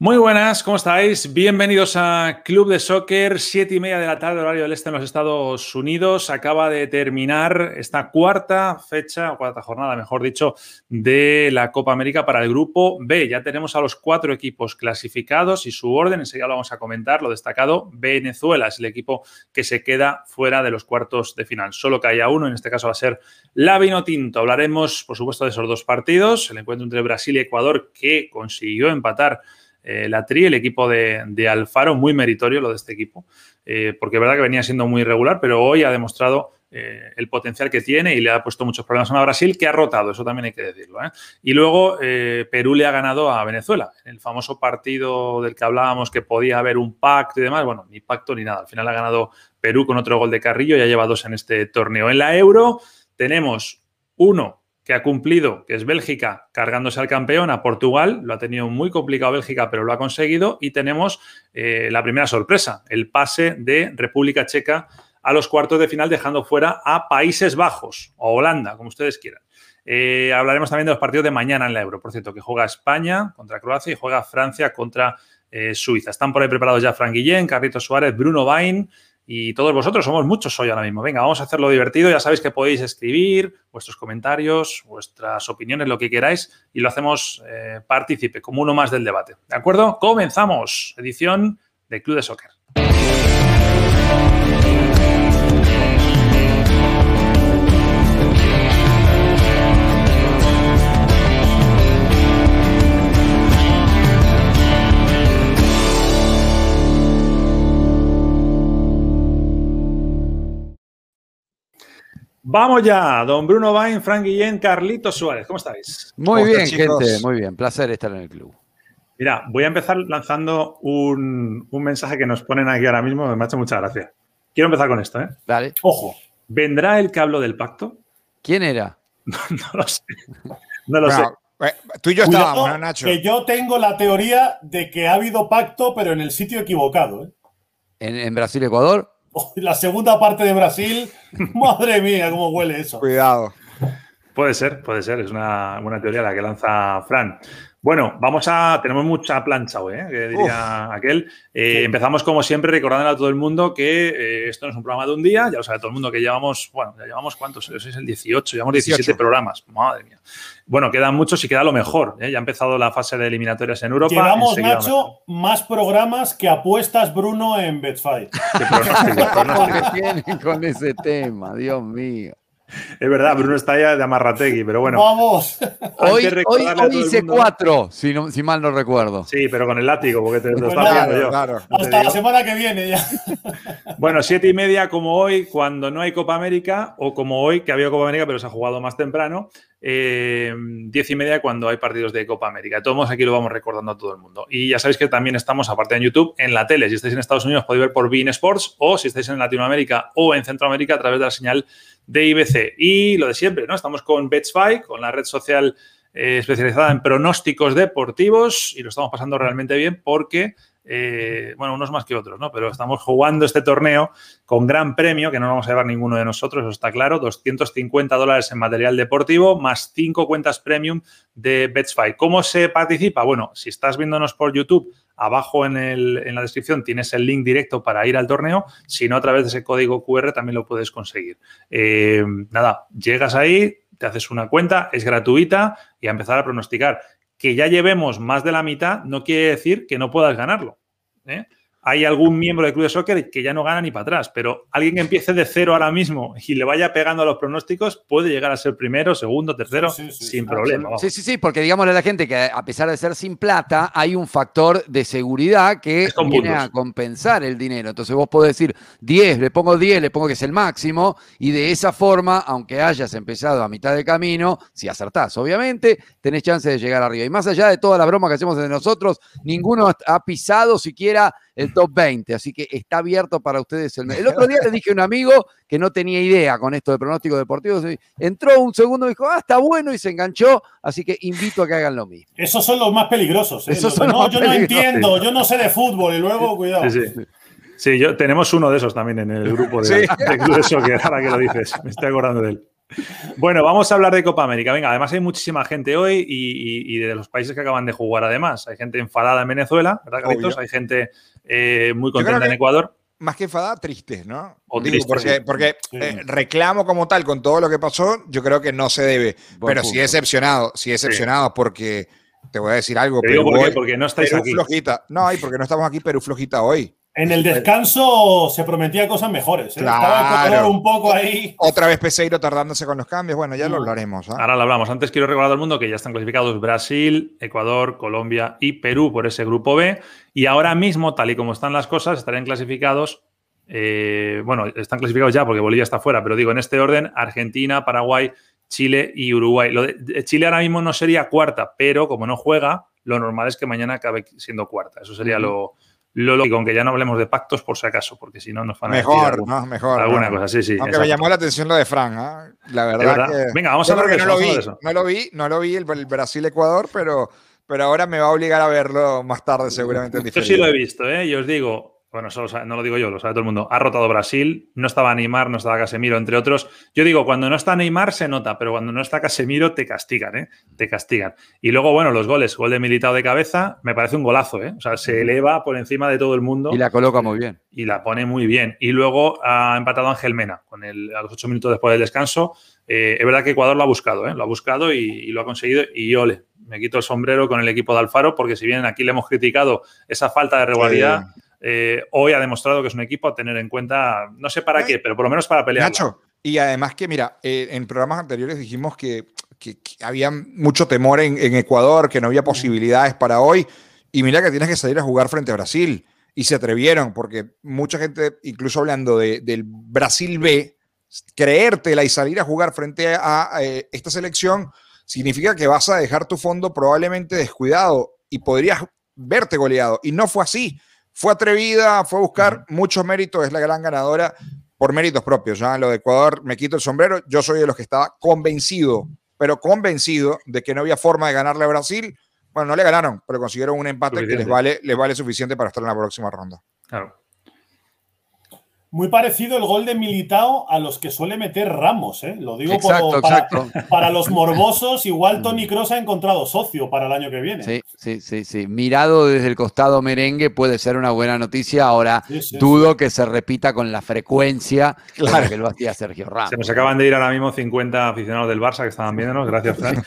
Muy buenas, ¿cómo estáis? Bienvenidos a Club de Soccer, siete y media de la tarde, horario del este en los Estados Unidos. Acaba de terminar esta cuarta fecha, cuarta jornada, mejor dicho, de la Copa América para el Grupo B. Ya tenemos a los cuatro equipos clasificados y su orden, enseguida lo vamos a comentar. Lo destacado, Venezuela es el equipo que se queda fuera de los cuartos de final. Solo que haya uno, en este caso va a ser la Tinto. Hablaremos, por supuesto, de esos dos partidos, el encuentro entre Brasil y Ecuador que consiguió empatar eh, la Tri, el equipo de, Alfaro, muy meritorio lo de este equipo, eh, porque es verdad que venía siendo muy irregular, pero hoy ha demostrado eh, el potencial que tiene y le ha puesto muchos problemas a Brasil, que ha rotado, eso también hay que decirlo. Y luego Perú le ha ganado a Venezuela, en el famoso partido del que hablábamos que podía haber un pacto y demás, bueno, ni pacto ni nada. Al final ha ganado Perú con otro gol de Carrillo y ha llevado dos en este torneo. En la Euro tenemos uno que ha cumplido, que es Bélgica, cargándose al campeón, a Portugal. Lo ha tenido muy complicado Bélgica, pero lo ha conseguido. Y tenemos eh, la primera sorpresa, el pase de República Checa a los cuartos de final, dejando fuera a Países Bajos o Holanda, como ustedes quieran. Eh, hablaremos también de los partidos de mañana en la Euro, por cierto, que juega España contra Croacia y juega Francia contra eh, Suiza. Están por ahí preparados ya Frank Guillén, Carlitos Suárez, Bruno Bain, y todos vosotros, somos muchos hoy ahora mismo. Venga, vamos a hacerlo divertido. Ya sabéis que podéis escribir vuestros comentarios, vuestras opiniones, lo que queráis, y lo hacemos eh, partícipe, como uno más del debate. ¿De acuerdo? Comenzamos. Edición de Club de Soccer. Vamos ya, don Bruno Bain, Frank Guillén, Carlitos Suárez, ¿cómo estáis? Muy bien, gente, muy bien, placer estar en el club. Mira, voy a empezar lanzando un, mensaje que nos ponen aquí ahora mismo, me ha hecho mucha gracia. Quiero empezar con esto, ¿eh? Dale. Ojo, ¿vendrá el cablo del pacto? ¿Quién era? no, lo sé. No lo sé. Eh, tú y yo estábamos, Nacho? Que yo tengo la teoría de que ha habido pacto, pero en el sitio equivocado. ¿eh? ¿En, en Brasil-Ecuador? la segunda parte de Brasil, madre mía, cómo huele eso. Cuidado. Puede ser, puede ser, es una buena teoría la que lanza Fran. Bueno, vamos a. Tenemos mucha plancha hoy, ¿eh? que diría aquel. Eh, empezamos, como siempre, recordándole a todo el mundo que eh, esto no es un programa de un día. Ya lo sabe todo el mundo que llevamos. Bueno, ya llevamos cuántos. Eso es el 18, llevamos 17 programas. Madre mía. Bueno, quedan muchos y queda lo mejor. Ya ha empezado la fase de eliminatorias en Europa. Llevamos, Nacho, más programas que apuestas, Bruno, en Betfair. ¿Qué con ese tema? Dios mío. Es verdad, Bruno está ya de Amarrategui, pero bueno. ¡Vamos! Hoy, hoy, hice cuatro, si, si, mal no recuerdo. Sí, pero con el látigo, porque te lo pues está viendo yo. Hasta la semana que viene ya. Bueno, siete y media como hoy, cuando no hay Copa América, o como hoy, que había Copa América, pero se ha jugado más temprano. Eh, diez y media cuando hay partidos de Copa América. Todos aquí lo vamos recordando a todo el mundo. Y ya sabéis que también estamos, aparte en YouTube, en la tele. Si estáis en Estados Unidos podéis ver por Bean Sports o si estáis en Latinoamérica o en Centroamérica a través de la señal de IBC. Y lo de siempre, ¿no? Estamos con BetSpy, con la red social eh, especializada en pronósticos deportivos y lo estamos pasando realmente bien porque eh, bueno, unos más que otros, ¿no? Pero estamos jugando este torneo con gran premio, que no vamos a llevar ninguno de nosotros, eso está claro, 250 dólares en material deportivo, más 5 cuentas premium de Betsfy. ¿Cómo se participa? Bueno, si estás viéndonos por YouTube, abajo en, la descripción tienes el link directo para ir al torneo, si no, a través de ese código QR también lo puedes conseguir. Eh, nada, llegas ahí, te haces una cuenta, es gratuita y a empezar a pronosticar que ya llevemos más de la mitad no quiere decir que no puedas ganarlo. ¿eh? Hay algún miembro del club de soccer que ya no gana ni para atrás, pero alguien que empiece de cero ahora mismo y le vaya pegando a los pronósticos puede llegar a ser primero, segundo, tercero, sin problema. Sí, sí, sí, porque digámosle a la gente que a pesar de ser sin plata, hay un factor de seguridad que viene a compensar el dinero. Entonces vos podés decir 10, le pongo 10, le pongo que es el máximo, y de esa forma, aunque hayas empezado a mitad de camino, si acertás, obviamente, tenés chance de llegar arriba. Y más allá de toda la broma que hacemos de nosotros, ninguno ha pisado siquiera el top 20, así que está abierto para ustedes el El otro día le dije a un amigo que no tenía idea con esto de pronóstico deportivo, entró un segundo y dijo, ah, está bueno y se enganchó, así que invito a que hagan lo mismo. Esos son los más peligrosos. ¿eh? no, yo no entiendo, yo no sé de fútbol y luego, cuidado. Sí, yo, tenemos uno de esos también en el grupo de, de, que ahora que lo dices, me estoy acordando de él. Bueno, vamos a hablar de Copa América. Venga, además hay muchísima gente hoy y, de los países que acaban de jugar además. Hay gente enfadada en Venezuela, ¿verdad, Carlitos? Hay gente eh, muy contenta en Ecuador. Más que enfadada, triste, ¿no? O triste, porque, eh, reclamo como tal con todo lo que pasó, yo creo que no se debe. pero sí decepcionado, sí decepcionado porque te voy a decir algo. Pero porque no estáis aquí. Flojita. No, porque no estamos aquí, Perú flojita hoy. En el descanso se prometía cosas mejores. ¿eh? Estaba un poco ahí. Otra vez Peseiro tardándose con los cambios. Bueno, ya lo mm. hablaremos. ¿ah? Ahora lo hablamos. Antes quiero recordar al mundo que ya están clasificados Brasil, Ecuador, Colombia y Perú por ese grupo B. Y ahora mismo, tal y como están las cosas, estarían clasificados. Eh, bueno, están clasificados ya porque Bolivia está fuera, pero digo, en este orden, Argentina, Paraguay, Chile y Uruguay. Lo de Chile ahora mismo no sería cuarta, pero como no juega, lo normal es que mañana acabe siendo cuarta. Eso sería lo lo lógico, aunque ya no hablemos de pactos por si acaso, porque si no nos van a Mejor, ¿no? Mejor. Alguna cosa, sí, sí. Aunque me llamó la atención lo de Fran, ¿ah? La verdad, Que... Venga, vamos a hablar de, no, lo vi, no lo vi, no lo vi el, Brasil-Ecuador, pero, pero ahora me va a obligar a verlo más tarde seguramente. Yo sí lo he visto, ¿eh? Y os digo, bueno, no lo digo yo, lo sabe todo el mundo, ha rotado Brasil, no estaba Neymar, no estaba Casemiro, entre otros. Yo digo, cuando no está Neymar se nota, pero cuando no está Casemiro te castigan, ¿eh? Te castigan. Y luego, bueno, los goles, gol de Militao de cabeza, me parece un golazo, ¿eh? O sea, se eleva por encima de todo el mundo. Y la coloca muy bien. Y la pone muy bien. Y luego ha empatado Ángel Mena, con el, a los ocho minutos después del descanso. Eh, es verdad que Ecuador lo ha buscado, ¿eh? Lo ha buscado y, y lo ha conseguido. Y ole, me quito el sombrero con el equipo de Alfaro, porque si bien aquí le hemos criticado esa falta de regularidad... Eh, hoy ha demostrado que es un equipo a tener en cuenta, no sé para qué, pero por lo menos para pelear. Nacho, y además que, mira, eh, en programas anteriores dijimos que, había mucho temor en, Ecuador, que no había posibilidades para hoy, y mira que tienes que salir a jugar frente a Brasil. Y se atrevieron, porque mucha gente, incluso hablando del Brasil B, creértela y salir a jugar frente a, eh, esta selección significa que vas a dejar tu fondo probablemente descuidado y podrías verte goleado. Y no fue así. Fue atrevida, fue a buscar muchos méritos, es la gran ganadora por méritos propios. ¿ya? Lo de Ecuador, me quito el sombrero, yo soy de los que estaba convencido, pero convencido de que no había forma de ganarle a Brasil. Bueno, no le ganaron, pero consiguieron un empate que les vale, les vale suficiente para estar en la próxima ronda. Claro. Muy parecido el gol de Militao a los que suele meter Ramos, ¿eh? Lo digo para, los morbosos, igual Tony Cross ha encontrado socio para el año que viene. Sí, sí, sí, sí. Mirado desde el costado merengue puede ser una buena noticia. Ahora dudo que se repita con la frecuencia claro. que lo hacía Sergio Ramos. Se nos acaban de ir ahora mismo 50 aficionados del Barça que estaban viéndonos. Gracias, Fran.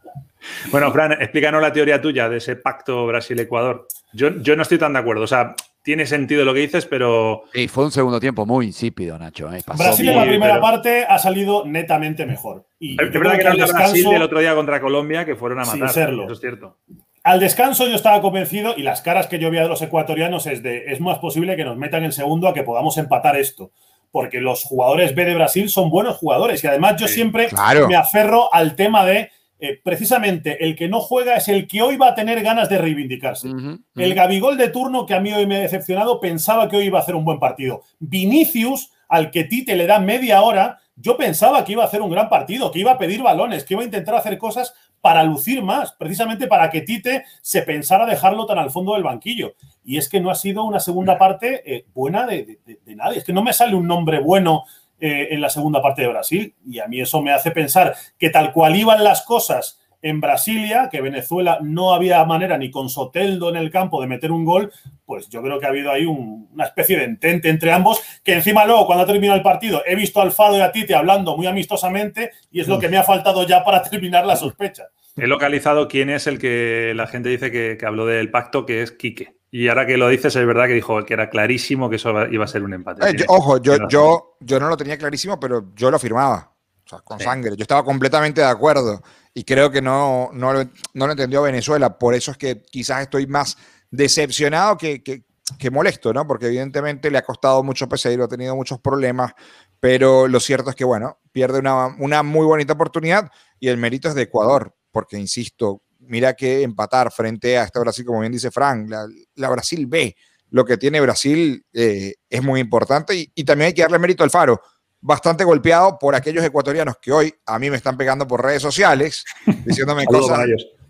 bueno, Fran, explícanos la teoría tuya de ese pacto Brasil-Ecuador. Yo, yo no estoy tan de acuerdo. O sea, tiene sentido lo que dices, pero. Sí, fue un segundo tiempo muy insípido, Nacho. ¿eh? Brasil en la primera parte ha salido netamente mejor. Y es verdad que, el descanso, Brasil del otro día contra Colombia que fueron a matar. Sin serlo. Eso es cierto. Al descanso yo estaba convencido y las caras que yo vi de los ecuatorianos es de es más posible que nos metan en segundo a que podamos empatar esto. Porque los jugadores B de Brasil son buenos jugadores y además yo siempre me aferro al tema de eh, precisamente el que no juega es el que hoy va a tener ganas de reivindicarse. El Gabigol de turno que a mí hoy me ha decepcionado pensaba que hoy iba a hacer un buen partido. Vinicius, al que Tite le da media hora, yo pensaba que iba a hacer un gran partido, que iba a pedir balones, que iba a intentar hacer cosas para lucir más, precisamente para que Tite se pensara dejarlo tan al fondo del banquillo. Y es que no ha sido una segunda parte eh, buena de, de, nadie. Es que no me sale un nombre bueno eh, en la segunda parte de Brasil. Y a mí eso me hace pensar que tal cual iban las cosas en Brasilia, que Venezuela no había manera ni con Soteldo en el campo de meter un gol, pues yo creo que ha habido ahí una especie de entente entre ambos, que encima luego cuando ha terminado el partido he visto a Alfado y a Tite hablando muy amistosamente y es lo que me ha faltado ya para terminar la sospecha. He localizado quién es el que la gente dice que, que habló del pacto, que es Quique. Y ahora que lo dices, es verdad que dijo que era clarísimo que eso iba a ser un empate. Eh, ojo, yo, yo, yo no lo tenía clarísimo, pero yo lo firmaba. O sea, con sangre. Yo estaba completamente de acuerdo. Y creo que no, no, lo, no lo entendió Venezuela. Por eso es que quizás estoy más decepcionado que, que, que molesto, ¿no? Porque evidentemente le ha costado mucho Peseiro, ha tenido muchos problemas. Pero lo cierto es que, bueno, pierde una, una muy bonita oportunidad y el mérito es de Ecuador. Porque, insisto, mira que empatar frente a esta Brasil, como bien dice Frank, la, Brasil B, lo que tiene Brasil eh, es muy importante y, y, también hay que darle mérito al Faro. Bastante golpeado por aquellos ecuatorianos que hoy a mí me están pegando por redes sociales, diciéndome cosas.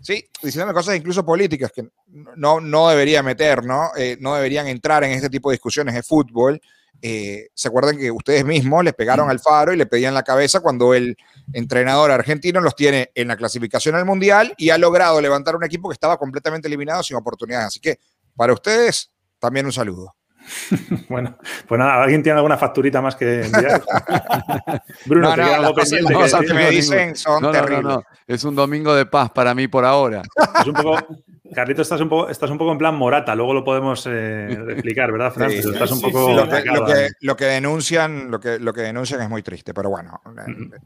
Sí, diciéndome cosas incluso políticas que no, no debería meter, ¿no? Eh, no deberían entrar en este tipo de discusiones de fútbol. Eh, ¿Se acuerdan que ustedes mismos les pegaron al faro y le pedían la cabeza cuando el entrenador argentino los tiene en la clasificación al Mundial y ha logrado levantar un equipo que estaba completamente eliminado sin oportunidades? Así que para ustedes, también un saludo. bueno, pues nada, ¿alguien tiene alguna facturita más que enviar? Bruno, no, algo pendiente? Cosas que, me dicen son terribles. Es un domingo de paz para mí por ahora. Es un poco, Carlito, estás un poco, estás un poco en plan morata, luego lo podemos eh, explicar, ¿verdad, Fran? estás un poco. lo, que, lo, que, denuncian, lo que, lo que denuncian es muy triste, pero bueno,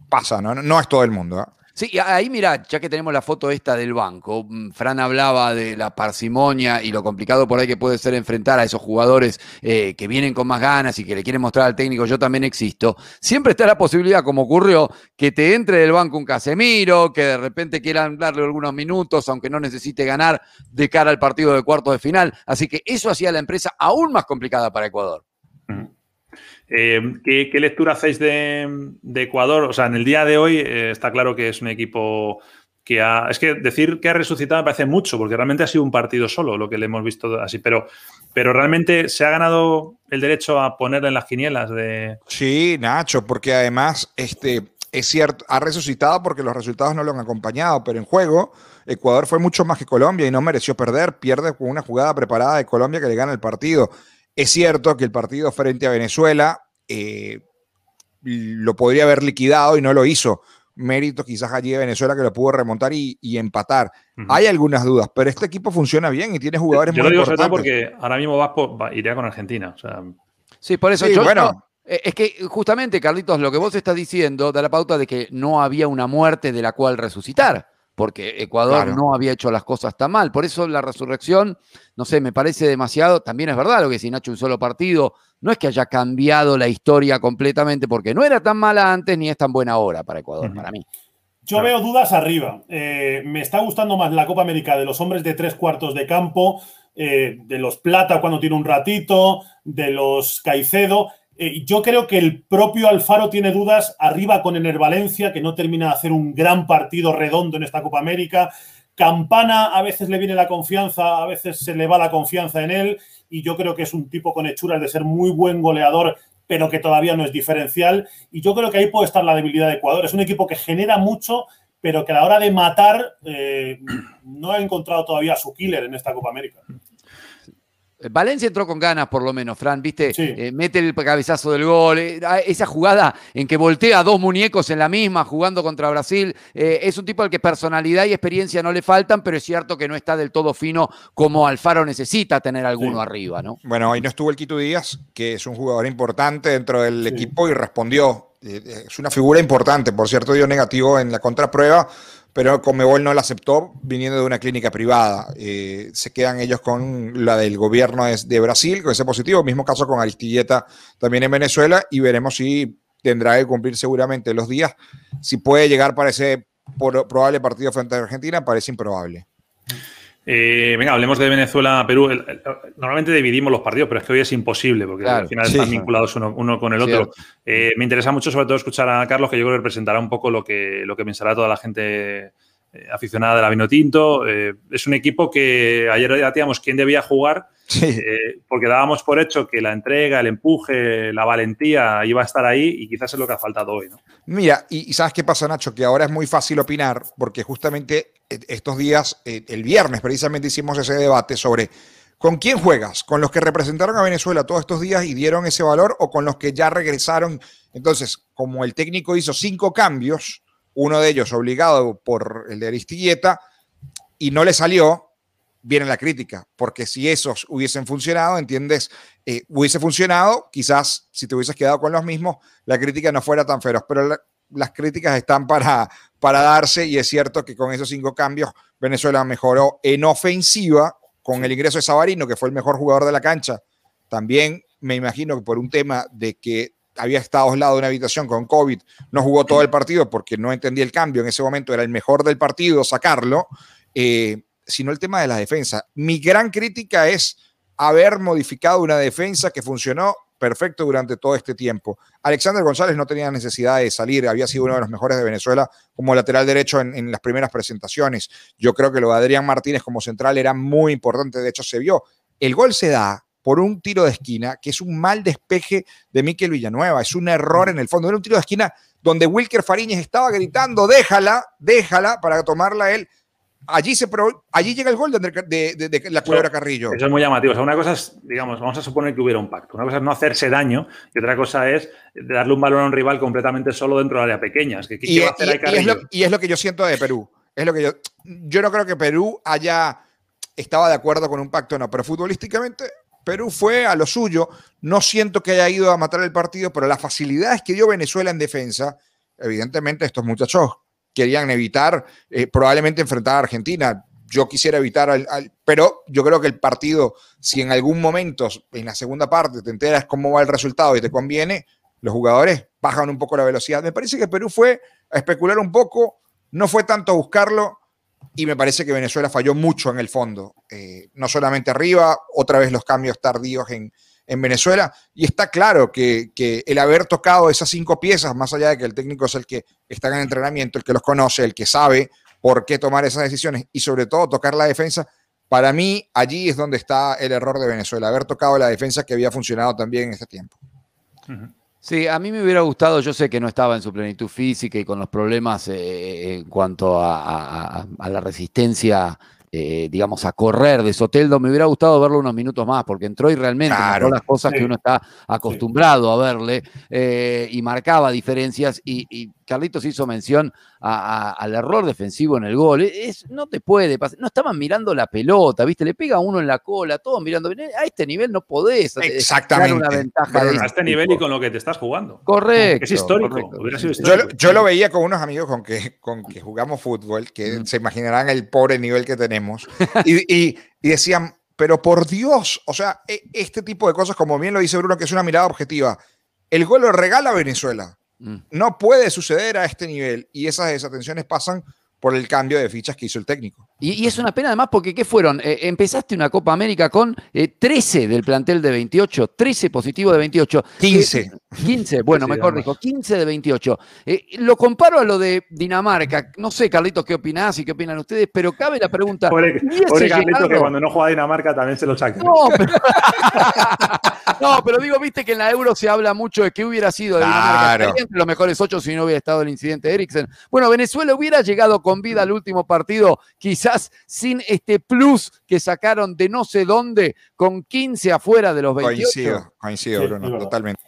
pasa, ¿no? No es todo el mundo. ¿eh? Sí, ahí mira, ya que tenemos la foto esta del banco, mm, Fran hablaba de la parsimonia y lo complicado por ahí que puede ser enfrentar a esos jugadores eh, que vienen con más ganas y que le quieren mostrar al técnico, yo también existo. Siempre está la posibilidad, como ocurrió, que te entre del banco un Casemiro, que de repente quieran darle algunos minutos, aunque no necesite ganar de cara al partido de cuartos de final. Así que eso hacía la empresa aún más complicada para Ecuador. Eh, ¿qué, lectura hacéis de, Ecuador? O sea, en el día de hoy eh, está claro que es un equipo que ha. Es que decir que ha resucitado me parece mucho, porque realmente ha sido un partido solo lo que le hemos visto así, pero, pero realmente se ha ganado el derecho a ponerle en las quinielas de. Sí, Nacho, porque además, este. Es cierto, ha resucitado porque los resultados no lo han acompañado, pero en juego Ecuador fue mucho más que Colombia y no mereció perder. Pierde con una jugada preparada de Colombia que le gana el partido. Es cierto que el partido frente a Venezuela eh, lo podría haber liquidado y no lo hizo. Mérito quizás allí de Venezuela que lo pudo remontar y, empatar. Hay algunas dudas, pero este equipo funciona bien y tiene jugadores yo muy lo digo sobre todo porque ahora mismo Vasco iría con Argentina. Sí, por eso yo, bueno. Eh, es que justamente, Carlitos, lo que vos estás diciendo da la pauta de que no había una muerte de la cual resucitar porque Ecuador no había hecho las cosas tan mal. Por eso la resurrección, no sé, me parece demasiado. También es verdad lo que si Nacho un solo partido, no es que haya cambiado la historia completamente, porque no era tan mala antes ni es tan buena ahora para Ecuador, para mí. Yo veo dudas arriba. Eh, me está gustando más la Copa América de los hombres de tres cuartos de campo, eh, de los Plata cuando tiene un ratito, de los Caicedo. Eh, yo creo que el propio Alfaro tiene dudas arriba con Ener Valencia, que no termina de hacer un gran partido redondo en esta Copa América. Campana a veces le viene la confianza, a veces se le va la confianza en él y yo creo que es un tipo con hechuras de ser muy buen goleador, pero que todavía no es diferencial. Y yo creo que ahí puede estar la debilidad de Ecuador. Es un equipo que genera mucho, pero que a la hora de matar eh, no ha encontrado todavía a su killer en esta Copa América. Valencia entró con ganas, por lo menos, Fran, ¿viste? Eh, mete el cabezazo del gol. Eh, ah, esa jugada en que voltea a dos muñecos en la misma jugando contra Brasil. Eh, es un tipo al que personalidad y experiencia no le faltan, pero es cierto que no está del todo fino como Alfaro necesita tener alguno arriba, ¿no? Bueno, ahí no estuvo el Quito Díaz, que es un jugador importante dentro del equipo y respondió. Es una figura importante, por cierto, dio negativo en la contraprueba pero Comebol no la aceptó viniendo de una clínica privada. Eh, se quedan ellos con la del gobierno de, Brasil, con ese positivo. Mismo caso con Aristilleta también en Venezuela y veremos si tendrá que cumplir seguramente los días. Si puede llegar para ese probable partido frente a Argentina, parece improbable. Eh, venga, hablemos de Venezuela-Perú. Normalmente dividimos los partidos, pero es que hoy es imposible porque al final están vinculados uno, con el otro. Eh, me interesa mucho, sobre todo, escuchar a Carlos, que yo creo que representará un poco lo que, lo que pensará toda la gente aficionada de la Vinotinto. es un equipo que ayer debatíamos quién debía jugar, porque dábamos por hecho que la entrega, el empuje, la valentía iba a estar ahí y quizás es lo que ha faltado hoy. ¿no? Mira, y, ¿sabes qué pasa, Nacho? Que ahora es muy fácil opinar porque justamente eh, estos días, eh, el viernes precisamente hicimos ese debate sobre con quién juegas, con los que representaron a Venezuela todos estos días y dieron ese valor o con los que ya regresaron. Entonces, como el técnico hizo cinco cambios, uno de ellos obligado por el de Aristilleta, y no le salió, viene la crítica, porque si esos hubiesen funcionado, ¿entiendes? Eh, hubiese funcionado, quizás si te hubieses quedado con los mismos, la crítica no fuera tan feroz, pero las críticas están para, para darse y es cierto que con esos cinco cambios Venezuela mejoró en ofensiva con el ingreso de Sabarino, que fue el mejor jugador de la cancha. También me imagino que por un tema de que había estado al lado de una habitación con COVID, no jugó todo el partido porque no entendía el cambio. En ese momento era el mejor del partido sacarlo. Eh, sino el tema de la defensa. Mi gran crítica es haber modificado una defensa que funcionó perfecto durante todo este tiempo. Alexander González no tenía necesidad de salir, había sido uno de los mejores de Venezuela como lateral derecho en, las primeras presentaciones. Yo creo que lo de Adrián Martínez como central era muy importante, de hecho se vio. El gol se da por un tiro de esquina, que es un mal despeje de Miquel Villanueva, es un error en el fondo, era un tiro de esquina donde Wilker Fariñez estaba gritando, déjala, déjala para tomarla él allí, se allí llega el gol de, la culebra Carrillo. Eso es muy llamativo. O sea, una cosa es, digamos, vamos a suponer que hubiera un pacto. Una cosa es no hacerse daño y otra cosa es darle un balón a un rival completamente solo dentro del área pequeña. y, es lo, que yo siento de Perú. Es lo que yo, yo no creo que Perú haya estaba de acuerdo con un pacto, no, pero futbolísticamente Perú fue a lo suyo. No siento que haya ido a matar el partido, pero las facilidades que dio Venezuela en defensa, evidentemente estos muchachos querían evitar eh, probablemente enfrentar a Argentina. Yo quisiera evitar al, Pero yo creo que el partido, si en algún momento, en la segunda parte, te enteras cómo va el resultado y te conviene, los jugadores bajan un poco la velocidad. Me parece que Perú fue a especular un poco, no fue tanto a buscarlo, y me parece que Venezuela falló mucho en el fondo. Eh, no solamente arriba, otra vez los cambios tardíos en, en Venezuela. Y está claro que, el haber tocado esas cinco piezas, más allá de que el técnico es el que está en el entrenamiento, el que los conoce, el que sabe por qué tomar esas decisiones y sobre todo tocar la defensa, para mí allí es donde está el error de Venezuela, haber tocado la defensa que había funcionado también en este tiempo. Sí, a mí me hubiera gustado, yo sé que no estaba en su plenitud física y con los problemas eh, en cuanto a, a la resistencia eh, digamos, a correr de Soteldo. Me hubiera gustado verlo unos minutos más, porque entró y realmente claro, las cosas que uno está acostumbrado a verle eh, y marcaba diferencias. Y, Carlitos hizo mención al error defensivo en el gol. Es, no te puede pasar. No estaban mirando la pelota, ¿viste? Le pega uno en la cola, todos mirando. A este nivel no podés. Exactamente. Una ventaja a este nivel y con lo que te estás jugando. Correcto. Es histórico. Yo, lo veía con unos amigos con que, con que jugamos fútbol, que se imaginarán el pobre nivel que tenemos. y, decían, pero por Dios, o sea, e, este tipo de cosas, como bien lo dice Bruno, que es una mirada objetiva, el gol lo regala Venezuela. Mm. No puede suceder a este nivel y esas desatenciones pasan por el cambio de fichas que hizo el técnico. Y, es una pena además porque ¿qué fueron? Eh, empezaste una Copa América con 13 eh, del plantel de 28, 13 positivo de 28. 15. 15, bueno, mejor dijo, 15 de 28. Eh, lo comparo a lo de Dinamarca. No sé, Carlitos, qué opinás y qué opinan ustedes, pero cabe la pregunta. Pobre, Carlitos que cuando no juega Dinamarca también se lo saca. No, pero... digo, viste que en la Euro se habla mucho de que hubiera sido Dinamarca entre los mejores ocho si no hubiera estado el incidente de Eriksen. Bueno, Venezuela hubiera llegado con vida al último partido, quizás sin este plus que sacaron de no sé dónde, con 15 afuera de los 28. Coincido, coincido, Bruno, totalmente.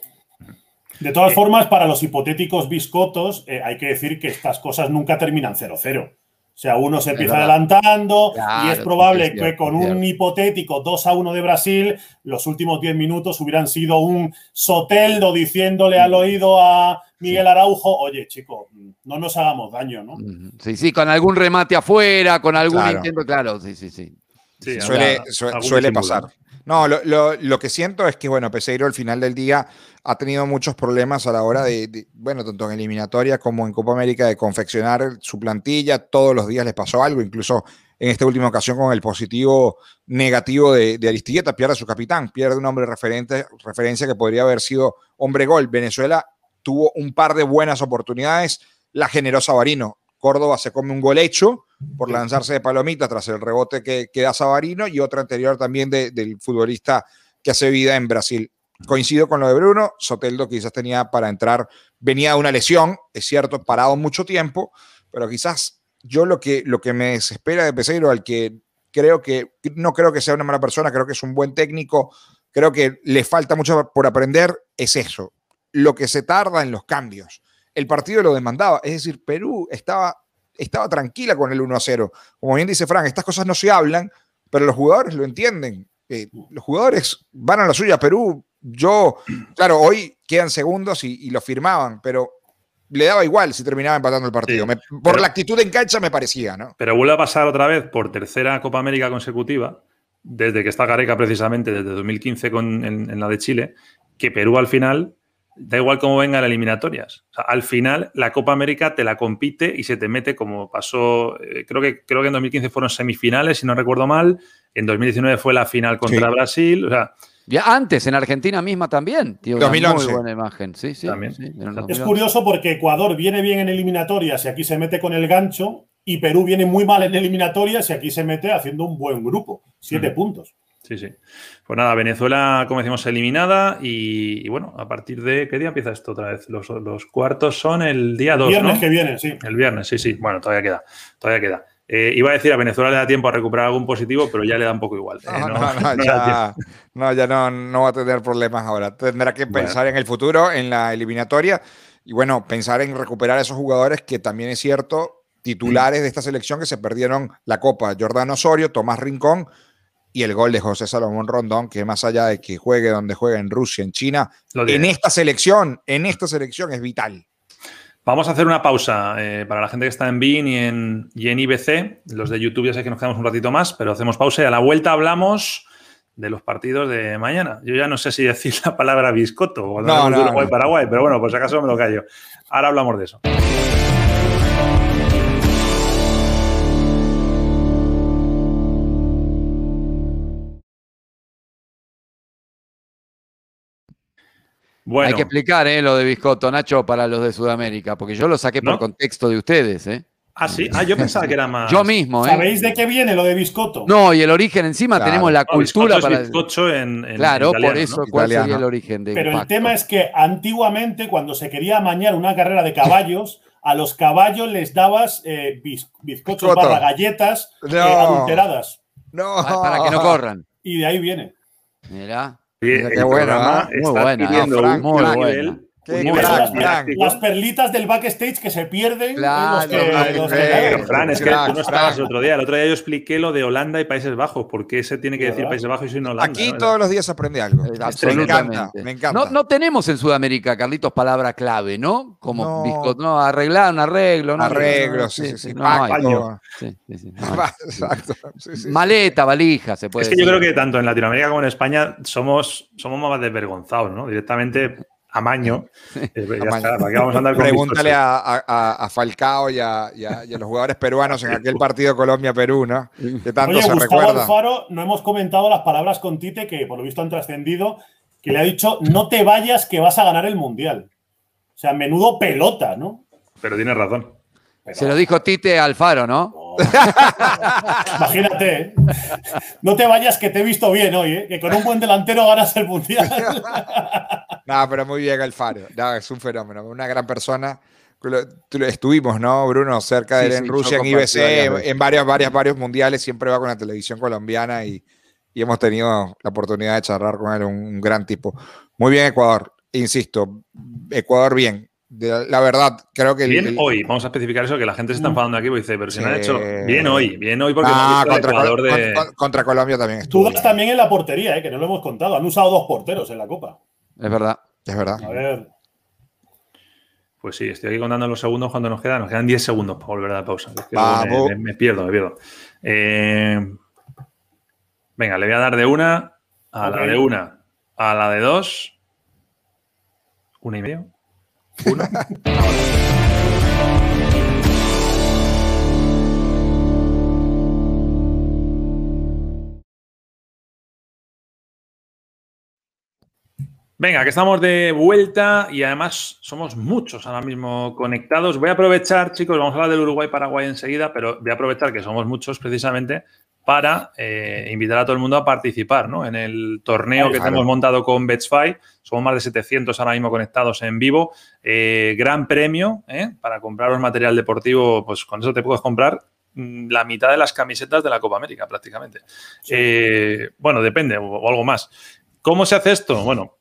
De todas formas, para los hipotéticos biscotos, eh, hay que decir que estas cosas nunca terminan 0-0. O sea, uno se empieza adelantando y es probable que con un hipotético 2 a 1 de Brasil, los últimos 10 minutos hubieran sido un Soteldo diciéndole al oído a Miguel Araujo, oye, chico, no nos hagamos daño, ¿no? Sí, sí, con algún remate afuera, con algún intento, claro, sí, sí, sí. suele, suele pasar. No, lo, que siento es que, bueno, Peseiro al final del día ha tenido muchos problemas a la hora de, bueno, tanto en eliminatoria como en Copa América, de confeccionar su plantilla. Todos los días les pasó algo, incluso en esta última ocasión con el positivo negativo de, de Aristigueta, pierde a su capitán, pierde un hombre referente, referencia que podría haber sido hombre gol. Venezuela tuvo un par de buenas oportunidades, la generosa Sabarino. Córdoba se come un gol hecho por lanzarse de palomita tras el rebote que, que da Sabarino y otra anterior también del futbolista que hace vida en Brasil. Coincido con lo de Bruno, Soteldo quizás tenía para entrar, venía de una lesión, es cierto, parado mucho tiempo, pero quizás yo lo que, lo que me desespera de Peseiro, al que creo que, no creo que sea una mala persona, creo que es un buen técnico, creo que le falta mucho por aprender, es eso, lo que se tarda en los cambios. El partido lo demandaba, es decir, Perú estaba estaba tranquila con el 1 a 0. Como bien dice Frank, estas cosas no se hablan, pero los jugadores lo entienden. Eh, los jugadores van a la suya. Perú, yo, claro, hoy quedan segundos y, lo firmaban, pero le daba igual si terminaba empatando el partido. por la actitud en cancha me parecía, ¿no? Pero vuelve a pasar otra vez por tercera Copa América consecutiva, desde que está Gareca precisamente, desde 2015 con, en la de Chile, que Perú al final da igual cómo vengan las eliminatorias. al final, la Copa América te la compite y se te mete como pasó, eh, creo, que, creo que en 2015 fueron semifinales, si no recuerdo mal, En 2019 fue la final contra Brasil. O sea, ya antes, en Argentina misma también. Tío, 2011. Muy buena imagen. Sí, sí. es curioso porque Ecuador viene bien en eliminatorias y aquí se mete con el gancho. Y Perú viene muy mal en eliminatorias y aquí se mete haciendo un buen grupo. Siete puntos. Sí, sí. Pues nada, Venezuela, como decimos, eliminada. Y, bueno, a partir de. ¿Qué día empieza esto otra vez? Los, cuartos son el día 2. El viernes que viene, sí. El viernes, sí, sí. Bueno, todavía queda. Todavía queda. Eh, iba a decir, a Venezuela le da tiempo a recuperar algún positivo, pero ya le da un poco igual. No, no, ya, no, va a tener problemas ahora. Tendrá que pensar en el futuro, en la eliminatoria, y bueno, pensar en recuperar a esos jugadores que también es cierto, titulares de esta selección que se perdieron la Copa. Jordán Osorio, Tomás Rincón, y el gol de José Salomón Rondón, que más allá de que juegue donde juegue en Rusia, en China, en esta selección, en esta selección es vital. Vamos a hacer una pausa eh, para la gente que está en BIN y en, y en IBC. Los de YouTube ya sé que nos quedamos un ratito más, pero hacemos pausa y a la vuelta hablamos de los partidos de mañana. Yo ya no sé si decir la palabra biscoto o no, no, Paraguay, pero bueno, por si acaso me lo callo. Ahora hablamos de eso. Hay que explicar ¿eh? lo de Biscotto, Nacho, para los de Sudamérica, porque yo lo saqué por contexto de ustedes. ¿eh? Ah, sí. Ah, yo pensaba que era más. Yo mismo, ¿eh? ¿Sabéis de qué viene lo de biscotto? No, y el origen encima tenemos la cultura para. Bizcocho en, claro, por eso, ¿cuál sería el origen de Pero el tema es que antiguamente, cuando se quería amañar una carrera de caballos, a los caballos les dabas eh, bizcochos para galletas eh, adulteradas. No. para que no corran. Y de ahí viene. Mira. Qué buena, muy buena, muy buena las, perlitas del backstage que se pierden. Claro, Fran, es que tú no estabas el otro día. El otro día yo expliqué lo de Holanda y Países Bajos. ¿Por qué se tiene que decir Países Bajos y no Holanda? Aquí todos los días se aprende algo. Absolutamente. Me encanta. No, tenemos en Sudamérica, Carlitos, palabra clave, ¿no? Como no, no arreglar, un arreglo. No, arreglo, sí, sí. Exacto. Maleta, valija, se puede Es que yo creo que tanto en Latinoamérica como en España somos, somos más desvergonzados, ¿no? Directamente amaño. Vamos a andar Pregúntale a, Falcao y a, los jugadores peruanos en aquel partido Colombia-Perú, ¿no? Que tanto Oye, se Gustavo recuerda. Alfaro, no hemos comentado las palabras con Tite que por lo visto han trascendido, que le ha dicho no te vayas que vas a ganar el Mundial. O sea, menudo pelota, ¿no? Pero tiene razón. Se lo dijo Tite Alfaro, ¿no? Imagínate, ¿eh? no te vayas que te he visto bien hoy, ¿eh? que con un buen delantero ganas el mundial. no, pero muy bien Alfaro, es un fenómeno, una gran persona. Estuvimos, ¿no, Bruno? Cerca de él en Rusia, en IBC, en varios, varios, varios mundiales, siempre va con la televisión colombiana y, hemos tenido la oportunidad de charlar con él, un gran tipo. Muy bien, Ecuador. Insisto, Ecuador bien la verdad, creo que. Bien hoy, vamos a especificar eso, que la gente se está mm. enfadando aquí y dice, pero si no han hecho. Bien hoy, bien hoy porque ah, contra, de... contra, Colombia también estuvo. también en la portería, eh, que no lo hemos contado. Han usado dos porteros en la Copa. Es verdad. Es verdad. A ver. Pues sí, estoy aquí contando los segundos cuando nos quedan. Nos quedan 10 segundos para volver a la pausa. me, pierdo, me pierdo. Eh, venga, le voy a dar de una a la de una, a la de dos, una y medio. Ohne. Venga, que estamos de vuelta y además somos muchos ahora mismo conectados. Voy a aprovechar, chicos, vamos a hablar del Uruguay-Paraguay enseguida, pero voy a aprovechar que somos muchos precisamente para eh, invitar a todo el mundo a participar ¿no? en el torneo que tenemos montado con Betsfy. Somos más de 700 ahora mismo conectados en vivo. Eh, gran premio ¿eh? para compraros material deportivo, pues con eso te puedes comprar mm, la mitad de las camisetas de la Copa América prácticamente. bueno, depende, o, algo más. ¿Cómo se hace esto? Bueno,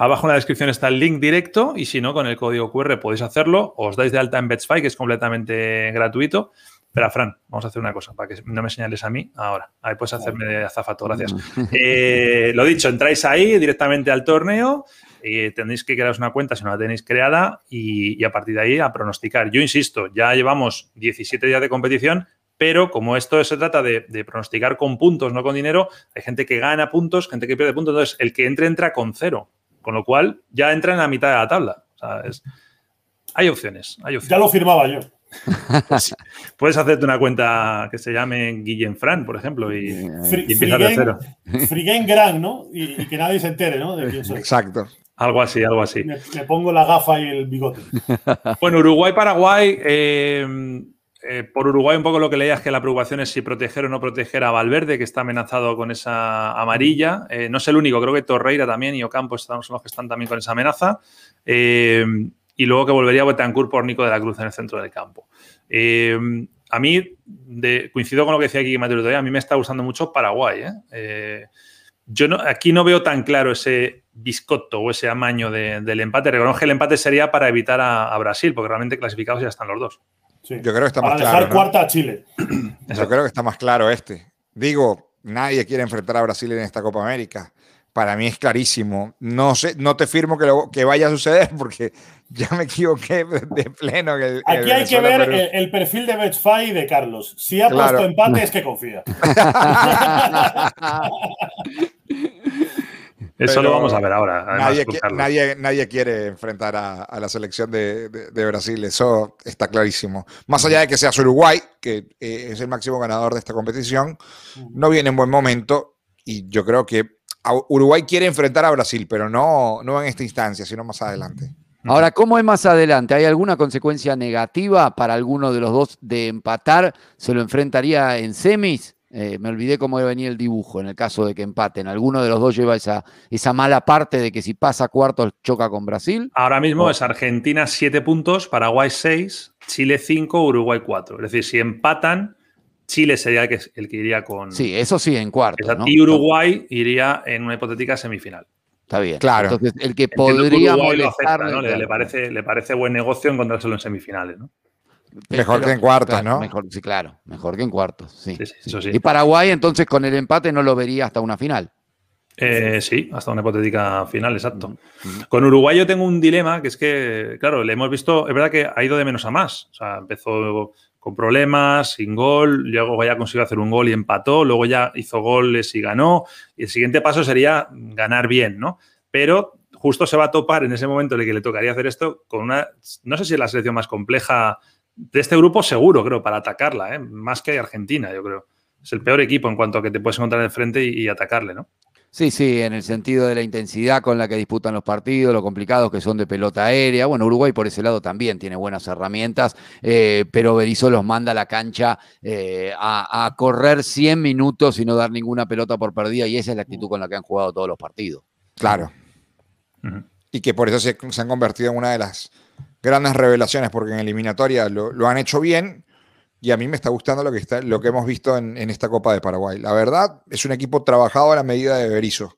Abajo en la descripción está el link directo y si no, con el código QR podéis hacerlo. Os dais de alta en Betsfy, que es completamente gratuito. Espera, Fran, vamos a hacer una cosa para que no me señales a mí ahora. Ahí puedes hacerme de azafato, gracias. Eh, lo dicho, entráis ahí directamente al torneo y tendréis que crearos una cuenta si no la tenéis creada y, a partir de ahí a pronosticar. Yo insisto, ya llevamos 17 días de competición, pero como esto se trata de, pronosticar con puntos, no con dinero, hay gente que gana puntos, gente que pierde puntos, entonces el que entre entra con cero, con lo cual ya entra en la mitad de la tabla. hay opciones, hay opciones. Ya lo firmaba yo. Pues, puedes hacerte una cuenta que se llame Guillem Fran, por ejemplo, y, y de cero. Free Game Gran, ¿no? Y, que nadie se entere, ¿no? Exacto. Algo así, algo así. Me, pongo la gafa y el bigote. Bueno, Uruguay-Paraguay. Eh, eh, por Uruguay un poco lo que leía es que la preocupación es si proteger o no proteger a Valverde, que está amenazado con esa amarilla. Eh, no es el único, creo que Torreira también y Ocampo son los que están también con esa amenaza. y luego que volvería Betancourt por Nico de la Cruz en el centro del campo. a mí, coincido con lo que decía aquí Mateo a mí me está gustando mucho Paraguay. yo no, aquí no veo tan claro ese biscotto o ese amaño del empate. Reconozco que el empate sería para evitar a, Brasil, porque realmente clasificados ya están los dos. Yo creo que está para más dejar cuarta a Chile. Yo creo que está más claro este. Digo, nadie quiere enfrentar a Brasil en esta Copa América. Para mí es clarísimo. No sé, no te firmo que, lo, que vaya a suceder porque ya me equivoqué de pleno. Aquí hay que ver el, perfil de Betfair y de Carlos. Si ha puesto empate es que confía. Eso lo vamos a ver ahora. Nadie, nadie, quiere enfrentar a, la selección de, Brasil, eso está clarísimo. Más allá de que seas Uruguay, que eh, es el máximo ganador de esta competición, no viene en buen momento y yo creo que Uruguay quiere enfrentar a Brasil, pero no, no en esta instancia, sino más adelante. Ahora, ¿cómo es más adelante? ¿Hay alguna consecuencia negativa para alguno de los dos de empatar? ¿Se lo enfrentaría en semis? Eh, me olvidé cómo venía el dibujo en el caso de que empaten. ¿Alguno de los dos lleva esa, esa mala parte de que si pasa cuartos choca con Brasil? Ahora mismo es Argentina 7 puntos, Paraguay 6, Chile 5, Uruguay 4. Es decir, si empatan, Chile sería el que, el que iría con. Sí, eso sí, en cuartos. Y Uruguay iría en una hipotética semifinal. Está bien. Claro. Entonces, el que podría molestarle. le, parece, le parece buen negocio encontrárselo en semifinales, ¿no? Mejor que en cuartos, ¿no? Mejor, sí, claro, mejor que en cuartos, sí. Y Paraguay, entonces, con el empate no lo vería hasta una final. Eh, sí, hasta una hipotética final, exacto. Con Uruguay yo tengo un dilema, que es que, claro, le hemos visto, es verdad que ha ido de menos a más. O sea, empezó con problemas, sin gol, luego ya consiguió hacer un gol y empató, luego ya hizo goles y ganó. Y el siguiente paso sería ganar bien, ¿no? Pero justo se va a topar en ese momento en el que le tocaría hacer esto con una, no sé si es la selección más compleja de este grupo seguro, creo, para atacarla, ¿eh? más que Argentina, yo creo. Es el peor equipo en cuanto a que te puedes encontrar de frente y, atacarle, ¿no? Sí, sí, en el sentido de la intensidad con la que disputan los partidos, lo complicados que son de pelota aérea. Bueno, Uruguay por ese lado también tiene buenas herramientas, eh, pero Berizzo los manda a la cancha eh, a, correr 100 minutos y no dar ninguna pelota por perdida, y esa es la actitud con la que han jugado todos los partidos. Claro. Y que por eso se han convertido en una de las grandes revelaciones porque en eliminatoria lo, han hecho bien y a mí me está gustando lo que, está, lo que hemos visto en, esta Copa de Paraguay. La verdad, es un equipo trabajado a la medida de Berizzo.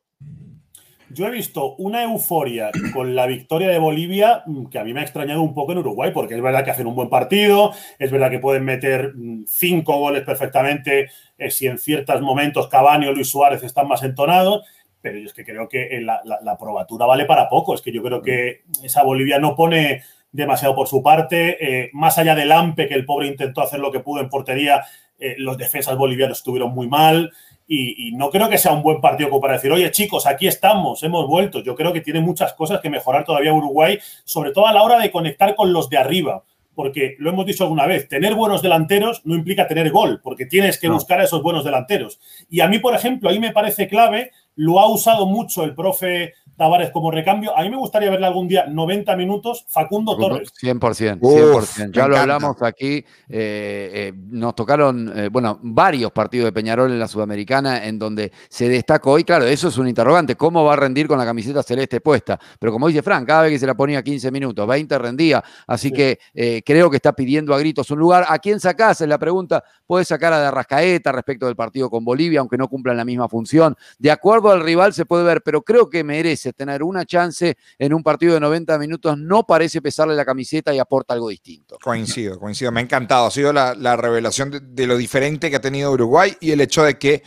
Yo he visto una euforia con la victoria de Bolivia mm, que a mí me ha extrañado un poco en Uruguay, porque es verdad que hacen un buen partido, es verdad que pueden meter mm, cinco goles perfectamente eh, si en ciertos momentos Cavani o Luis Suárez están más entonados, pero yo es que creo que la, la probatura vale para poco. Es que yo creo que esa Bolivia no pone demasiado por su parte. Eh, más allá del Ampe, que el pobre intentó hacer lo que pudo en portería, eh, los defensas bolivianos estuvieron muy mal. Y, no creo que sea un buen partido como para decir, oye chicos, aquí estamos, hemos vuelto. Yo creo que tiene muchas cosas que mejorar todavía Uruguay, sobre todo a la hora de conectar con los de arriba. Porque lo hemos dicho alguna vez, tener buenos delanteros no implica tener gol, porque tienes que buscar a esos buenos delanteros. Y a mí, por ejemplo, ahí me parece clave, lo ha usado mucho el profe Tavares como recambio. A mí me gustaría verle algún día 90 minutos Facundo Torres. 100%, 100%. ya lo hablamos aquí. Eh, eh, nos tocaron, eh, bueno, varios partidos de Peñarol en la Sudamericana en donde se destacó. Y claro, eso es un interrogante. ¿Cómo va a rendir con la camiseta celeste puesta? Pero como dice Frank, cada vez que se la ponía 15 minutos, 20 rendía. Así que creo que está pidiendo a gritos un lugar. ¿A quién sacás? Es la pregunta. Puedes sacar a de Arrascaeta respecto del partido con Bolivia, aunque no cumplan la misma función. De acuerdo al rival se puede ver, pero creo que merece tener una chance en un partido de 90 minutos, no parece pesarle la camiseta y aporta algo distinto. Coincido, coincido. Me ha encantado. Ha sido la, revelación de, lo diferente que ha tenido Uruguay y el hecho de que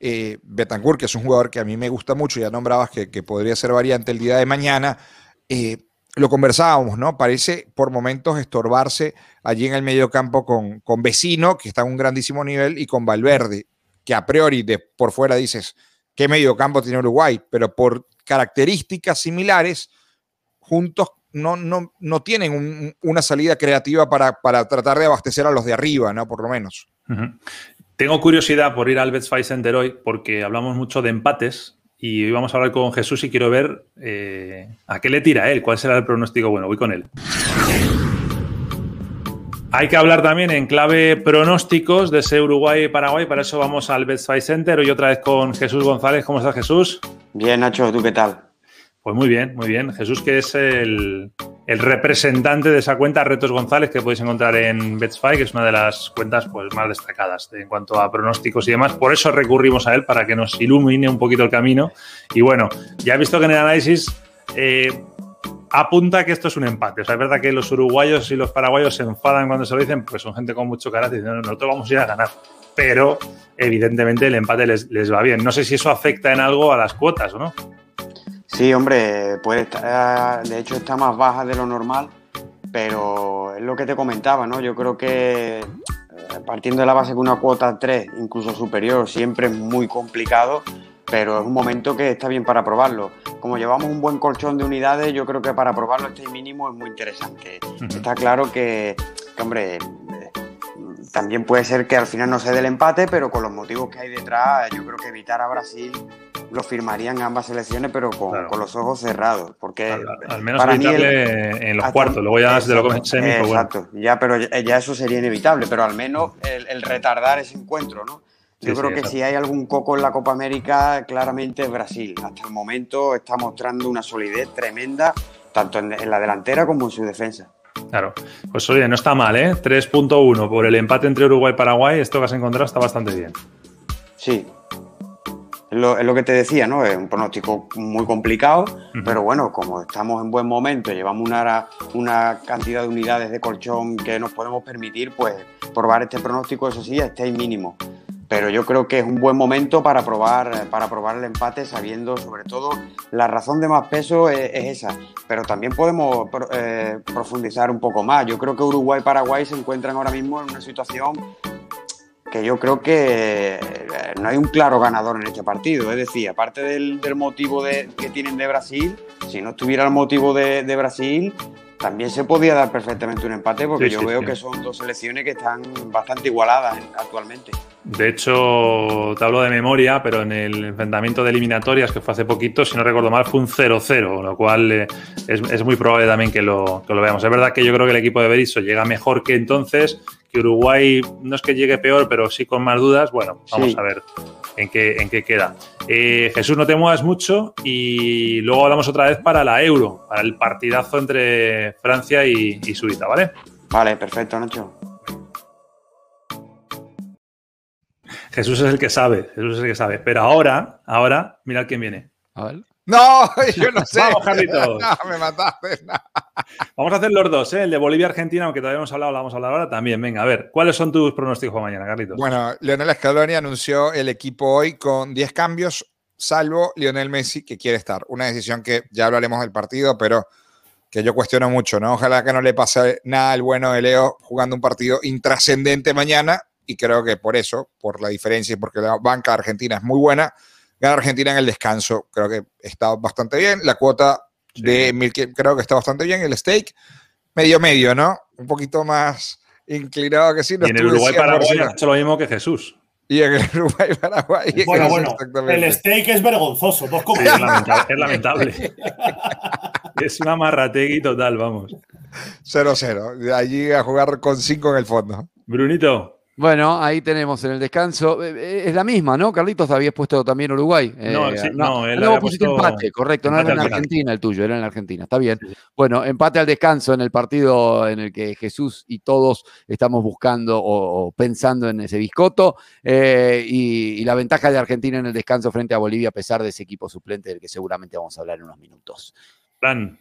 eh, Betancourt, que es un jugador que a mí me gusta mucho, ya nombrabas que, podría ser variante el día de mañana, eh, lo conversábamos, ¿no? Parece por momentos estorbarse allí en el medio campo con, con Vecino, que está en un grandísimo nivel, y con Valverde, que a priori de por fuera dices, ¿qué medio campo tiene Uruguay? Pero por características similares, juntos no, no, no tienen una salida creativa para, para, tratar de abastecer a los de arriba, ¿no? Por lo menos. Tengo curiosidad por ir al Betfair Center hoy porque hablamos mucho de empates y hoy vamos a hablar con Jesús y quiero ver eh, a qué le tira él, cuál será el pronóstico bueno. Voy con él. Hay que hablar también en clave pronósticos de ese Uruguay-Paraguay. Para eso vamos al Betfair Center. Hoy otra vez con Jesús González. ¿Cómo estás, Jesús? Bien, Nacho. ¿Tú qué tal? Pues muy bien, muy bien. Jesús, que es el, representante de esa cuenta, Retos González, que podéis encontrar en Betfair, que es una de las cuentas pues, más destacadas en cuanto a pronósticos y demás. Por eso recurrimos a él, para que nos ilumine un poquito el camino. Y bueno, ya he visto que en el análisis eh, apunta que esto es un empate. O sea, es verdad que los uruguayos y los paraguayos se enfadan cuando se lo dicen, pues son gente con mucho carácter y dicen, no, nosotros vamos a ir a ganar. Pero evidentemente el empate les, les va bien. No sé si eso afecta en algo a las cuotas o no. Sí, hombre, puede estar, de hecho está más baja de lo normal, pero es lo que te comentaba, ¿no? Yo creo que eh, partiendo de la base que una cuota 3, incluso superior, siempre es muy complicado, pero es un momento que está bien para probarlo. Como llevamos un buen colchón de unidades, yo creo que para probarlo este mínimo es muy interesante. Está claro que, hombre, eh, también puede ser que al final no se dé el empate, pero con los motivos que hay detrás, yo creo que evitar a Brasil lo firmarían ambas selecciones, pero con, con los ojos cerrados. Porque al, menos para en los cuartos, luego ya de lo semi. Pues exacto, ya, pero ya, eso sería inevitable, pero al menos el, retardar ese encuentro, ¿no? Yo creo que si hay algún coco en la Copa América, claramente es Brasil. Hasta el momento está mostrando una solidez tremenda, tanto en, la delantera como en su defensa. Claro, pues oye, no está mal, ¿eh? 3.1 por el empate entre Uruguay y Paraguay, esto que has encontrado está bastante bien. Sí, es lo, que te decía, ¿no? Es un pronóstico muy complicado, pero bueno, como estamos en buen momento, llevamos una, una cantidad de unidades de colchón que nos podemos permitir, pues probar este pronóstico, eso sí, esté mínimo. Pero yo creo que es un buen momento para probar, para probar el empate, sabiendo sobre todo la razón de más peso es, esa. Pero también podemos eh, profundizar un poco más. Yo creo que Uruguay y Paraguay se encuentran ahora mismo en una situación que yo creo que eh, no hay un claro ganador en este partido. Es decir, aparte del, motivo de, que tienen de Brasil, si no estuviera el motivo de, Brasil, también se podía dar perfectamente un empate porque yo veo que son dos selecciones que están bastante igualadas actualmente. De hecho, te hablo de memoria, pero en el enfrentamiento de eliminatorias que fue hace poquito, si no recuerdo mal, fue un 0-0, lo cual eh, es, muy probable también que lo, que lo, veamos. Es verdad que yo creo que el equipo de Berizzo llega mejor que entonces, que Uruguay no es que llegue peor, pero sí con más dudas. Bueno, vamos a ver en qué, en qué queda. Eh, Jesús, no te muevas mucho y luego hablamos otra vez para la Euro, para el partidazo entre Francia y, y Suiza, ¿vale? Vale, perfecto, Nacho. Jesús es el que sabe, Jesús es el que sabe. Pero ahora, ahora, mirad quién viene. No, yo no sé. Vamos, Carlitos. No, me mataste. Vamos a hacer los dos, ¿eh? el de Bolivia-Argentina, aunque todavía no hemos hablado, lo vamos a hablar ahora también. Venga, a ver, ¿cuáles son tus pronósticos para mañana, Carlitos? Bueno, Lionel Scaloni anunció el equipo hoy con 10 cambios, salvo Lionel Messi, que quiere estar. Una decisión que ya hablaremos del partido, pero que yo cuestiono mucho, ¿no? Ojalá que no le pase nada al bueno de Leo jugando un partido intrascendente mañana y creo que por eso, por la diferencia y porque la banca argentina es muy buena, gana Argentina en el descanso. Creo que está bastante bien. La cuota de Milk creo que está bastante bien. El stake, medio medio, ¿no? Un poquito más inclinado que sí. y en el Uruguay Paraguay ha hecho lo mismo que Jesús. Y en el Uruguay Paraguay. Bueno, bueno, el steak es vergonzoso. Dos es lamentable. Es, lamentable. es una marrategui total, vamos. 0-0. De allí a jugar con 5 en el fondo. Brunito. Bueno, ahí tenemos en el descanso. Eh, eh, es la misma, ¿no? Carlitos habías puesto también Uruguay. No, eh, sí, no, él había pusiste empate, correcto. no era en Argentina el tuyo, era en Argentina. Está bien. Bueno, empate al descanso en el partido en el que Jesús y todos estamos buscando o, pensando en ese biscoto. y, la ventaja de Argentina en el descanso frente a Bolivia, a pesar de ese equipo suplente del que seguramente vamos a hablar en unos minutos. Plan.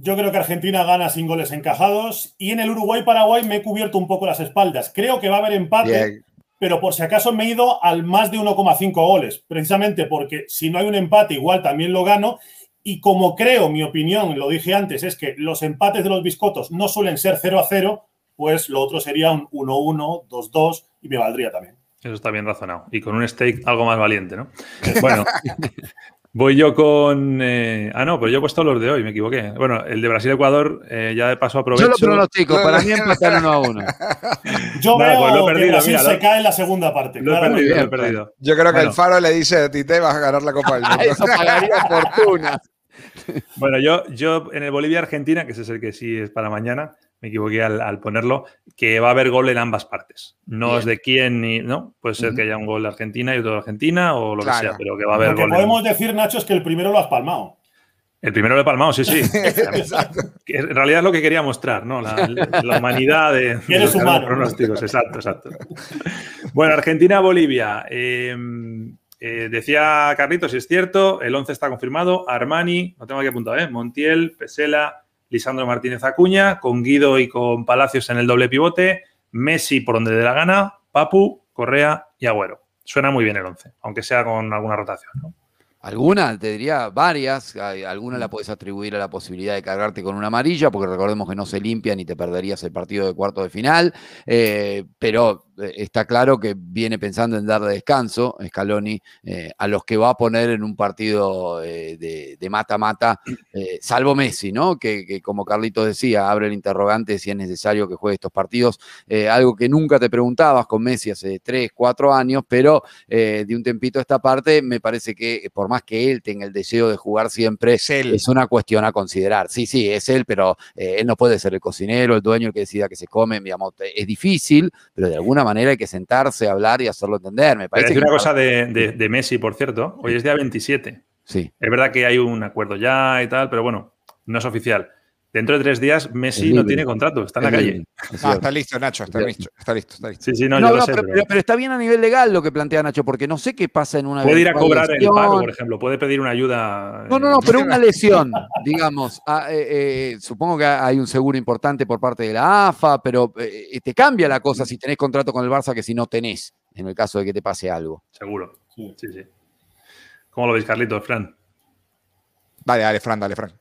Yo creo que Argentina gana sin goles encajados y en el Uruguay-Paraguay me he cubierto un poco las espaldas. Creo que va a haber empate, pero por si acaso me he ido al más de 1,5 goles, precisamente porque si no hay un empate igual también lo gano. Y como creo, mi opinión, lo dije antes, es que los empates de los biscotos no suelen ser 0 a 0, pues lo otro sería un 1-1, 2-2 y me valdría también. Eso está bien razonado. Y con un stake algo más valiente, ¿no? Bueno, Voy yo con. Eh, ah, no, pero yo he puesto los de hoy, me equivoqué. Bueno, el de Brasil-Ecuador, eh, ya de paso aprovecho. Yo lo pronostico, para mí empatan uno a uno. Yo veo pues lo que Brasil se cae en la segunda parte. Lo he perdido, lo he perdido. Yo creo que el Faro le dice: Tite, vas a ganar la Copa del Mundo. Eso pagaría fortuna. Bueno, yo, yo en el Bolivia-Argentina, que ese es el que sí es para mañana, me equivoqué al, ponerlo, que va a haber gol en ambas partes. No es de quién ni. No, puede ser que haya un gol de Argentina y otro de Argentina o lo que sea, pero que va a haber lo que podemos decir, Nacho, es que el primero lo has palmado. El primero lo he palmado, sí, sí. en realidad es lo que quería mostrar, ¿no? La, humanidad de, los pronósticos. Exacto, exacto. Bueno, Argentina-Bolivia. Em, eh, decía Carlitos, si es cierto, el 11 está confirmado. Armani, no tengo aquí apuntado, ¿eh? Montiel, Pesela, Lisandro Martínez Acuña, con Guido y con Palacios en el doble pivote, Messi por donde dé la gana, Papu, Correa y Agüero. Suena muy bien el 11, aunque sea con alguna rotación. Alguna, te diría varias, alguna la puedes atribuir a la posibilidad de cargarte con una amarilla, porque recordemos que no se limpian y te perderías el partido de cuarto de final, eh, pero eh, está claro que viene pensando en dar descanso, Scaloni, eh, a los que va a poner en un partido de mata-mata, salvo Messi, ¿no? Que, como Carlitos decía, abre el interrogante si es necesario que juegue estos partidos, algo que nunca te preguntabas con Messi hace tres, cuatro años, pero de un tempito a esta parte me parece que por más que él tenga el deseo de jugar siempre, es, una cuestión a considerar. Sí, sí, es él, pero eh, él no puede ser el cocinero, el dueño, el que decida que se come, digamos, es difícil, pero de alguna manera hay que sentarse, hablar y hacerlo entender. Me parece una cosa de, de, Messi, por cierto, hoy es día 27. Sí. Es verdad que hay un acuerdo ya y tal, pero bueno, no es oficial. Dentro de tres días, Messi no tiene contrato, está en la calle. Ah, está listo, Nacho, está listo, está listo, está listo. Sí, sí, no, yo lo sé, pero, pero, está bien a nivel legal lo que plantea Nacho, porque no sé qué pasa en una Puede ir a cobrar el pago, por ejemplo, puede pedir una ayuda. No, no, no, pero una lesión, digamos. Ah, eh, eh, supongo que hay un seguro importante por parte de la AFA, pero eh, te cambia la cosa si tenés contrato con el Barça que si no tenés, en el caso de que te pase algo. Seguro, sí, sí. sí. ¿Cómo lo veis, Carlitos, Fran? Dale, dale, Fran, dale, Fran.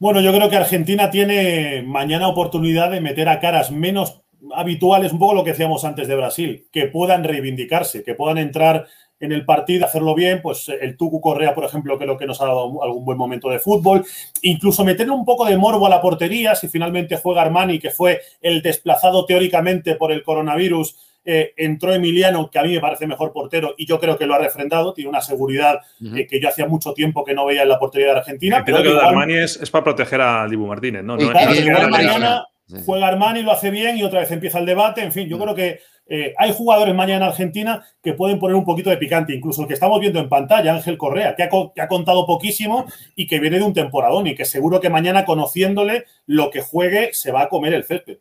Bueno, yo creo que Argentina tiene mañana oportunidad de meter a caras menos habituales, un poco lo que decíamos antes de Brasil, que puedan reivindicarse, que puedan entrar en el partido, hacerlo bien, pues el Tucu Correa, por ejemplo, que lo que nos ha dado algún buen momento de fútbol, incluso meter un poco de morbo a la portería, si finalmente juega Armani, que fue el desplazado teóricamente por el coronavirus, eh, entró Emiliano, que a mí me parece mejor portero y yo creo que lo ha refrendado, tiene una seguridad eh, que yo hacía mucho tiempo que no veía en la portería de Argentina. Creo que Armani es, para proteger a Dibu Martínez, ¿no? mañana juega Armani, lo hace bien y otra vez empieza el debate. En fin, yo creo que eh, hay jugadores mañana en Argentina que pueden poner un poquito de picante, incluso el que estamos viendo en pantalla, Ángel Correa, que ha, que ha, contado poquísimo y que viene de un temporadón y que seguro que mañana conociéndole lo que juegue se va a comer el césped.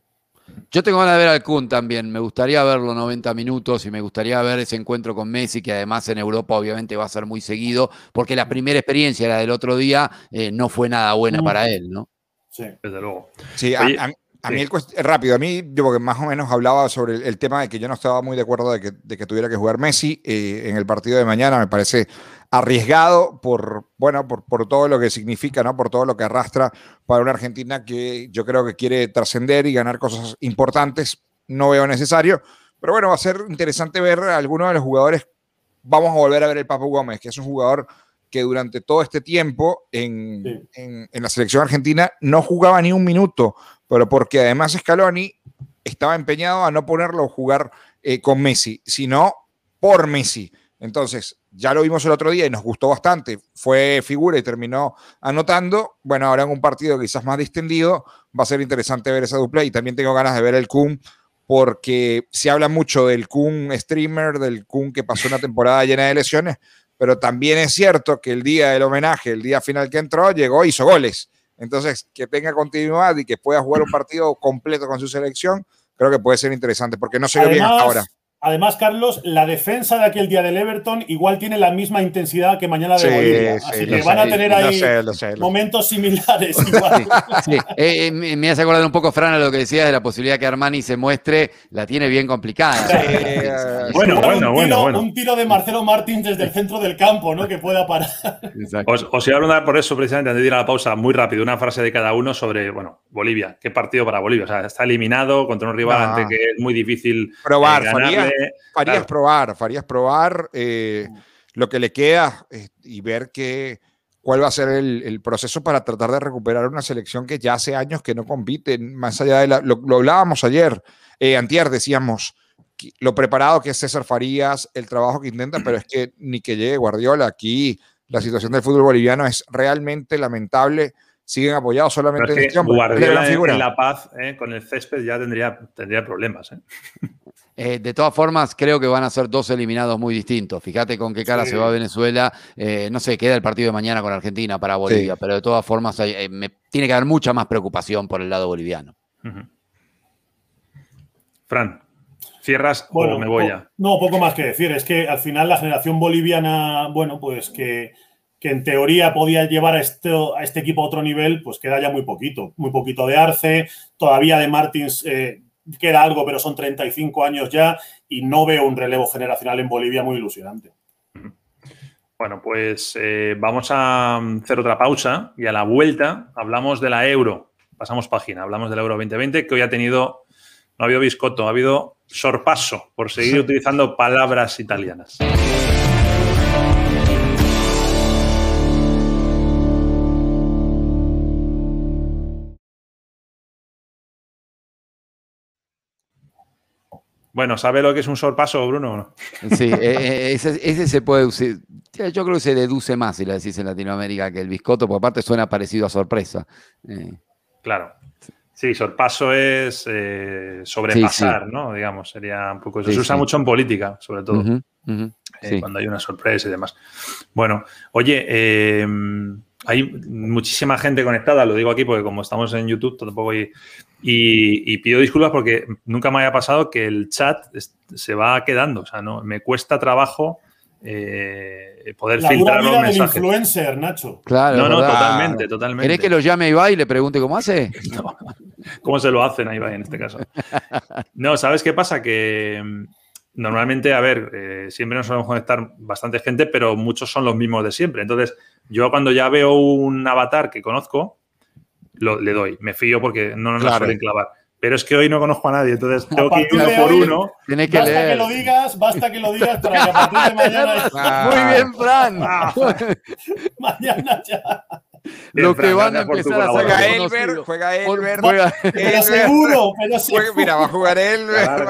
Yo tengo ganas de ver al Kun también. Me gustaría verlo 90 minutos y me gustaría ver ese encuentro con Messi, que además en Europa obviamente va a ser muy seguido, porque la primera experiencia, la del otro día, eh, no fue nada buena mm. para él, ¿no? Sí, desde luego. Sí, a, mí, el, rápido, a mí, yo que más o menos hablaba sobre el, tema de que yo no estaba muy de acuerdo de que, tuviera que jugar Messi eh, en el partido de mañana. Me parece arriesgado por, bueno, por, por, todo lo que significa, ¿no? por todo lo que arrastra para una Argentina que yo creo que quiere trascender y ganar cosas importantes. No veo necesario, pero bueno, va a ser interesante ver a algunos de los jugadores. Vamos a volver a ver el Papo Gómez, que es un jugador que durante todo este tiempo en, en, la selección argentina no jugaba ni un minuto, pero porque además Scaloni estaba empeñado a no ponerlo a jugar eh, con Messi, sino por Messi. Entonces, ya lo vimos el otro día y nos gustó bastante. Fue figura y terminó anotando. Bueno, ahora en un partido quizás más distendido va a ser interesante ver esa dupla y también tengo ganas de ver el Kun porque se habla mucho del Kun streamer, del Kun que pasó una temporada llena de lesiones, pero también es cierto que el día del homenaje, el día final que entró, llegó y hizo goles. Entonces, que tenga continuidad y que pueda jugar un partido completo con su selección, creo que puede ser interesante porque no se ve bien hasta ahora. Además, Carlos, la defensa de aquel día del Everton igual tiene la misma intensidad que mañana de Bolivia. Así que van a tener ahí momentos similares. Sí, eh, eh, me hace acordar un poco, Fran, a lo que decías de la posibilidad que Armani se muestre, la tiene bien complicada. bueno, bueno, bueno, bueno, Un tiro de Marcelo Martín desde el centro del campo, ¿no? Que pueda parar. Os, os iba a hablar por eso, precisamente, antes de ir a la pausa, muy rápido, una frase de cada uno sobre, bueno, Bolivia. ¿Qué partido para Bolivia? O sea, está eliminado contra un rival ante que es muy difícil probar, eh, Farías, probar, farías probar. Eh, lo que le queda y ver qué, cuál va a ser el, proceso para tratar de recuperar una selección que ya hace años que no compite, más allá de la, lo, hablábamos ayer, eh, antier decíamos lo preparado que es César Farías, el trabajo que intenta, pero es que ni que llegue Guardiola aquí, la situación del fútbol boliviano es realmente lamentable siguen apoyados solamente en este Guardiola en, La Paz, eh, con el césped ya tendría, tendría problemas. Eh. Eh, de todas formas, creo que van a ser dos eliminados muy distintos. Fíjate con qué cara se va a Venezuela. no sé, queda el partido de mañana con Argentina para Bolivia, pero de todas formas tiene que haber mucha más preocupación por el lado boliviano. Fran, ¿cierras bueno, o me voy ya? No, poco más que decir. Es que al final la generación boliviana, bueno, pues que que en teoría podía llevar a este, a este equipo a otro nivel, pues queda ya muy poquito. Muy poquito de Arce, todavía de Martins eh, queda algo, pero son 35 años ya y no veo un relevo generacional en Bolivia muy ilusionante. Bueno, pues eh, vamos a hacer otra pausa y a la vuelta hablamos de la euro. Pasamos página, hablamos del euro 2020 que hoy ha tenido, no ha habido biscotto, ha habido sorpaso por seguir utilizando palabras italianas. Bueno, ¿sabe lo que es un sorpaso, Bruno? Sí, eh, eh, ese, se puede usar. Yo creo que se deduce más si lo decís en Latinoamérica que el biscoto, por aparte suena parecido a sorpresa. Eh. Claro. Sí, sorpaso es sobrepasar, ¿no? Digamos, sería un poco. se usa mucho en política, sobre todo. cuando hay una sorpresa y demás. Bueno, oye, hay muchísima gente conectada, lo digo aquí porque como estamos en YouTube, tampoco hay y, pido disculpas porque nunca me haya pasado que el chat se va quedando. O sea, no, me cuesta trabajo eh, poder la filtrar los mensajes. influencer, Nacho. Claro, no, no, totalmente, totalmente. ¿Querés que lo llame a Ibai y le pregunte cómo hace? No. ¿Cómo se lo hacen a Ibai en este caso? No, ¿sabes qué pasa? Que mm, normalmente, a ver, eh, siempre nos solemos conectar bastante gente, pero muchos son los mismos de siempre. Entonces, yo cuando ya veo un avatar que conozco, le doy. Me fío porque no nos claro. suelen clavar. Pero es que hoy no conozco a nadie, entonces tengo que ir uno por uno. Tiene que basta que lo digas, basta que lo digas para que a partir de mañana. Ah. Muy bien, Fran. Ah. mañana ya. Lo que van a empezar a sacar. Juega Elber, juega Elber. Juega Pero seguro, pero seguro. Mira, va a jugar Elber.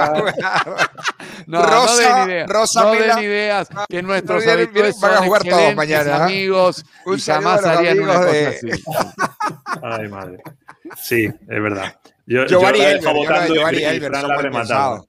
No, Rosa, no den ideas. Rosa no den ideas que nuestros no habituales van a jugar todos mañana. ¿eh? amigos Un y jamás harían una cosa así. Ay, madre. Sí, es verdad. Yo, Giovanni yo Elber, votando Giovanni y, Elber, y la.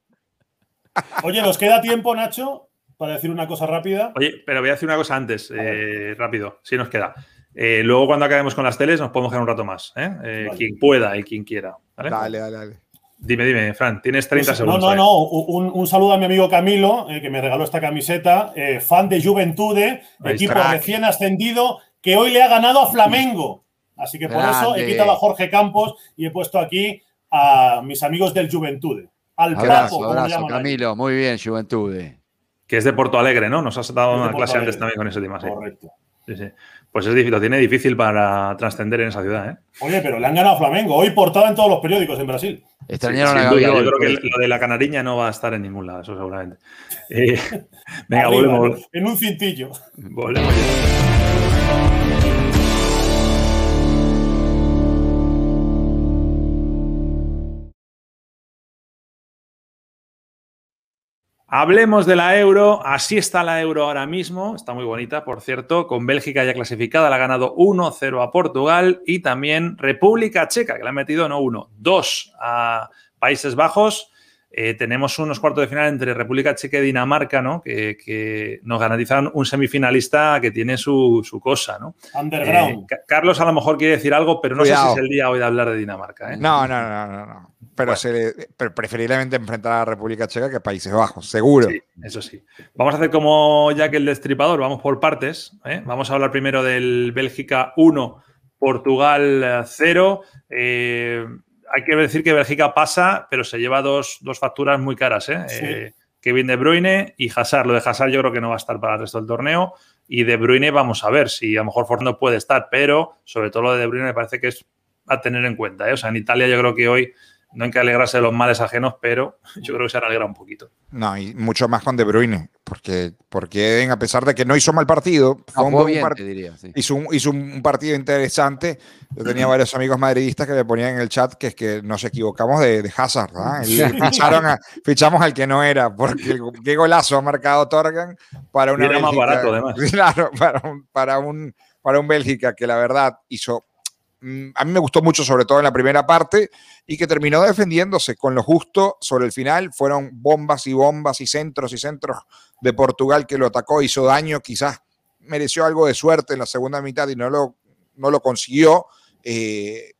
Oye, ¿nos queda tiempo, Nacho, para decir una cosa rápida? Oye, pero voy a decir una cosa antes, eh, rápido, si nos queda. Eh, luego, cuando acabemos con las teles, nos podemos quedar un rato más. ¿eh? eh quien pueda y quien quiera. ¿vale? Dale, dale, dale. Dime, dime, Fran, tienes 30 segundos. No, no, no. Un, saludo a mi amigo Camilo, que me regaló esta camiseta. fan de Juventude, equipo recién ascendido, que hoy le ha ganado a Flamengo. Así que por eso he quitado a Jorge Campos y he puesto aquí a mis amigos del Juventude. Al abrazo, abrazo, Camilo, muy bien, Juventude. Que es de Porto Alegre, ¿no? Nos has dado una clase antes también con ese tema. Correcto. Sí, sí. Pues es difícil, lo tiene difícil para trascender en esa ciudad, ¿eh? Oye, pero le han ganado a Flamengo. Hoy portada en todos los periódicos en Brasil. Extrañaron a Yo creo que lo de la canariña no va a estar en ningún lado, eso seguramente. Eh, venga, volvemos. En un cintillo. Volvemos. Hablemos de la euro. Así está la euro ahora mismo. Está muy bonita, por cierto. Con Bélgica ya clasificada, la ha ganado 1-0 a Portugal. Y también República Checa, que le ha metido no 1, 2 a Países Bajos. Eh, tenemos unos cuartos de final entre República Checa y Dinamarca, ¿no? Que, nos garantizan un semifinalista que tiene su, cosa, ¿no? Underground. Eh, Carlos a lo mejor quiere decir algo, pero no sé si es el día hoy de hablar de Dinamarca. ¿eh? No, no, no, no, no. Pero, preferiblemente enfrentar a la República Checa que a Países Bajos, seguro. Sí, eso sí. Vamos a hacer como que el destripador, vamos por partes. Vamos a hablar primero del Bélgica 1, Portugal 0 hay que decir que Bélgica pasa, pero se lleva dos, facturas muy caras. ¿eh? ¿eh? Kevin De Bruyne y Hazard. Lo de Hazard yo creo que no va a estar para el resto del torneo. Y De Bruyne vamos a ver si a lo mejor Ford no puede estar, pero sobre todo lo de De Bruyne me parece que es a tener en cuenta. ¿eh? O sea, en Italia yo creo que hoy no hay que alegrarse de los males ajenos, pero yo creo que se alegra un poquito. No, y mucho más con De Bruyne, porque, porque a pesar de que no hizo mal partido, fue un buen diría, hizo, un, hizo, un, partido interesante. Yo tenía varios amigos madridistas que me ponían en el chat que es que nos equivocamos de, Hazard, fichamos al que no era, porque qué golazo ha marcado Torgan para una más barato, además. Claro, para para un, para un Bélgica que la verdad hizo a mí me gustó mucho, sobre todo en la primera parte, y que terminó defendiéndose con lo justo sobre el final. Fueron bombas y bombas y centros y centros de Portugal que lo atacó, hizo daño, quizás mereció algo de suerte en la segunda mitad y no lo, no lo consiguió, eh,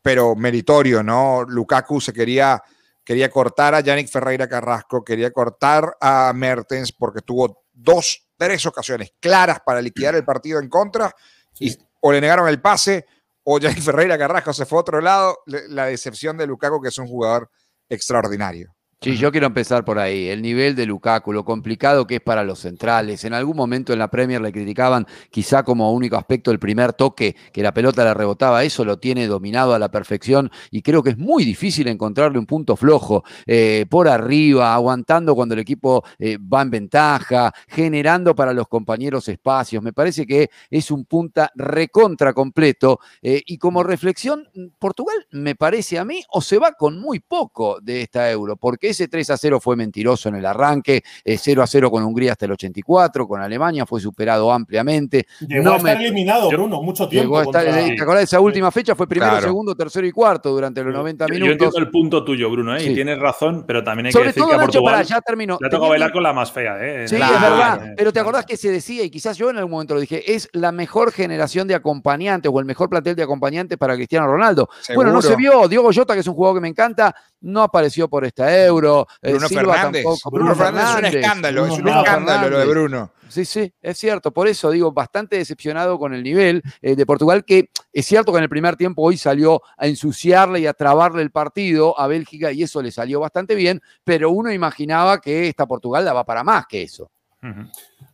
pero meritorio, ¿no? Lukaku se quería, quería cortar a Yannick Ferreira Carrasco, quería cortar a Mertens porque tuvo dos, tres ocasiones claras para liquidar el partido en contra y, o le negaron el pase o Jay Ferreira Carrasco se fue a otro lado, la decepción de Lukaku, que es un jugador extraordinario. Sí, yo quiero empezar por ahí. El nivel de Lukaku, lo complicado que es para los centrales. En algún momento en la Premier le criticaban quizá como único aspecto el primer toque, que la pelota le rebotaba. Eso lo tiene dominado a la perfección y creo que es muy difícil encontrarle un punto flojo eh, por arriba, aguantando cuando el equipo eh, va en ventaja, generando para los compañeros espacios. Me parece que es un punta recontra completo. Eh, y como reflexión, Portugal me parece a mí o se va con muy poco de esta euro, porque ese 3 a 0 fue mentiroso en el arranque, 0 eh, a 0 con Hungría hasta el 84, con Alemania fue superado ampliamente. Llegó a estar eliminado, Bruno, mucho tiempo. ¿Te acordás de esa última fecha? Fue primero, segundo, tercero y cuarto durante los 90 minutos. Yo entiendo el punto tuyo, Bruno, ¿eh? y tienes razón, pero también hay que decir que a Portugal ya terminó. Le toca bailar con la más fea. ¿eh? Sí, es verdad, pero te acordás que se decía, y quizás yo en algún momento lo dije, es la mejor generación de acompañantes o el mejor plantel de acompañantes para Cristiano Ronaldo. Bueno, no se vio, Diego Jota, que es un jugador que me encanta, no apareció por esta euro. Eh, Bruno Fernández. Bruno, Fernández es un escándalo, es un escándalo lo de Bruno. Sí, sí, es cierto. Por eso digo, bastante decepcionado con el nivel eh, de Portugal, que es cierto que en el primer tiempo hoy salió a ensuciarle y a trabarle el partido a Bélgica y eso le salió bastante bien, pero uno imaginaba que esta Portugal daba para más que eso.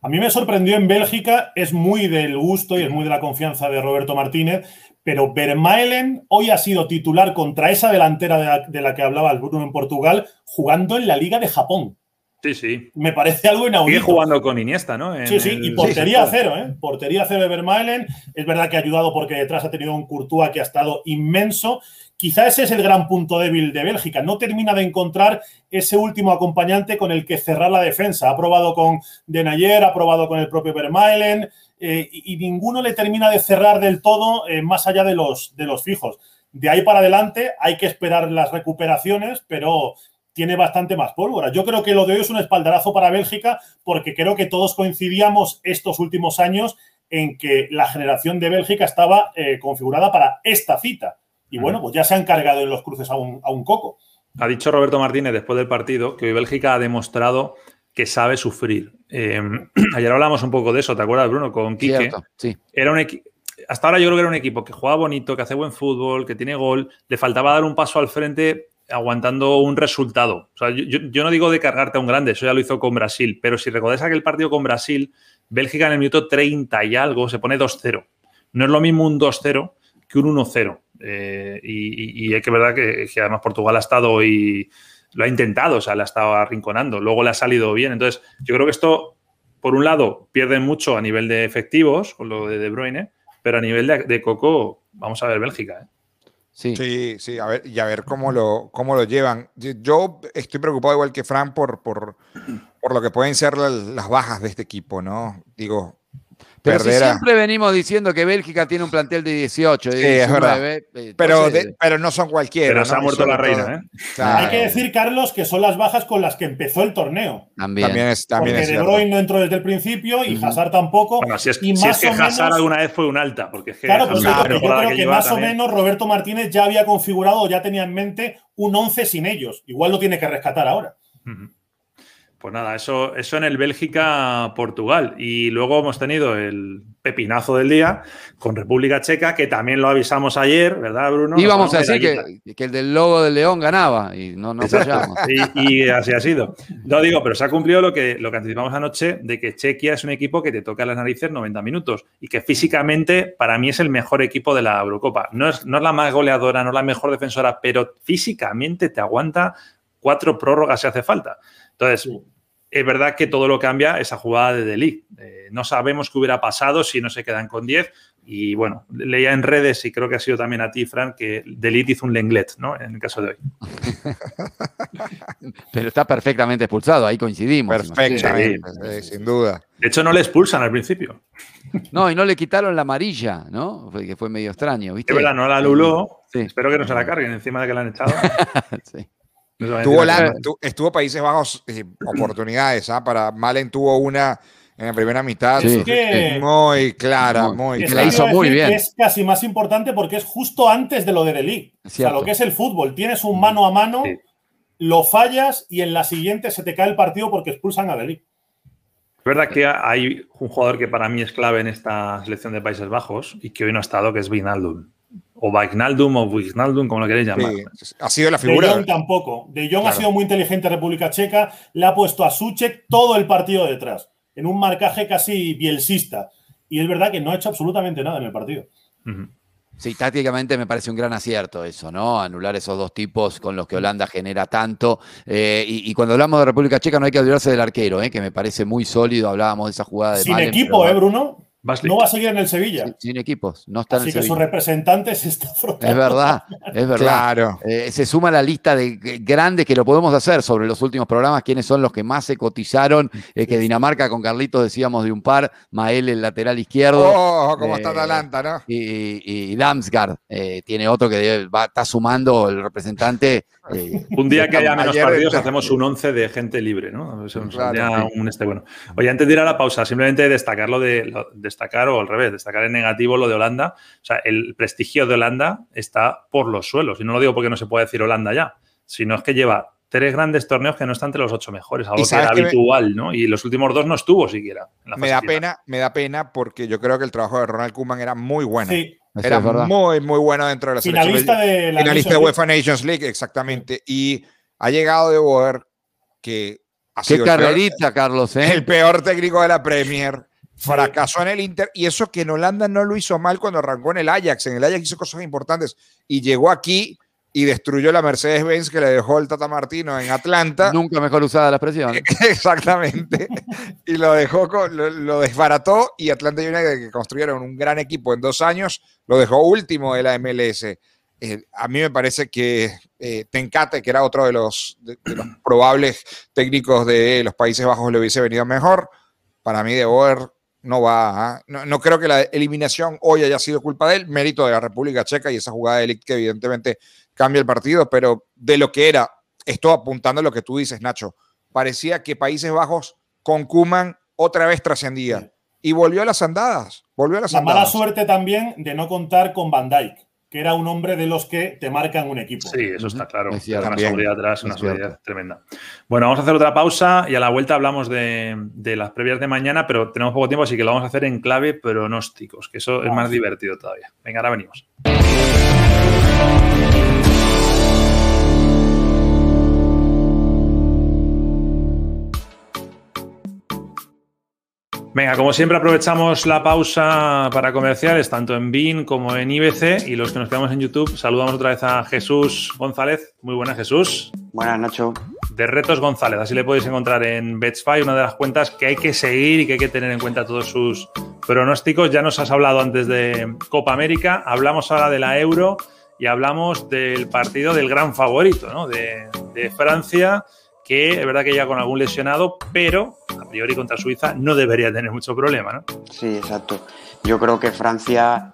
A mí me sorprendió en Bélgica, es muy del gusto y es muy de la confianza de Roberto Martínez, pero Vermaelen hoy ha sido titular contra esa delantera de la, que hablaba el Bruno en Portugal, jugando en la Liga de Japón. Sí, sí. Me parece algo inaudito. Sigue jugando con Iniesta, ¿no? sí, sí, y portería cero, ¿eh? Portería cero de Vermaelen. Es verdad que ha ayudado porque detrás ha tenido un Courtois que ha estado inmenso. Quizá ese es el gran punto débil de Bélgica. No termina de encontrar ese último acompañante con el que cerrar la defensa. Ha probado con Denayer, ha probado con el propio Vermaelen. Eh, y, ninguno le termina de cerrar del todo eh, más allá de los, de los fijos. De ahí para adelante hay que esperar las recuperaciones, pero tiene bastante más pólvora. Yo creo que lo de hoy es un espaldarazo para Bélgica porque creo que todos coincidíamos estos últimos años en que la generación de Bélgica estaba eh, configurada para esta cita. Y bueno, pues ya se han cargado en los cruces a un, a un coco. Ha dicho Roberto Martínez después del partido que hoy Bélgica ha demostrado que sabe sufrir. Em, ayer hablamos un poco de eso, ¿te acuerdas, Bruno? Con Quique. sí. Era un Hasta ahora yo creo que era un equipo que juega bonito, que hace buen fútbol, que tiene gol. Le faltaba dar un paso al frente aguantando un resultado. O sea, yo, no digo de cargarte a un grande, eso ya lo hizo con Brasil, pero si recordáis aquel partido con Brasil, Bélgica en el minuto 30 y algo se pone 2-0. No es lo mismo un 2-0 que un 1-0. Eh, y, es que verdad que, que, además Portugal ha estado y lo ha intentado, o sea, le ha estado arrinconando, luego le ha salido bien. Entonces, yo creo que esto, por un lado, pierde mucho a nivel de efectivos, con lo de De Bruyne, pero a nivel de, Coco, vamos a ver Bélgica. ¿eh? Sí. sí, sí, a ver, y a ver cómo lo, cómo lo llevan. Yo estoy preocupado igual que Fran por, por, por lo que pueden ser las bajas de este equipo, ¿no? Digo, pero siempre venimos diciendo que Bélgica tiene un plantel de 18, de 19, eh, pero, pero no son cualquiera. Pero se ha muerto la reina. ¿eh? Hay que decir, Carlos, que son las bajas con las que empezó el torneo. También, es también Porque De Bruyne no entró desde el principio y Hazard tampoco. Bueno, si es, y más que Hazard alguna vez fue un alta. Porque es que claro, pues yo creo que, más o menos Roberto Martínez ya había configurado, ya tenía en mente un 11 sin ellos. Igual lo tiene que rescatar ahora. Pues nada, eso, eso en el Bélgica-Portugal. Y luego hemos tenido el pepinazo del día con República Checa, que también lo avisamos ayer, ¿verdad, Bruno? Íbamos a decir que, que, el del logo del León ganaba y no nos fallamos. Y, así ha sido. No digo, pero se ha cumplido lo que, lo que anticipamos anoche de que Chequia es un equipo que te toca las narices 90 minutos y que físicamente para mí es el mejor equipo de la Eurocopa. No es, no es la más goleadora, no es la mejor defensora, pero físicamente te aguanta cuatro prórrogas si hace falta. Entonces, es verdad que todo lo cambia esa jugada de Delic. Eh, no sabemos qué hubiera pasado si no se quedan con 10. Y bueno, leía en redes, y creo que ha sido también a ti, Fran, que Delit hizo un Lenglet, ¿no? En el caso de hoy. Pero está perfectamente expulsado, ahí coincidimos. Perfectamente, sin duda. De hecho, no le expulsan al principio. No, y no le quitaron la amarilla, ¿no? Que fue medio extraño, ¿viste? Es verdad, no la luló. Espero que no se la carguen encima de que la han echado. sí. Estuvo, Países Bajos eh, oportunidades, ¿ah? Para Malen tuvo una en la primera mitad muy clara, muy, La hizo muy bien. Es casi más importante porque es justo antes de lo de Delic. O sea, lo que es el fútbol. Tienes un mano a mano, lo fallas y en la siguiente se te cae el partido porque expulsan a Delic. Es verdad que hay un jugador que para mí es clave en esta selección de Países Bajos y que hoy no ha estado, que es Vinaldum o Vignaldum o Vignaldum, como lo queréis llamar. ha sido la figura. De Jong tampoco. De Jong ha sido muy inteligente República Checa, le ha puesto a Suchek todo el partido detrás, en un marcaje casi bielsista. Y es verdad que no ha hecho absolutamente nada en el partido. Sí, tácticamente me parece un gran acierto eso, ¿no? Anular esos dos tipos con los que Holanda genera tanto. Eh, y, cuando hablamos de República Checa no hay que olvidarse del arquero, ¿eh? que me parece muy sólido. Hablábamos de esa jugada de. Sin equipo, ¿eh, Bruno? No va a seguir en el Sevilla. Sin, equipos, no está Así que su representante se está frotando. Es verdad, es verdad. Claro. Eh, se suma la lista de grandes que lo podemos hacer sobre los últimos programas, quiénes son los que más se cotizaron, eh, que Dinamarca con Carlitos decíamos de un par, Mael el lateral izquierdo. Oh, cómo está eh, Atalanta, ¿no? Y, y, Damsgaard tiene otro que va, está sumando el representante. un día que haya menos partidos hacemos un 11 de gente libre, ¿no? un este bueno. Oye, antes de ir a la pausa, simplemente destacarlo de destacar, o al revés, destacar en negativo lo de Holanda. O sea, el prestigio de Holanda está por los suelos. Y no lo digo porque no se puede decir Holanda ya, sino es que lleva tres grandes torneos que no están entre los ocho mejores, algo que era habitual, ¿no? Y los últimos dos no estuvo siquiera. me da pena, me da pena porque yo creo que el trabajo de Ronald Koeman era muy bueno. Sí. Era muy, muy bueno dentro de la Finalista de la Finalista de UEFA Nations League, exactamente. Y ha llegado de ver que ha Qué carrerita, Carlos, ¿eh? El peor técnico de la Premier fracasó en el Inter y eso que en Holanda no lo hizo mal cuando arrancó en el Ajax. En el Ajax hizo cosas importantes y llegó aquí y destruyó la Mercedes-Benz que le dejó el Tata Martino en Atlanta. Nunca mejor usada la expresión. Exactamente. y lo dejó, lo, desbarató y Atlanta United, que construyeron un gran equipo en dos años, lo dejó último de la MLS. Eh, a mí me parece que eh, Tencate, que era otro de los, de los probables técnicos de los Países Bajos, le hubiese venido mejor. Para mí, De Boer no va. ¿ah? No, creo que la eliminación hoy haya sido culpa de él, mérito de la República Checa y esa jugada de Elite que evidentemente cambia el partido, pero de lo que era, estoy apuntando a lo que tú dices, Nacho. Parecía que Países Bajos con Kuman otra vez trascendía y volvió a las andadas. Volvió a las la mala suerte también de no contar con Van Dyke que era un hombre de los que te marcan un equipo. Sí, eso está claro. una seguridad atrás, una seguridad tremenda. Bueno, vamos a hacer otra pausa y a la vuelta hablamos de, las previas de mañana, pero tenemos poco tiempo, así que lo vamos a hacer en clave pronósticos, que eso es más divertido todavía. Venga, ahora venimos. Venga, como siempre aprovechamos la pausa para comerciales, tanto en BIN como en IBC, y los que nos quedamos en YouTube, saludamos otra vez a Jesús González. Muy buenas, Jesús. Buenas, Nacho. De Retos González, así le podéis encontrar en Betspy, una de las cuentas que hay que seguir y que hay que tener en cuenta todos sus pronósticos. Ya nos has hablado antes de Copa América, hablamos ahora de la Euro y hablamos del partido del gran favorito, ¿no? De, de Francia que es verdad que ya con algún lesionado, pero a priori contra Suiza no debería tener mucho problema, ¿no? Sí, exacto. Yo creo que Francia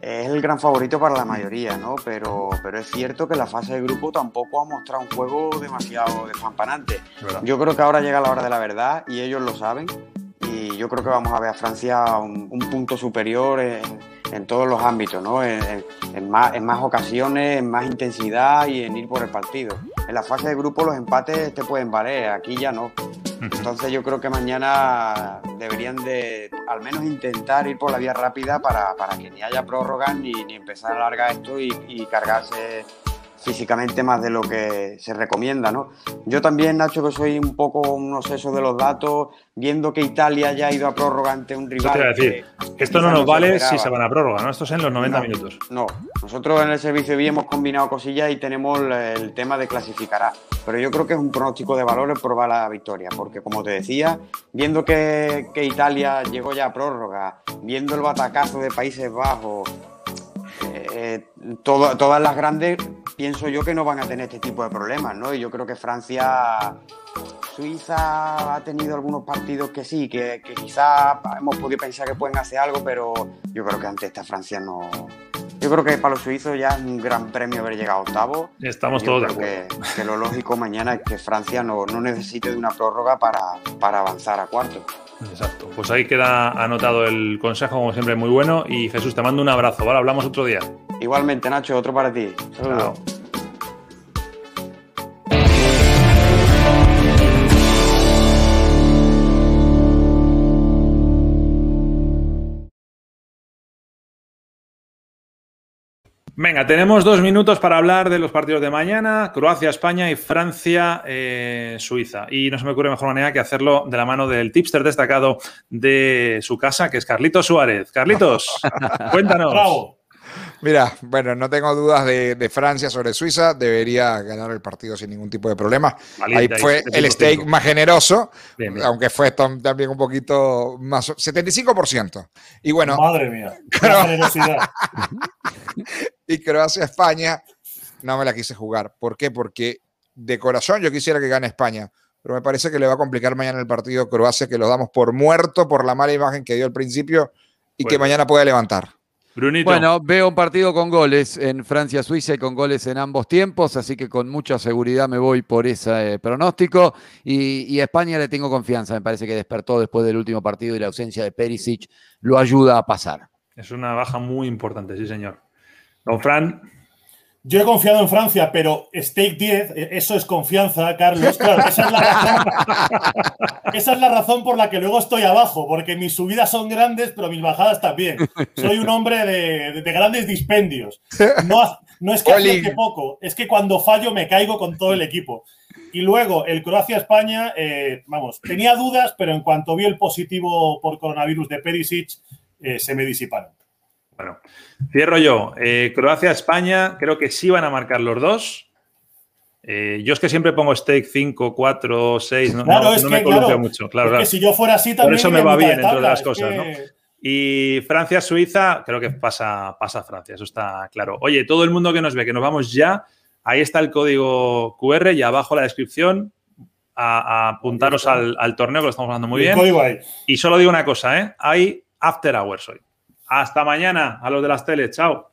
es el gran favorito para la mayoría, ¿no? Pero, pero es cierto que la fase de grupo tampoco ha mostrado un juego demasiado despampanante. Yo creo que ahora llega la hora de la verdad y ellos lo saben. Y yo creo que vamos a ver a Francia un, un punto superior en, en todos los ámbitos, ¿no? En, más, en más ocasiones, en más intensidad y en ir por el partido. En la fase de grupo los empates te pueden valer, aquí ya no. Entonces yo creo que mañana deberían de al menos intentar ir por la vía rápida para, que ni haya prórroga ni, ni empezar a alargar esto y, y cargarse físicamente más de lo que se recomienda, ¿no? Yo también, Nacho, que soy un poco un obseso de los datos, viendo que Italia ya ha ido a prórroga ante un rival. Te decir, esto no nos vale si se van a prórroga, ¿no? Esto es en los 90 minutos. No, nosotros en el servicio B hemos combinado cosillas y tenemos el tema de clasificará. Pero yo creo que es un pronóstico de valores probar la victoria, porque como te decía, viendo que, que Italia llegó ya a prórroga, viendo el batacazo de Países Bajos, eh, todas las grandes pienso yo que no van a tener este tipo de problemas, ¿no? Y yo creo que Francia, Suiza ha tenido algunos partidos que sí, que, que quizás hemos podido pensar que pueden hacer algo, pero yo creo que ante esta Francia no. Yo creo que para los suizos ya es un gran premio haber llegado a octavo. Estamos todos de acuerdo. Que, lo lógico mañana es que Francia no, no necesite de una prórroga para, para avanzar a cuarto. Exacto. Pues ahí queda anotado el consejo, como siempre, muy bueno. Y Jesús, te mando un abrazo, ¿vale? Hablamos otro día. Igualmente, Nacho, otro para ti. Saludos. Venga, tenemos dos minutos para hablar de los partidos de mañana, Croacia, España y Francia, eh, Suiza. Y no se me ocurre mejor manera que hacerlo de la mano del tipster destacado de su casa, que es Carlitos Suárez. Carlitos, cuéntanos. Mira, bueno, no tengo dudas de, Francia sobre Suiza. Debería ganar el partido sin ningún tipo de problema. ahí fue el stake más generoso, aunque fue también un poquito más. 75%. Y bueno. Madre mía, generosidad. y Croacia-España, no me la quise jugar. ¿Por qué? Porque de corazón yo quisiera que gane España. Pero me parece que le va a complicar mañana el partido Croacia, que lo damos por muerto por la mala imagen que dio al principio y que mañana puede levantar. Bueno, veo un partido con goles en Francia-Suiza y con goles en ambos tiempos, así que con mucha seguridad me voy por ese eh, pronóstico. Y, a España le tengo confianza, me parece que despertó después del último partido y la ausencia de Perisic lo ayuda a pasar. Es una baja muy importante, sí, señor. Don Fran. Yo he confiado en Francia, pero Stake 10, eh, eso es confianza, Carlos. Claro, esa es, la razón, esa es la razón por la que luego estoy abajo, porque mis subidas son grandes, pero mis bajadas también. Soy un hombre de, grandes dispendios. No, no es que acierte poco, es que cuando fallo me caigo con todo el equipo. Y luego el Croacia-España, eh, vamos, tenía dudas, pero en cuanto vi el positivo por coronavirus de Perisic, eh, se me disiparon. Bueno, cierro yo. Eh, Croacia-España, creo que sí van a marcar los dos. Eh, yo es que siempre pongo stake 5, 4, 6, no, me columpio mucho. Claro, es que si yo fuera así también. Por eso me va bien, entre otras cosas, ¿no? Y Francia-Suiza, creo que pasa, pasa Francia, eso está claro. Oye, todo el mundo que nos ve, que nos vamos ya, ahí está el código QR y abajo la descripción. A, apuntaros al, torneo, que lo estamos hablando muy bien. Y solo digo una cosa, ¿eh? Hay after hours hoy. Hasta mañana a los de las teles. Chao.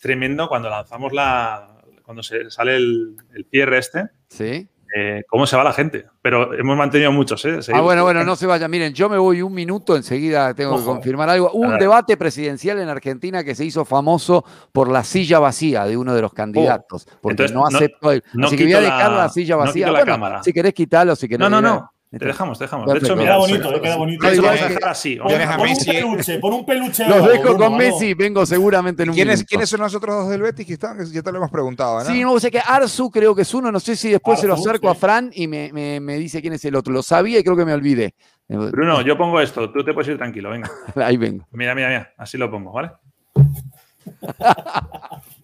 Tremendo cuando lanzamos la, cuando se sale el, el cierre este. Sí. Eh, cómo se va la gente. Pero hemos mantenido muchos. ¿eh? Ah, bueno, bueno, no se vaya. Miren, yo me voy un minuto, enseguida tengo que confirmar algo. Un debate presidencial en Argentina que se hizo famoso por la silla vacía de uno de los candidatos. porque no aceptó. No, así que voy a dejar la, silla vacía. la cámara. Si querés quitarlo, si querés. No, no, no. Te dejamos, te dejamos. De hecho, mira, queda bonito, eh, queda bonito. De hecho, vamos a dejar así. Pon, un peluche, pon un peluche. Los dejo con Messi, vengo seguramente en un ¿Quiénes, ¿Quiénes son los otros dos del Betis que están? Ya te lo hemos preguntado, ¿no? Sí, no, sé que Arzu creo que es uno, no sé si después se lo acerco a Fran y me, me, me, dice quién es el otro. Lo sabía y creo que me olvidé. Bruno, yo pongo esto, tú te puedes ir tranquilo, venga. Ahí vengo. Mira, mira, mira, así lo pongo, ¿vale?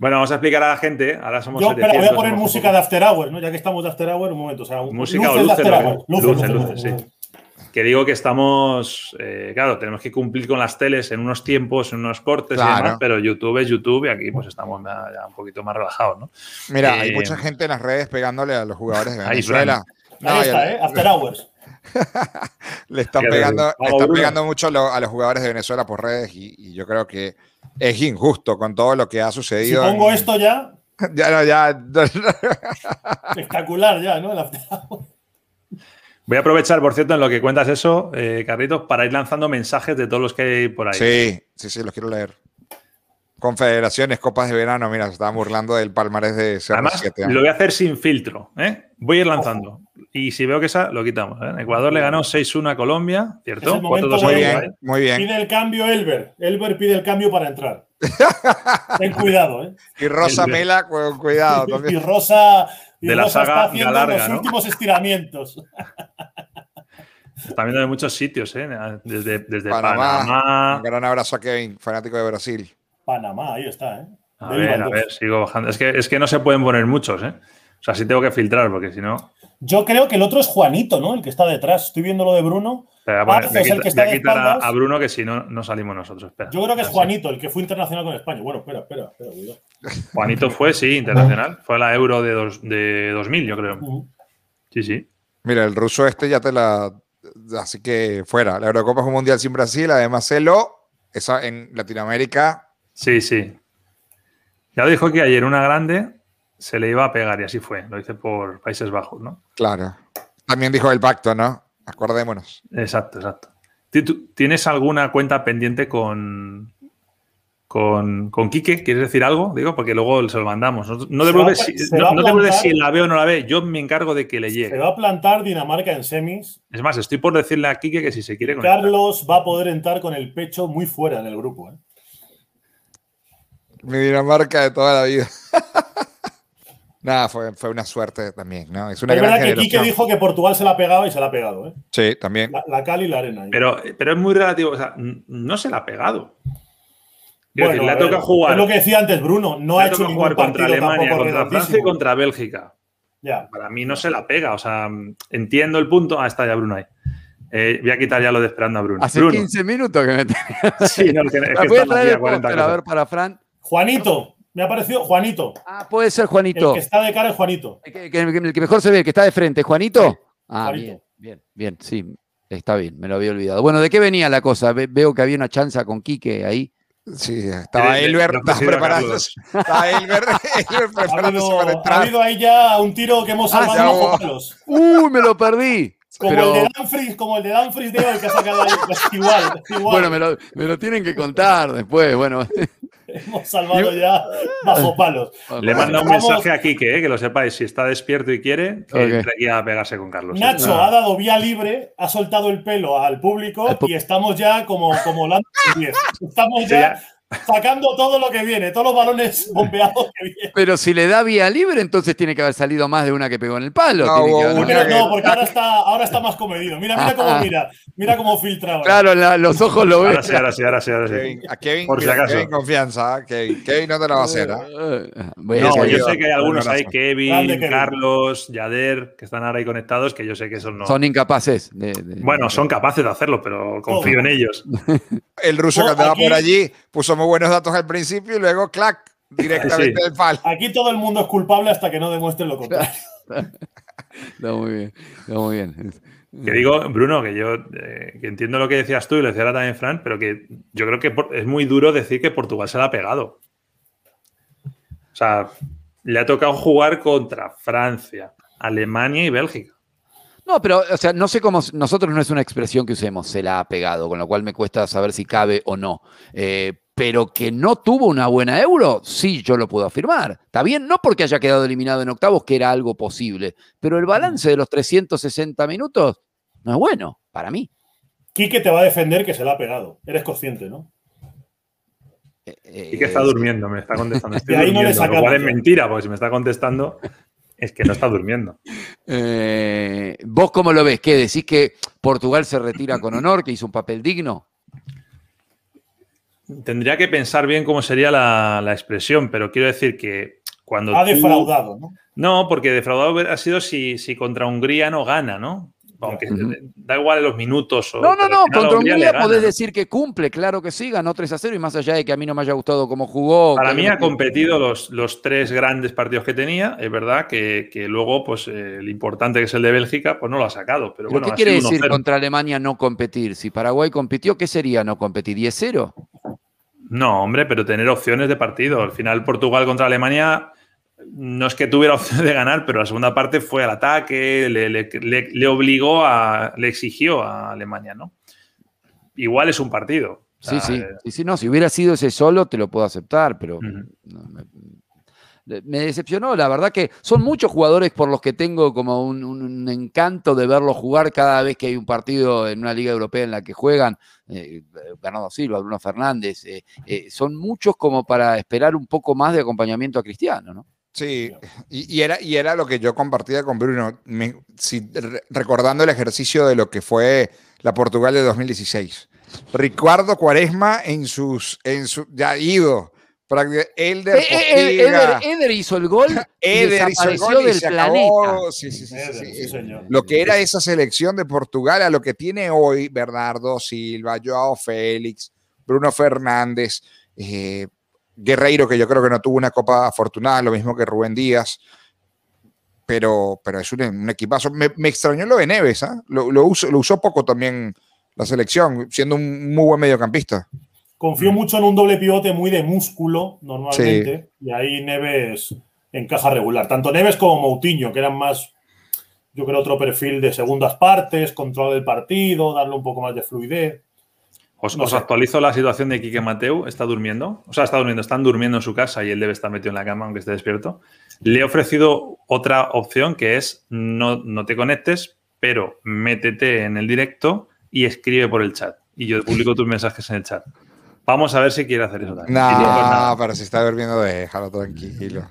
Bueno, vamos a explicar a la gente. Ahora somos Yo, voy a poner música de After Hours, ¿no? Ya que estamos de After Hours, un momento. O sea, música o luces, luces, luces, sí. Que digo que estamos, eh, claro, tenemos que cumplir con las teles en unos tiempos, en unos cortes y demás, pero YouTube es YouTube y aquí pues estamos ya un poquito más relajados, ¿no? Mira, hay eh, mucha gente en las redes pegándole a los jugadores de Venezuela. Ahí está, ¿eh? After Hours. Le están pegando, están pegando mucho a, los jugadores de Venezuela por redes y, yo creo que es injusto con todo lo que ha sucedido. Si pongo esto ya. Ya, no, ya. Espectacular ya, ¿no? Voy a aprovechar, por cierto, en lo que cuentas eso, eh, Carlitos, para ir lanzando mensajes de todos los que hay por ahí. Sí, sí, sí, los quiero leer. Confederaciones, copas de verano, mira, se estaban burlando del palmarés de CR7. Además, lo voy a hacer sin filtro, ¿eh? Voy a ir lanzando. Y si veo que esa, lo quitamos. ¿eh? Ecuador le ganó 6-1 a Colombia, ¿cierto? muy bien, muy bien. Pide el cambio Elber. Elber pide el cambio para entrar. Ten cuidado, ¿eh? Y Rosa Mela, cuidado también. Y Rosa, de la saga está haciendo los últimos estiramientos. Está viendo de muchos sitios, ¿eh? Desde, desde Panamá. Un gran abrazo a Kevin, fanático de Brasil. Panamá, ahí está, ¿eh? A ver, a ver, sigo bajando. Es que, es que no se pueden poner muchos, ¿eh? O sea, sí tengo que filtrar, porque si no. Yo creo que el otro es Juanito, ¿no? El que está detrás. Estoy viendo lo de Bruno. es el que está de a, Bruno que si no, no salimos nosotros. Espera. Yo creo que es Juanito, el que fue internacional con España. Bueno, espera, espera, espera, Juanito fue, sí, internacional. Fue la Euro de, dos, de 2000, yo creo. Sí, sí. Mira, el ruso este ya te la. Así que fuera. La Eurocopa es un mundial sin Brasil. Además, Elo, esa en Latinoamérica. Sí, sí. Ya lo dijo que ayer una grande se le iba a pegar y así fue. Lo hice por Países Bajos, ¿no? Claro. También dijo el pacto, ¿no? Acordémonos. Exacto, exacto. ¿Tienes alguna cuenta pendiente con, con, con Quique? ¿Quieres decir algo? Digo, porque luego se lo mandamos. No, no te si, si la ve o no la ve. Yo me encargo de que le llegue. Se va a plantar Dinamarca en semis. Es más, estoy por decirle a Quique que si se quiere Carlos va a poder entrar con el pecho muy fuera en el grupo. ¿eh? Mi Dinamarca de toda la vida. Nada, fue, fue, una suerte también, ¿no? Es una es verdad que Quique dijo que Portugal se la ha pegado y se la ha pegado, ¿eh? Sí, también. La, cal y la arena. Pero, pero es muy relativo, o sea, no se la ha pegado. Bueno, le toca jugar. Es lo que decía antes Bruno, no ha hecho ningún jugar contra Alemania, contra Francia y contra Bélgica. Ya. Para mí no se la pega, o sea, entiendo el punto. Ah, está ya Bruno ahí. Eh, voy a quitar ya lo de esperando a Bruno. Hace 15 minutos que me Sí, no, que, es que voy a traer el a ver para Fran. Juanito, me ha parecido Juanito. Ah, puede ser Juanito. El que está de cara es Juanito. El que, mejor se ve, el que está de frente, ¿Juanito? Ah, bien, bien, bien, sí, está bien, me lo había olvidado. Bueno, ¿de qué venía la cosa? veo que había una chanza con Quique ahí. Sí, estaba Elber, estaba preparado. Estaba Elber, preparándose para entrar. Ha habido ahí ya un tiro que hemos ah, salvado ah, ¡Uy, me lo perdí! Como, el de Danfries, como el de Danfries de hoy que ha sacado ahí. Pues igual, igual. Bueno, me lo, me lo tienen que contar después. Bueno. Hemos salvado ya bajo palos. Le manda un mensaje a Kike, eh, que lo sepáis, si está despierto y quiere, que entre aquí a pegarse con Carlos. Nacho ha dado vía libre, ha soltado el pelo al público y estamos ya como, como Estamos ya sacando todo lo que viene, todos los balones bombeados que vienen. Pero si le da vía libre, entonces tiene que haber salido más de una que pegó en el palo. No, no porque ahora está, ahora está más comedido. Mira, mira cómo mira, mira cómo filtra. Claro, los ojos lo ven. Ahora sí, ahora sí, ahora sí. Ahora sí. Kevin, a Kevin, Por si acaso. Kevin confianza, ¿eh? Kevin. Kevin no te la va a hacer. ¿eh? no, yo sé que hay algunos ahí, Kevin, Carlos, Yader, que están ahora ahí conectados, que yo sé que esos no. Son incapaces. Bueno, son capaces de hacerlo, pero confío en ellos. El ruso que andaba por allí puso buenos datos al principio y luego, clac, directamente del palo. Aquí todo el mundo es culpable hasta que no demuestre lo contrario. Está muy bien, está muy bien. Que digo, Bruno, que yo eh, que entiendo lo que decías tú y lo decía también Fran, pero que yo creo que es muy duro decir que Portugal se la ha pegado. O sea, le ha tocado jugar contra Francia, Alemania y Bélgica. No, pero, o sea, no sé cómo, nosotros no es una expresión que usemos, se la ha pegado, con lo cual me cuesta saber si cabe o no. Eh, pero que no tuvo una buena euro, sí, yo lo puedo afirmar. Está bien, no porque haya quedado eliminado en octavos, que era algo posible, pero el balance de los 360 minutos no es bueno, para mí. Quique te va a defender que se la ha pegado. Eres consciente, ¿no? y que está durmiendo, me está contestando. Estoy ahí no le lo cual es mentira, porque si me está contestando es que no está durmiendo. Eh, ¿Vos cómo lo ves? ¿Qué decís que Portugal se retira con honor, que hizo un papel digno? Tendría que pensar bien cómo sería la, expresión, pero quiero decir que cuando. Ha defraudado, ¿no? No, porque defraudado ha sido si, si, contra Hungría no gana, ¿no? aunque da igual los minutos. no, no, no, contra Hungría podés decir que cumple, claro que sí, ganó 3 a 0 y más allá de que a mí no me haya gustado cómo jugó. Para mí ha competido los, los tres grandes partidos que tenía, es verdad que, luego pues el importante que es el de Bélgica pues no lo ha sacado. Pero, ¿Qué quiere decir contra Alemania no competir? Si Paraguay compitió, ¿qué sería no competir? ¿10-0? No, hombre, pero tener opciones de partido. Al final Portugal contra Alemania no es que tuviera opción de ganar, pero la segunda parte fue al ataque, le, obligó a, le exigió a Alemania, ¿no? Igual es un partido. sí, sí, sí, no, si hubiera sido ese solo te lo puedo aceptar, pero me, decepcionó, la verdad que son muchos jugadores por los que tengo como un, encanto de verlos jugar cada vez que hay un partido en una liga europea en la que juegan, eh, Bernardo Silva, Bruno Fernández, eh, eh, son muchos como para esperar un poco más de acompañamiento a Cristiano, ¿no? Sí, y, era, y era lo que yo compartía con Bruno, recordando el ejercicio de lo que fue la Portugal de 2016. Ricardo Cuaresma en sus, en su, ya ido, Elder, eh, eh, eh, Eder, hizo el gol y desapareció del planeta. Sí, sí, sí, lo que era esa selección de Portugal a lo que tiene hoy Bernardo Silva, Joao Félix, Bruno Fernández, Guerreiro, que yo creo que no tuvo una copa afortunada, lo mismo que Rubén Díaz. Pero, pero es un, equipazo. Me, extrañó lo de Neves, ¿ah? lo, usó, poco también la selección, siendo un muy buen mediocampista. Confío mucho en un doble pivote muy de músculo, normalmente, y ahí Neves encaja regular. Tanto Neves como Moutinho, que eran más, yo creo, otro perfil de segundas partes, control del partido, darle un poco más de fluidez. Os, actualizo la situación de Quique Mateu. Está durmiendo. O sea, está durmiendo. Están durmiendo en su casa y él debe estar metido en la cama, aunque esté despierto. Le he ofrecido otra opción que es no, no te conectes, pero métete en el directo y escribe por el chat. Y yo publico tus mensajes en el chat. Vamos a ver si quiere hacer eso también. No, pero si está durmiendo, déjalo tranquilo.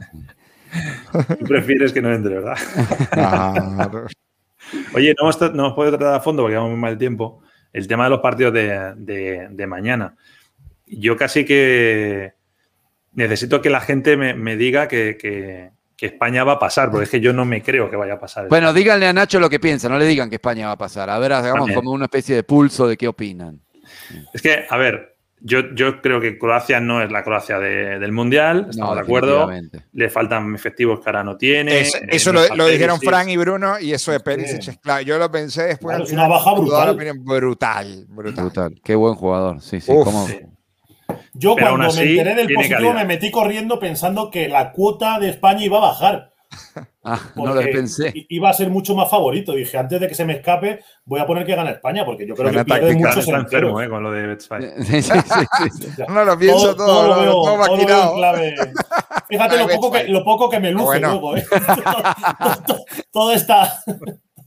Tú prefieres que no entre, ¿verdad? Oye, no hemos, no hemos podido tratar a fondo porque llevamos muy mal tiempo el tema de los partidos de, mañana. Yo casi que necesito que la gente me, diga que, España va a pasar, porque es que yo no me creo que vaya a pasar. Bueno, díganle a Nacho lo que piensa, no le digan que España va a pasar. A ver, hagamos como una especie de pulso de qué opinan. Es que, a ver, yo, yo, creo que Croacia no es la Croacia del Mundial, estamos de acuerdo. Le faltan efectivos que ahora no tiene. eso lo, dijeron Frank y Bruno y eso de Perisic claro. Yo lo pensé después. es una baja brutal. brutal. Brutal. Qué buen jugador. Sí, sí. Yo cuando me enteré del positivo me metí corriendo pensando que la cuota de España iba a bajar. Ah, no lo pensé. Iba a ser mucho más favorito. Dije, antes de que se me escape, voy a poner que gana España, porque yo creo que pierde mucho está enfermo, eh, con lo de Sí, sí, sí, no lo pienso todo, todo, lo, todo, todo clave. Fíjate lo poco, que, lo poco que me luce luego, ¿eh? todo, está.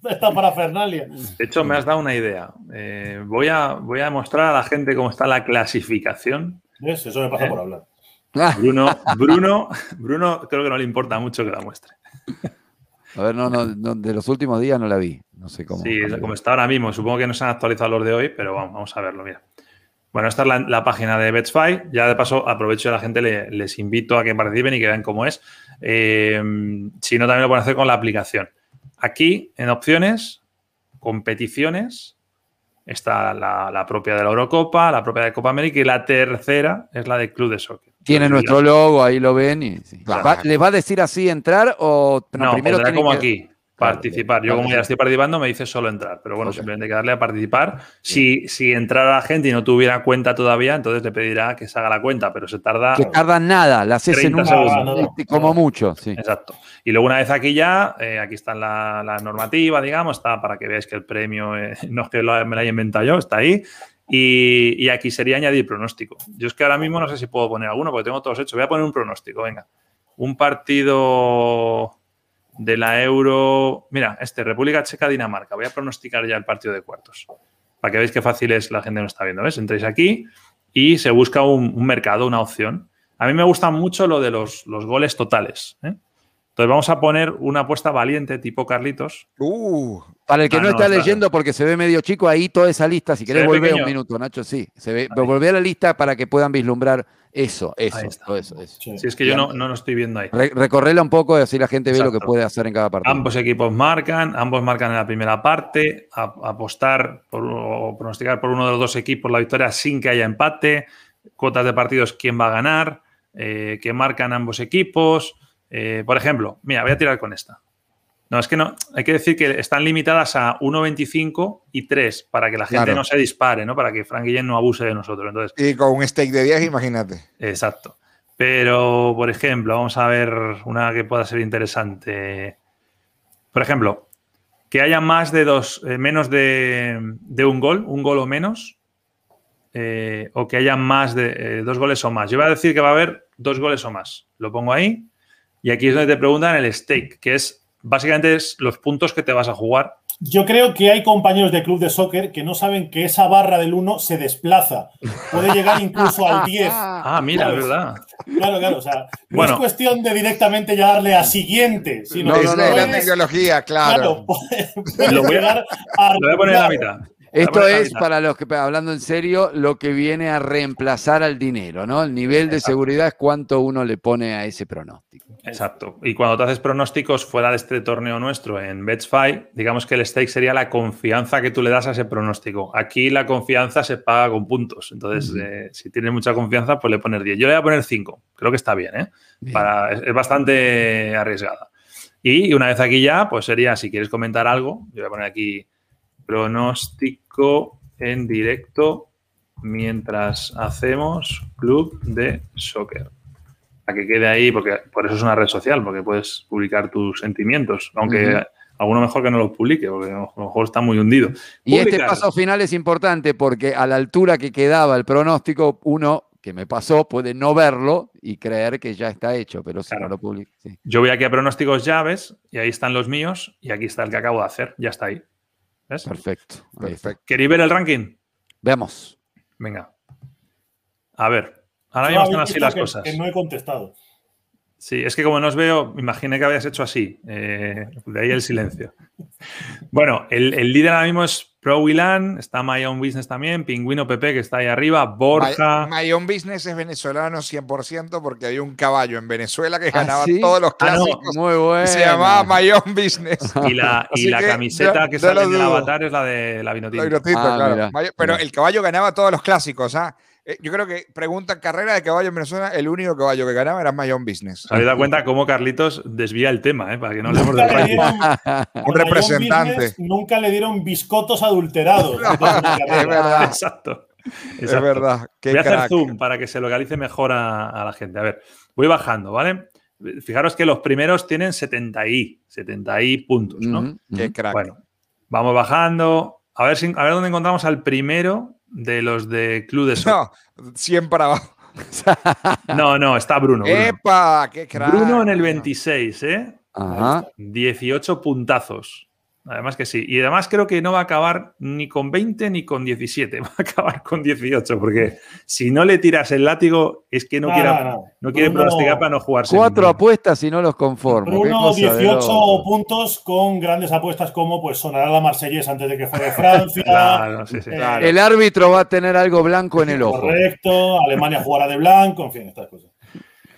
Esta parafernalia. De hecho, me has dado una idea. Eh, voy, a, voy a mostrar a la gente cómo está la clasificación. Eso me pasa por hablar. Bruno, Bruno, Bruno, creo que no le importa mucho que la muestre. A ver, no, no, de los últimos días no la vi. No sé cómo. Sí, como está ahora mismo. Supongo que no se han actualizado los de hoy, pero vamos, vamos a verlo, mira. Bueno, esta es la, página de Betspy. Ya de paso, aprovecho a la gente, les invito a que participen y que vean cómo es. Eh, si no, también lo pueden hacer con la aplicación. Aquí, en opciones, competiciones, está la, la, propia de la Eurocopa, la propia de Copa América y la tercera es la de Club de Soccer. Tiene nuestro logo, ahí lo ven. Y, ¿Les va a decir así entrar o no, primero como aquí? Participar. Yo, como ya estoy participando, me dice solo entrar. Pero bueno, simplemente hay que darle a participar. Si, si entrara la gente y no tuviera cuenta todavía, entonces le pedirá que se haga la cuenta, pero se tarda. Que tarda nada, la haces en un segundo, como mucho. Sí. Exacto. Y luego, una vez aquí ya, eh, aquí está la, normativa, digamos, está para que veáis que el premio eh, no es que me lo haya inventado yo, está ahí. Y, aquí sería añadir pronóstico. Yo es que ahora mismo no sé si puedo poner alguno porque tengo todos hechos. Voy a poner un pronóstico, venga. Un partido de la Euro. Mira, este, República Checa-Dinamarca. Voy a pronosticar ya el partido de cuartos. Para que veáis qué fácil es, la gente no está viendo. ¿Ves? Entréis aquí y se busca un, mercado, una opción. A mí me gusta mucho lo de los, goles totales. ¿eh? Entonces vamos a poner una apuesta valiente tipo Carlitos. Uh, para el que ah, no, está leyendo porque se ve medio chico, ahí toda esa lista, si querés volver un minuto, Nacho, sí. Se ve, volver a la lista para que puedan vislumbrar eso, eso, eso, eso. Si es que yo no, no lo estoy viendo ahí. recorrerla un poco y así la gente ve lo que puede hacer en cada partido. Ambos equipos marcan, ambos marcan en la primera parte, apostar por, o pronosticar por uno de los dos equipos la victoria sin que haya empate, cuotas de partidos, quién va a ganar, eh, que marcan ambos equipos. Eh, por ejemplo, mira, voy a tirar con esta. No, es que no, hay que decir que están limitadas a 1.25 y 3 para que la gente no se dispare, ¿no? Para que Frank Guillén no abuse de nosotros. Entonces, y con un stake de 10, imagínate. Exacto. Pero, por ejemplo, vamos a ver una que pueda ser interesante. Por ejemplo, que haya más de dos, eh, menos de, un gol, un gol o menos, eh, o que haya más de eh, dos goles o más. Yo voy a decir que va a haber dos goles o más. Lo pongo ahí. Y aquí es donde te preguntan el stake, que es básicamente es los puntos que te vas a jugar. Yo creo que hay compañeros de club de soccer que no saben que esa barra del 1 se desplaza. Puede llegar incluso al 10. Ah, mira, es verdad. Claro, claro. O sea, no es cuestión de directamente ya darle a siguiente, sino no, no, no, la tecnología, claro. claro lo, voy a, lo voy a poner en la mitad. Esto es, para los que, hablando en serio, lo que viene a reemplazar al dinero, ¿no? El nivel de seguridad es cuánto uno le pone a ese pronóstico. Exacto. Y cuando te haces pronósticos fuera de este torneo nuestro en BetSpy, digamos que el stake sería la confianza que tú le das a ese pronóstico. Aquí la confianza se paga con puntos. Entonces, eh, si tienes mucha confianza, pues le pones 10. Yo le voy a poner 5. Creo que está bien, ¿eh? Para, es, es bastante arriesgada. Y una vez aquí ya, pues sería, si quieres comentar algo, yo voy a poner aquí pronóstico en directo mientras hacemos club de soccer. A que quede ahí, porque por eso es una red social, porque puedes publicar tus sentimientos, aunque alguno mejor que no lo publique, porque a lo mejor está muy hundido. Y este paso final es importante porque a la altura que quedaba el pronóstico, uno que me pasó puede no verlo y creer que ya está hecho, pero si no lo publica. Yo voy aquí a pronósticos llaves y ahí están los míos y aquí está el que acabo de hacer, ya está ahí. Perfecto. Perfecto. ¿Queréis ver el ranking? Veamos. Venga. A ver. Ahora mismo están así las cosas. Que no he contestado. Sí, es que como no os veo, imaginé que habías hecho así. Eh, de ahí el silencio. Bueno, el, líder ahora mismo es Pro Wilan, está My Own Business también, Pingüino Pepe que está ahí arriba, Borja. My, Own Business es venezolano 100% porque había un caballo en Venezuela que ¿Ah, ganaba todos los ah, clásicos. muy bueno. Se llamaba My Own Business. Y la, camiseta que sale en el avatar es la de la Vinotinto. La ah, claro. Pero el caballo ganaba todos los clásicos, ¿ah? Eh, yo creo que pregunta carrera de caballo en Venezuela, el único caballo que ganaba era My Own Business. Se habéis dado cuenta cómo Carlitos desvía el tema, ¿eh? para que no le Un representante. nunca le dieron biscotos adulterados. es verdad. Exacto. Es verdad. voy a hacer zoom para que se localice mejor a, la gente. A ver, voy bajando, ¿vale? Fijaros que los primeros tienen 70 y, 70 y puntos, ¿no? Qué crack. Bueno, vamos bajando. A ver, si, a ver dónde encontramos al primero de los de Club de Sol. No, 100 para abajo. no, no, está Bruno. ¡Epa! ¡Qué crack! Bruno en el 26, ¿eh? Ajá. 18 puntazos. Además que sí. Y además creo que no va a acabar ni con 20 ni con 17. Va a acabar con 18. Porque si no le tiras el látigo, es que no, no, quiere pronosticar para no jugarse. Cuatro apuestas y no los conformo. Bruno, 18 puntos con grandes apuestas como pues sonará la Marsellesa antes de que juegue Francia. Eh, el árbitro va a tener algo blanco en el ojo. Correcto. Alemania jugará de blanco. En fin, estas cosas.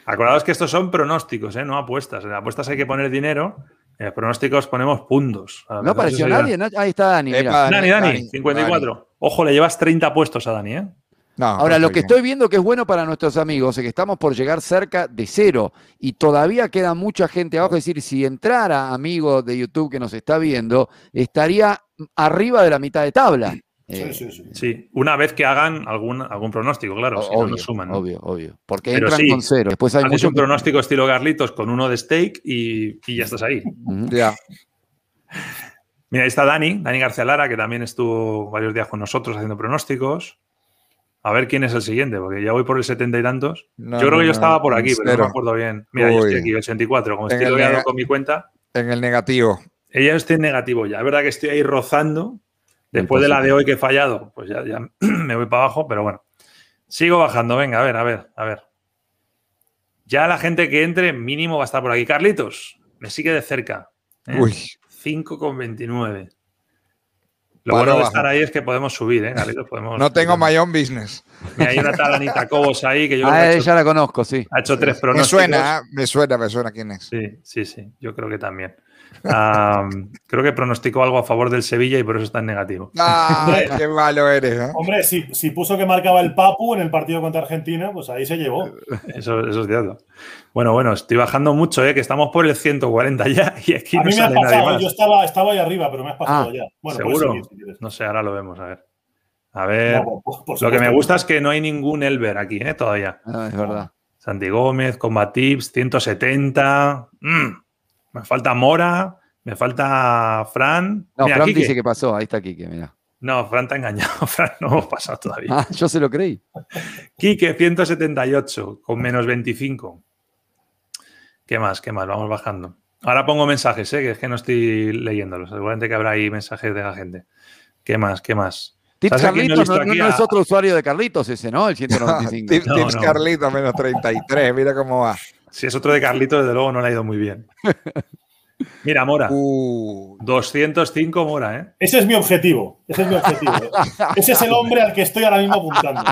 Acordaos que estos son pronósticos, ¿eh? no apuestas. En apuestas hay que poner dinero en pronósticos ponemos puntos. No apareció nadie, ahí está Dani. Dani, Dani, 54. Ojo, le llevas 30 puestos a Dani, ¿eh? Ahora, lo que estoy viendo que es bueno para nuestros amigos es que estamos por llegar cerca de cero y todavía queda mucha gente abajo. Es decir, si entrara amigo de YouTube que nos está viendo, estaría arriba de la mitad de tabla. Eh, sí, sí, sí. una vez que hagan algún, algún pronóstico, claro, si no, suman. Obvio, obvio. Porque entran con cero. Después hay un pronóstico estilo Garlitos con uno de steak y, ya estás ahí. Ya. Mira, ahí está Dani, Dani García Lara, que también estuvo varios días con nosotros haciendo pronósticos. A ver quién es el siguiente, porque ya voy por el setenta y tantos. yo creo que yo estaba por aquí, pero no me acuerdo bien. Mira, yo estoy aquí, 84, como estoy logueado con mi cuenta. En el negativo. Ella estoy en negativo ya. Es verdad que estoy ahí rozando, Después de la de hoy que he fallado, pues ya, ya me voy para abajo, pero bueno. Sigo bajando, venga, a ver, a ver, a ver. Ya la gente que entre, mínimo va a estar por aquí. Carlitos, me sigue de cerca. ¿eh? Uy. 5,29. Lo bueno de estar ahí es que podemos subir, ¿eh, Podemos, no tengo my own business. hay una tal Anita Cobos ahí que yo. Ah, ella la conozco, sí. Ha hecho tres pronósticos. Me suena, me suena, me suena quién es. Sí, sí, sí. Yo creo que también creo que pronosticó algo a favor del Sevilla y por eso está en negativo. ¡Ay, qué malo eres! ¿eh? Hombre, si, si, puso que marcaba el Papu en el partido contra Argentina, pues ahí se llevó. Eso, eso es cierto. Bueno, bueno, estoy bajando mucho, ¿eh? que estamos por el 140 ya y aquí a no mí me sale has pasado, más. Yo estaba, estaba ahí arriba, pero me has pasado ah, ya. Bueno, ¿Seguro? no sé, ahora lo vemos, a ver. A ver, lo que me gusta es que no hay ningún Elber aquí, ¿eh? Todavía. Ah, es verdad. Santi Gómez, Combat Tips, 170. Mm, me falta Mora. Me falta Fran. No, Fran dice que pasó. Ahí está Quique, mira. No, Fran te ha engañado. Fran no hemos pasado todavía. Ah, yo se lo creí. Quique, 178, con menos 25. ¿Qué más? ¿Qué más? Vamos bajando. Ahora pongo mensajes, ¿eh? que es que no estoy leyéndolos. Seguramente que habrá ahí mensajes de la gente. ¿Qué más? ¿Qué más? Tips Carlitos no, es otro usuario de Carlitos ese, ¿no? El 195. tips, tips Carlitos menos 33, mira cómo va. Si es otro de Carlitos, desde luego no le ha ido muy bien. Mira, Mora. 205 uh. Mora, ¿eh? Ese es mi objetivo. Ese es mi objetivo. ¿eh? Ese es el hombre al que estoy ahora mismo apuntando.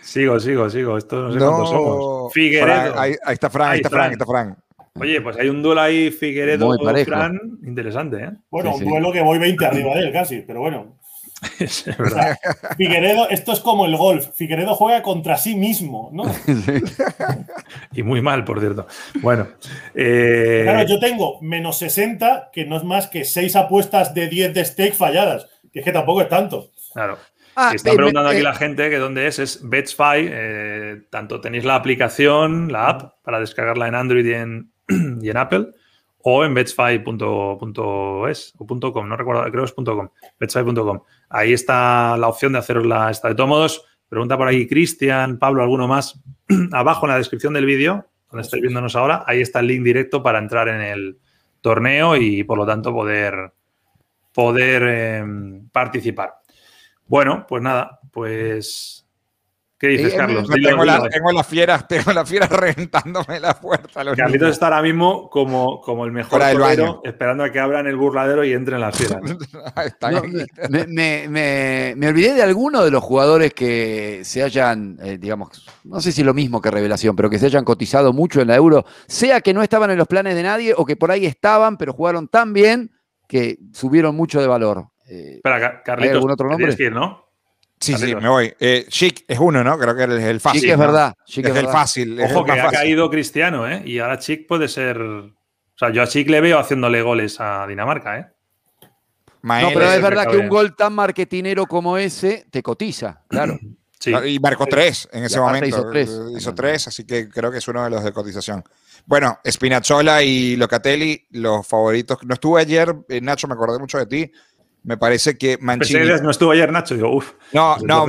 Sigo, sigo, sigo. Esto no sé cuántos somos. Figueredo. ahí, está Fran, ahí está Fran, ahí está Fran. Oye, pues hay un duelo ahí Figueredo Fran interesante, ¿eh? Bueno, un duelo que voy 20 arriba de él casi, pero bueno. es verdad. Figueredo, esto es como el golf. Figueredo juega contra sí mismo, ¿no? y muy mal, por cierto. Bueno. Eh, claro, yo tengo menos 60, que no es más que 6 apuestas de 10 de stake falladas. Que es que tampoco es tanto. Claro. Ah, Está preguntando aquí la gente que dónde es, es Betsfy. Eh, tanto tenéis la aplicación, la app, para descargarla en Android y en, y en Apple, o en betsfy.es o .com, no recuerdo, creo que es .com. Ahí está la opción de haceros la esta. De todos modos, pregunta por ahí Cristian, Pablo, alguno más. Abajo en la descripción del vídeo, donde estáis viéndonos ahora, ahí está el link directo para entrar en el torneo y por lo tanto poder, poder em, participar. Bueno, pues nada, pues ¿Qué dices, Carlos? tengo, las fieras, tengo las fieras reventándome la puerta. Carlitos está ahora mismo como, como el mejor torero, esperando a que abran el burladero y entren las fieras. me, olvidé de alguno de los jugadores que se hayan, eh, digamos, no sé si lo mismo que revelación, pero que se hayan cotizado mucho en la euro, sea que no estaban en los planes de nadie o que por ahí estaban, pero jugaron tan bien que subieron mucho de valor. Eh, Espera, Carlitos, algún otro nombre? Decir, ¿no? Sí, sí, me voy. Eh, Chic es uno, ¿no? Creo que es el fácil. Chic es verdad. Chic es, el fácil. Ojo que ha caído Cristiano, ¿eh? Y ahora Chic puede ser. O sea, yo a Chic le veo haciéndole goles a Dinamarca, ¿eh? no, pero es verdad que un gol tan marketinero como ese te cotiza, claro. Sí. Y marcó tres en ese momento. Hizo tres. Hizo tres, así que creo que es uno de los de cotización. Bueno, Spinazzola y Locatelli, los favoritos. No estuve ayer, eh, Nacho, me acordé mucho de ti me parece que Mancini. no estuvo ayer, Nacho. Digo, uf. No, pues no,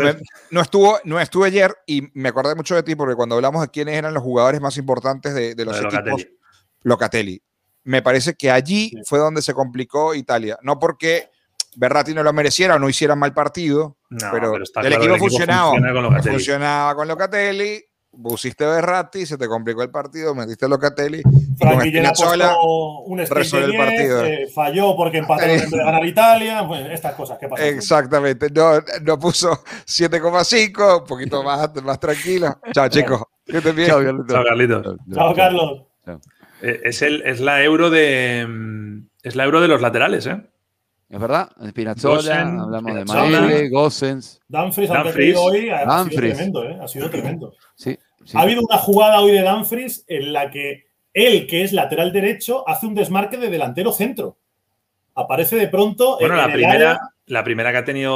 no, estuvo, no estuve ayer y me acordé mucho de ti porque cuando hablamos de quiénes eran los jugadores más importantes de, los equipos, Locatelli. Me parece que allí fue donde se complicó Italia. No porque Berratti no lo mereciera o no hiciera mal partido, pero, el, equipo funcionaba, funcionaba con Locatelli pusiste Berratti, se te complicó el partido, metiste Locatelli. Puso un resuelve el partido. Eh, falló porque empató de ganar Italia. estas cosas que pasan. Exactamente. No, no puso 7,5, un poquito más, más tranquilo. Chao, chicos. Que te bien. Chao, Carlitos. Chao, Carlos. Eh, es, el, es la euro de mm, es la euro de los laterales, ¿eh? Es verdad, Spinazzola, hablamos de Maele, Gossens. Dumfries, Dumfries. hoy ha sido tremendo, ¿eh? ha sido tremendo. Sí, Ha habido una jugada hoy de Dumfries en la que él, que es lateral derecho, hace un desmarque de delantero centro. Aparece de pronto. Bueno, la, primera, la primera que ha tenido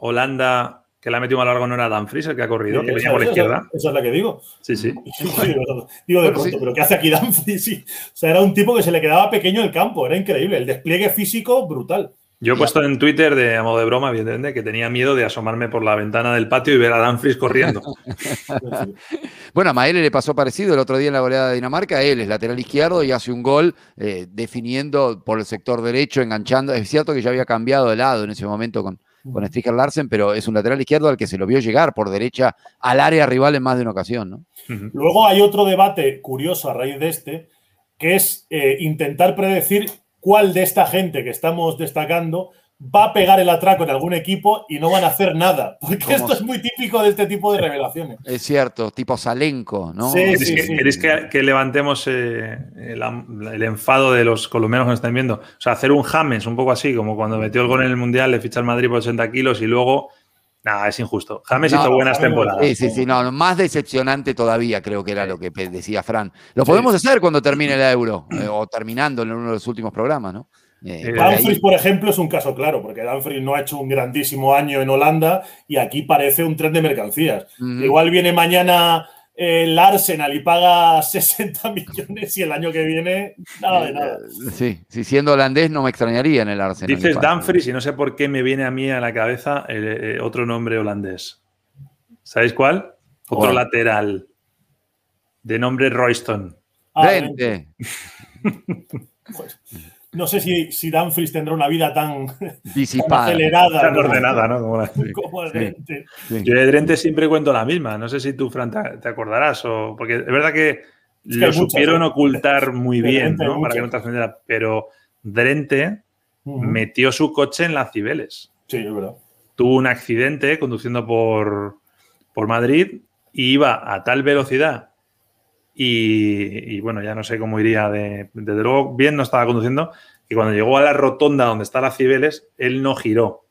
Holanda que la ha metido a largo no era Dumfries el que ha corrido, que venía por la izquierda. Esa es la que digo. Sí, sí. digo de pronto, pero ¿qué hace aquí Dumfries? O sea, era un tipo que se le quedaba pequeño el campo, era increíble. El despliegue físico brutal. Yo he puesto en Twitter, de a modo de broma, evidentemente, que tenía miedo de asomarme por la ventana del patio y ver a Danfries corriendo. bueno, a Maele le pasó parecido el otro día en la goleada de Dinamarca. Él es lateral izquierdo y hace un gol eh, definiendo por el sector derecho, enganchando. Es cierto que ya había cambiado de lado en ese momento con, con Stricker Larsen, pero es un lateral izquierdo al que se lo vio llegar por derecha al área rival en más de una ocasión. ¿no? Luego hay otro debate curioso a raíz de este, que es eh, intentar predecir cuál de esta gente que estamos destacando va a pegar el atraco en algún equipo y no van a hacer nada. Porque esto es muy típico de este tipo de revelaciones. Es cierto, tipo Salenco, ¿no? Sí, ¿Queréis, que, levantemos eh, el, enfado de los colombianos que nos están viendo? O sea, hacer un James, un poco así, como cuando metió el gol en el Mundial, le ficha al Madrid por 80 kilos y luego Nada, es injusto. James hizo buenas temporadas. Sí, sí, sí, no, más decepcionante todavía creo que era lo que decía Fran. Lo podemos hacer cuando termine el euro, eh, o terminando en uno de los últimos programas, ¿no? Eh, Danfries, por ejemplo, es un caso claro, porque Danfries no ha hecho un grandísimo año en Holanda y aquí parece un tren de mercancías. Igual viene mañana el Arsenal y paga 60 millones y el año que viene nada de nada. Sí, si siendo holandés no me extrañaría en el Arsenal. Dices Danfries y no sé por qué me viene a mí a la cabeza eh, otro nombre holandés. ¿Sabéis cuál? Otro lateral. De nombre Royston. Ah, pues, no sé si, si Danfries tendrá una vida tan, acelerada. Tan ordenada, ¿no? Como, Drente. Yo de Drente siempre cuento la misma. No sé si tú, Fran, te, acordarás. O, porque es verdad que lo supieron ¿eh? ocultar muy bien, ¿no? Para que no te Pero Drente metió su coche en las Cibeles. Sí, es verdad. Tuvo un accidente conduciendo por, por Madrid y iba a tal velocidad y, bueno, ya no sé cómo iría de. Desde luego, bien no estaba conduciendo. Y cuando llegó a la rotonda donde está las Cibeles, él no giró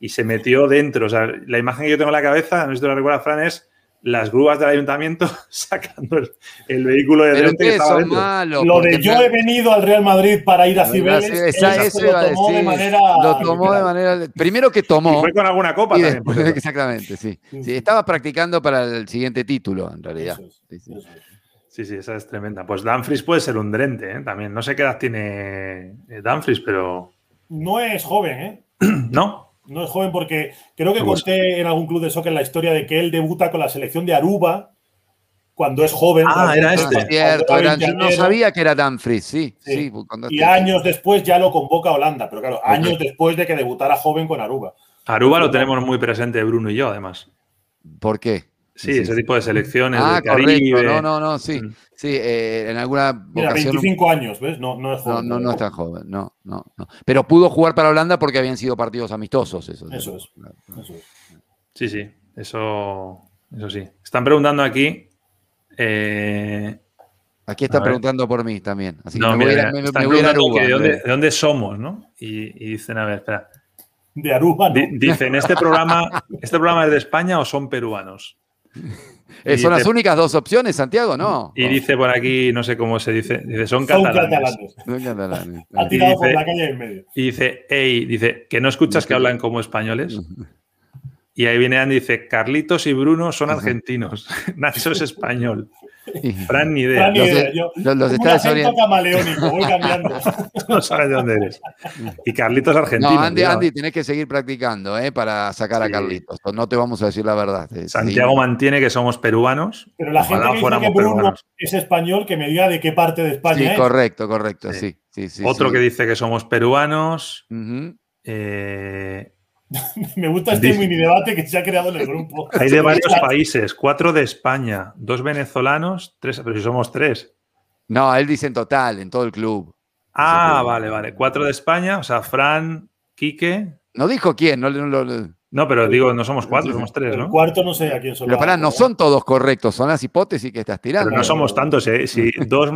y se metió dentro. O sea, la imagen que yo tengo en la cabeza, no sé si te lo recuerdas, Fran, es las grúas del ayuntamiento sacando el, vehículo de Pero que son malos, Lo de yo he venido al Real Madrid para ir a Cibeles, eso lo tomó de manera. Lo tomó de manera. Primero que tomó. Y fue con alguna copa también. exactamente, sí. sí. Estaba practicando para el siguiente título, en realidad. sí, sí. Sí, sí, esa es tremenda. Pues Danfries puede ser un drente, ¿eh? También. No sé qué edad tiene eh, Danfries, pero. No es joven, ¿eh? no. No es joven porque creo que conté en algún club de soccer la historia de que él debuta con la selección de Aruba cuando es joven. Ah, era este. Es cierto, yo no sabía que era Danfries, sí. sí. y años después ya lo convoca a Holanda, pero claro, años después de que debutara joven con Aruba. Aruba lo tenemos muy presente, Bruno y yo, además. ¿Por qué? Sí, ese tipo de selecciones. Ah, correcto. No, no, no, sí. Mm. Sí, eh, en alguna Mira, 25 años, ¿ves? No, no es joven. No, no, no es tan joven, no, no, no. Pero pudo jugar para Holanda porque habían sido partidos amistosos. Eso, eso, es. eso es. Sí, sí, eso, eso sí. Están preguntando aquí. Eh, aquí están preguntando por mí también. Así que no, me, voy a, me, voy a Aruba. De dónde, de, dónde, somos, ¿no? Y, y, dicen, a ver, espera. De Aruba, ¿no? Dicen, ¿este programa, ¿este programa es de España o son peruanos? Eh, son las únicas dos opciones, Santiago, ¿no? Y dice por aquí, no sé cómo se dice, dice son catalanes. Son catalanes. Ha tirado por la calle en medio. Y dice, hey, dice, que no escuchas que hablan como españoles. Y ahí viene Andy y dice, Carlitos y Bruno son argentinos, Nacho es español. Fran, ni idea. Los, los, los camaleónico, voy cambiando. no sabes de dónde eres. Y Carlitos es argentino. No, Andy, Andy, tienes que seguir practicando ¿eh? para sacar a Carlitos. No te vamos a decir la verdad. Santiago mantiene que somos peruanos. Pero la gente que dice que Bruno es español, que me diga de qué parte de España sí, es. Correcto, correcto, sí. sí, sí Otro que dice que somos peruanos. eh, Me gusta este mini debate que se ha creado en el grupo. Hay de varios países, cuatro de España, dos venezolanos, tres, pero si somos tres. No, él dice en total, en todo el club. Ah, vale, vale. Cuatro de España, o sea, Fran, Quique. No dijo quién, no, no, no pero digo, no somos cuatro, somos tres, ¿no? El cuarto no sé a quién son. Pero para, no son todos correctos, son las hipótesis que estás tirando. Pero no somos tantos, ¿eh? Si dos,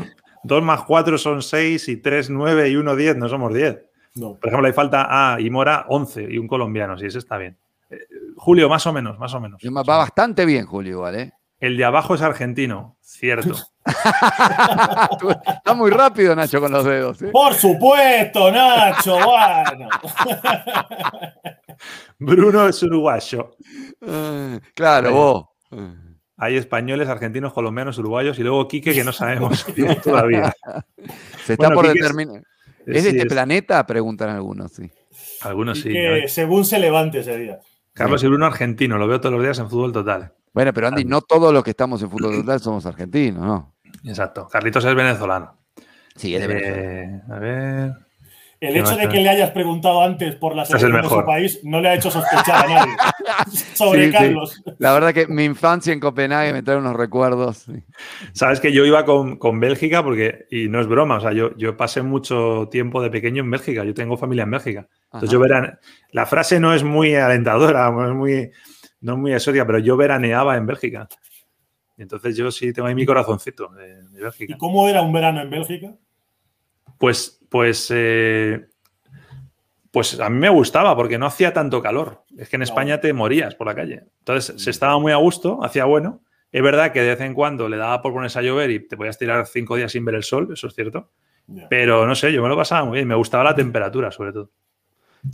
dos más cuatro son seis y tres nueve y uno diez, no somos diez. Por ejemplo, hay falta A y Mora 11 y un colombiano, si ese está bien. Eh, Julio, más o menos, más o menos. Va bastante bien, Julio, igual, ¿eh? El de abajo es argentino, cierto. está muy rápido, Nacho, con los dedos. ¿eh? Por supuesto, Nacho, bueno. Bruno es uruguayo. Ah, claro, vos. Hay españoles, argentinos, colombianos, uruguayos y luego Quique que no sabemos todavía. Se está por determinar. ¿Es de este planeta? Preguntan algunos, sí. Algunos sí. Que según se levante ese día. Carlos y Bruno argentino, lo veo todos los días en fútbol total. Bueno, pero Andy, no todos los que estamos en fútbol total somos argentinos, ¿no? Exacto. Carlitos es venezolano. Sí, es de Venezuela. Eh, a ver. El hecho de que le hayas preguntado antes por la selección de su país no le ha hecho sospechar a nadie sobre Carlos. La verdad que mi infancia en Copenhague me trae unos recuerdos. Sabes que yo iba con, con, Bélgica porque, y no es broma, o sea, yo, yo pasé mucho tiempo de pequeño en Bélgica, yo tengo familia en Bélgica. Entonces yo verán, la frase no es muy alentadora, no es muy, no es muy exótica, pero yo veraneaba en Bélgica. Entonces yo sí tengo ahí mi corazoncito de, Bélgica. ¿Y cómo era un verano en Bélgica? Pues, pues, eh, pues a mí me gustaba porque no hacía tanto calor. Es que en España te morías por la calle. Entonces se mm. estaba muy a gusto, hacía bueno. Es verdad que de vez en cuando le daba por ponerse a llover y te podías tirar cinco días sin ver el sol, eso es cierto. Pero no sé, yo me lo pasaba muy bien. Me gustaba la temperatura, sobre todo.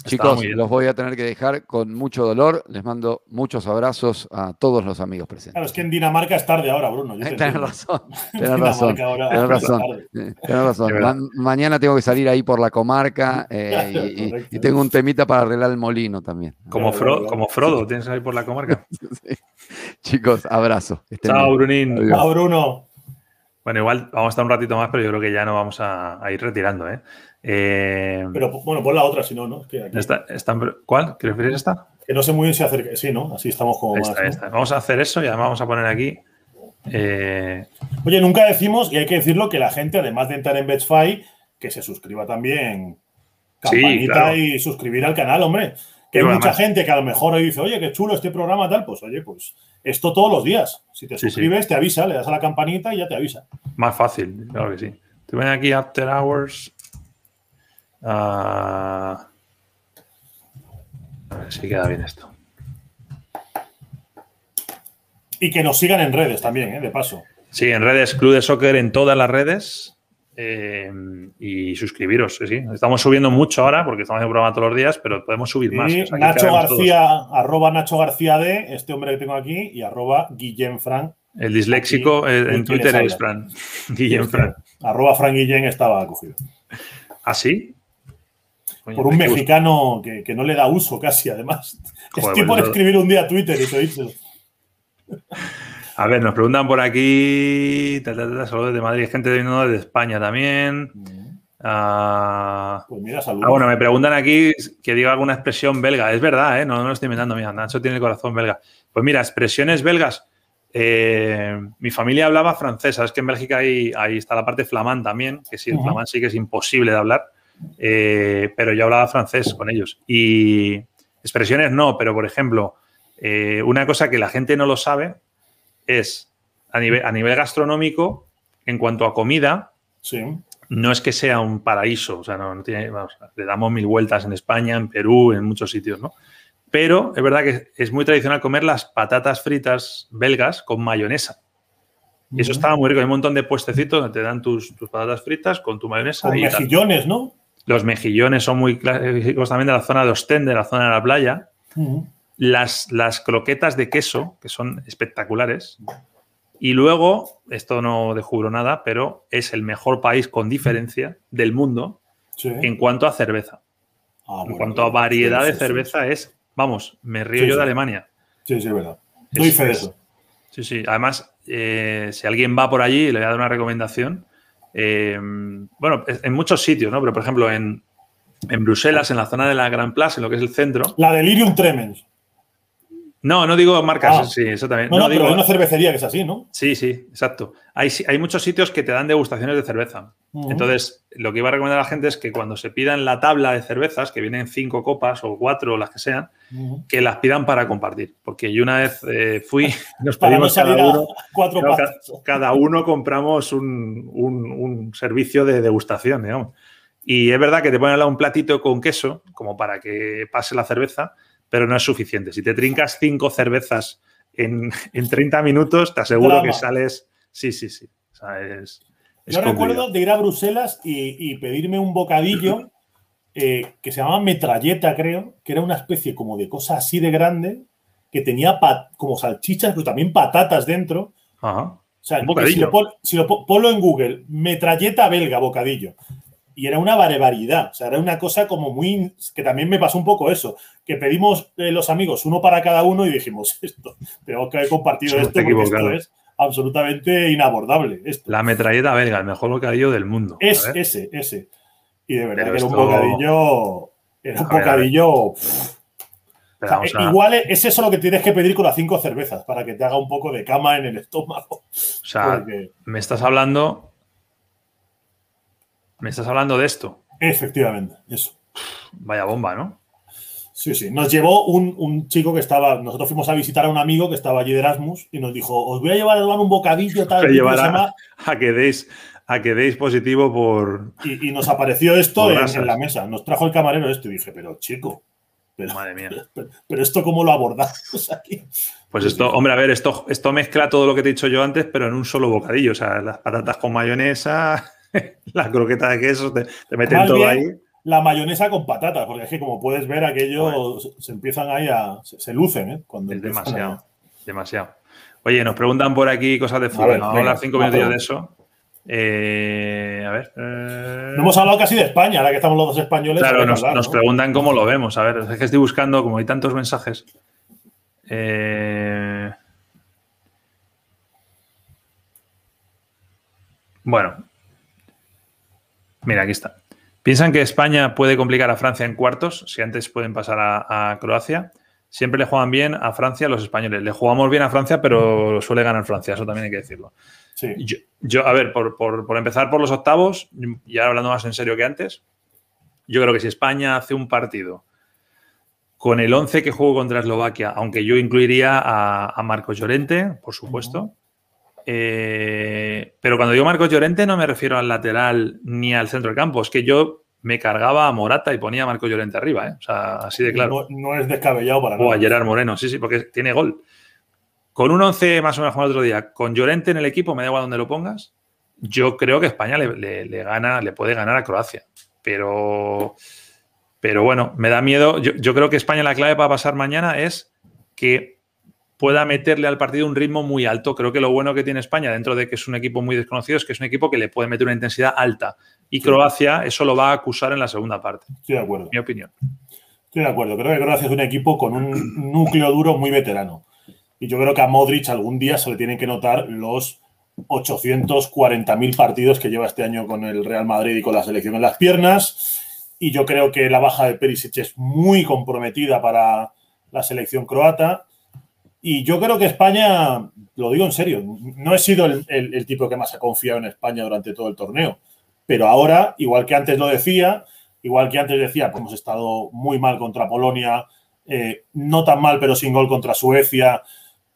Chicos, los voy a tener que dejar con mucho dolor. Les mando muchos abrazos a todos los amigos presentes. Claro, es que en Dinamarca es tarde ahora, Bruno. Tienes razón. Tienes razón. Tienes razón. mañana tengo que salir ahí por la comarca eh, y, tengo un temita para arreglar el molino también. Como, como Frodo, tienes ahí por la comarca. Chicos, abrazo. Chao, Brunín. Chao, Bruno. Bueno, igual vamos a estar un ratito más, pero yo creo que ya no vamos a, a ir retirando, ¿eh? Eh, Pero bueno, pon la otra, si no, ¿no? ¿Cuál? ¿Qué refieres esta? Que no sé muy bien si hacer. Sí, ¿no? Así estamos como más. Vamos a hacer eso y además vamos a poner aquí. Eh, Oye, nunca decimos, y hay que decirlo, que la gente, además de entrar en Betfy, que se suscriba también. Campanita y suscribir al canal, hombre. Que hay mucha gente que a lo mejor hoy dice, oye, qué chulo este programa, tal. Pues oye, pues esto todos los días. Si te suscribes, te avisa, le das a la campanita y ya te avisa. Más fácil, claro que sí. Te ven aquí After Hours Ah, a ver si queda bien esto. Y que nos sigan en redes también, ¿eh? de paso. Sí, en redes, Club de Soccer en todas las redes. Eh, y suscribiros, sí, Estamos subiendo mucho ahora porque estamos en programa todos los días, pero podemos subir más. Nacho García, arroba Nacho García de, este hombre que tengo aquí, y arroba Guillem Frank. El disléxico en Twitter es Fran. Guillem Frank. Arroba Frank Guillem estaba cogido. ¿Ah, sí? Por un mexicano que, no le da uso casi, además. Estoy por escribir un día a Twitter y te A ver, nos preguntan por aquí, saludos de Madrid, gente de, de España también. Ah, pues mira, saludos. Ah, bueno, me preguntan aquí que diga alguna expresión belga. Es verdad, ¿eh? no, no lo estoy inventando. Mira, Nacho tiene el corazón belga. Pues mira, expresiones belgas. Eh, mi familia hablaba francés. Sabes que en Bélgica ahí, ahí está la parte flamán también, que sí, el flamán sí que es imposible de hablar. Eh, pero yo hablaba francés con ellos. Y expresiones no, pero por ejemplo, eh, una cosa que la gente no lo sabe es a nivel, a nivel gastronómico, en cuanto a comida, no es que sea un paraíso, o sea, no, tiene, le damos mil vueltas en España, en Perú, en muchos sitios, ¿no? Pero es verdad que es muy tradicional comer las patatas fritas belgas con mayonesa. Y eso estaba muy rico. Hay un montón de puestecitos donde te dan tus, patatas fritas con tu mayonesa. Con mejillones, ¿no? Los mejillones son muy clásicos también de la zona de Ostende, de la zona de la playa. las, las croquetas de queso, que son espectaculares. Y luego, esto no descubro nada, pero es el mejor país con diferencia del mundo en cuanto a cerveza. Ah, en cuanto a variedad de cerveza es, vamos, me río yo de Alemania. Sí, sí, es verdad. Sí, sí. Además, eh, si alguien va por allí, le voy a dar una recomendación. Eh, bueno, en muchos sitios, ¿no? Pero por ejemplo, en, Bruselas, en la zona de la Gran Place, en lo que es el centro. La Delirium Tremens. No, no digo marcas, ah. sí, eso también. No, no, digo, pero hay una cervecería que es así, ¿no? Sí, sí, exacto. Hay, hay muchos sitios que te dan degustaciones de cerveza. Entonces, lo que iba a recomendar a la gente es que cuando se pidan la tabla de cervezas, que vienen cinco copas o cuatro o las que sean, que las pidan para compartir. Porque yo una vez eh, fui, nos pedimos cada uno, cuatro cada, uno compramos un, un, servicio de degustación, digamos. Y es verdad que te ponen un platito con queso, como para que pase la cerveza, pero no es suficiente. Si te trincas cinco cervezas en, en 30 minutos, te aseguro que sales. Sí, sí, sí. Yo recuerdo de ir a Bruselas y, pedirme un bocadillo eh, que se llamaba metralleta, creo, que era una especie como de cosa así de grande, que tenía como salchichas, pero también patatas dentro. Ajá. O sea, si lo, si lo ponlo en Google, metralleta belga, bocadillo y era una barbaridad. O sea, era una cosa como muy. que también me pasó un poco eso. Que pedimos eh, los amigos uno para cada uno y dijimos, esto, tengo que haber compartido esto porque esto es absolutamente inabordable. La metralleta belga, el mejor bocadillo del mundo. Es ese, ese. Y de verdad que era un bocadillo. Era un bocadillo. Igual es eso lo que tienes que pedir con las cinco cervezas para que te haga un poco de cama en el estómago. O sea, me estás hablando. Me estás hablando de esto. Efectivamente, eso. Vaya bomba, ¿no? Sí, sí. Nos llevó un, chico que estaba. Nosotros fuimos a visitar a un amigo que estaba allí de Erasmus y nos dijo: Os voy a llevar a tomar un bocadillo tal. a, a, que deis, a que deis positivo por. Y, nos apareció esto en, la mesa. Nos trajo el camarero esto y dije: Pero chico. Pero, Madre mía. Pero, esto, ¿cómo lo abordamos aquí? Pues esto, hombre, a ver, esto, esto mezcla todo lo que te he dicho yo antes, pero en un solo bocadillo. O sea, las patatas con mayonesa, la croqueta de queso, te, meten todo ahí la mayonesa con patatas, porque es que como puedes ver, aquello se empiezan ahí a. se, lucen, ¿eh? Cuando es demasiado, demasiado. Oye, nos preguntan por aquí cosas de fútbol. Vamos a hablar cinco minutos de eso. Eh, a ver. Eh. No hemos hablado casi de España, ahora que estamos los dos españoles. Claro, nos, preguntan cómo lo vemos. A ver, es que estoy buscando, como hay tantos mensajes. Eh, bueno. Mira, aquí está. ¿Piensan que España puede complicar a Francia en cuartos si antes pueden pasar a, Croacia? Siempre le juegan bien a Francia los españoles. Le jugamos bien a Francia, pero suele ganar Francia, eso también hay que decirlo. Sí. Yo, a ver, por, empezar por los octavos, y ahora hablando más en serio que antes, yo creo que si España hace un partido con el 11 que jugó contra Eslovaquia, aunque yo incluiría a, Marcos Llorente, por supuesto, eh, pero cuando digo Marcos Llorente no me refiero al lateral ni al centro del campo, es que yo me cargaba a Morata y ponía a Marcos Llorente arriba, ¿eh? o sea, así de claro. No, es descabellado para nada. O a Gerard Moreno, sí, sí, porque tiene gol. Con un 11 más o menos como el otro día, con Llorente en el equipo, me da igual donde lo pongas, yo creo que España le, gana, le puede ganar a Croacia. Pero, pero bueno, me da miedo. Yo, yo creo que España la clave para pasar mañana es que pueda meterle al partido un ritmo muy alto. Creo que lo bueno que tiene España, dentro de que es un equipo muy desconocido, es que es un equipo que le puede meter una intensidad alta. Y Croacia eso lo va a acusar en la segunda parte. Estoy de acuerdo. Mi opinión. Estoy de acuerdo. Creo que Croacia es un equipo con un núcleo duro muy veterano. Y yo creo que a Modric algún día se le tienen que notar los 840.000 partidos que lleva este año con el Real Madrid y con la selección en las piernas. Y yo creo que la baja de Perisic es muy comprometida para la selección croata y yo creo que España, lo digo en serio, no he sido el, tipo que más ha confiado en España durante todo el torneo. Pero ahora, igual que antes lo decía, igual que antes decía, pues hemos estado muy mal contra Polonia, eh, no tan mal, pero sin gol contra Suecia.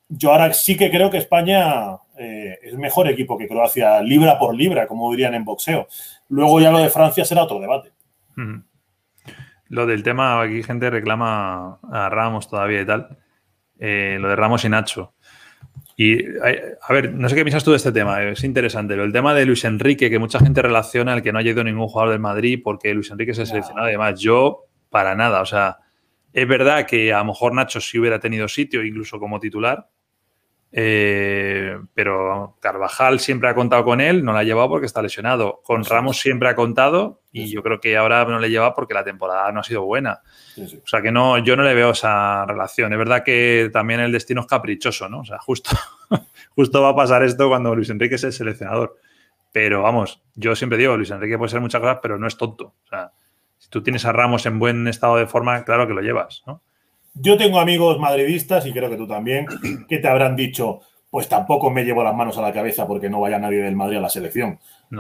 Yo ahora sí que creo que España eh, es mejor equipo que Croacia, libra por libra, como dirían en boxeo. Luego ya lo de Francia será otro debate. Lo del tema, aquí gente reclama a Ramos todavía y tal. Eh, lo de Ramos y Nacho. Y a ver, no sé qué piensas tú de este tema, es interesante. el tema de Luis Enrique, que mucha gente relaciona el que no haya ido ningún jugador del Madrid porque Luis Enrique se ha seleccionado. Además, yo, para nada. O sea, es verdad que a lo mejor Nacho sí hubiera tenido sitio, incluso como titular, eh, pero Carvajal siempre ha contado con él, no la ha llevado porque está lesionado. Con Ramos siempre ha contado y yo creo que ahora no le lleva porque la temporada no ha sido buena. O sea que no, yo no le veo esa relación. Es verdad que también el destino es caprichoso, ¿no? O sea, justo, justo va a pasar esto cuando Luis Enrique es el seleccionador. Pero vamos, yo siempre digo, Luis Enrique puede ser muchas cosas, pero no es tonto. O sea, si tú tienes a Ramos en buen estado de forma, claro que lo llevas, ¿no? Yo tengo amigos madridistas, y creo que tú también, que te habrán dicho, pues tampoco me llevo las manos a la cabeza porque no vaya nadie del Madrid a la selección.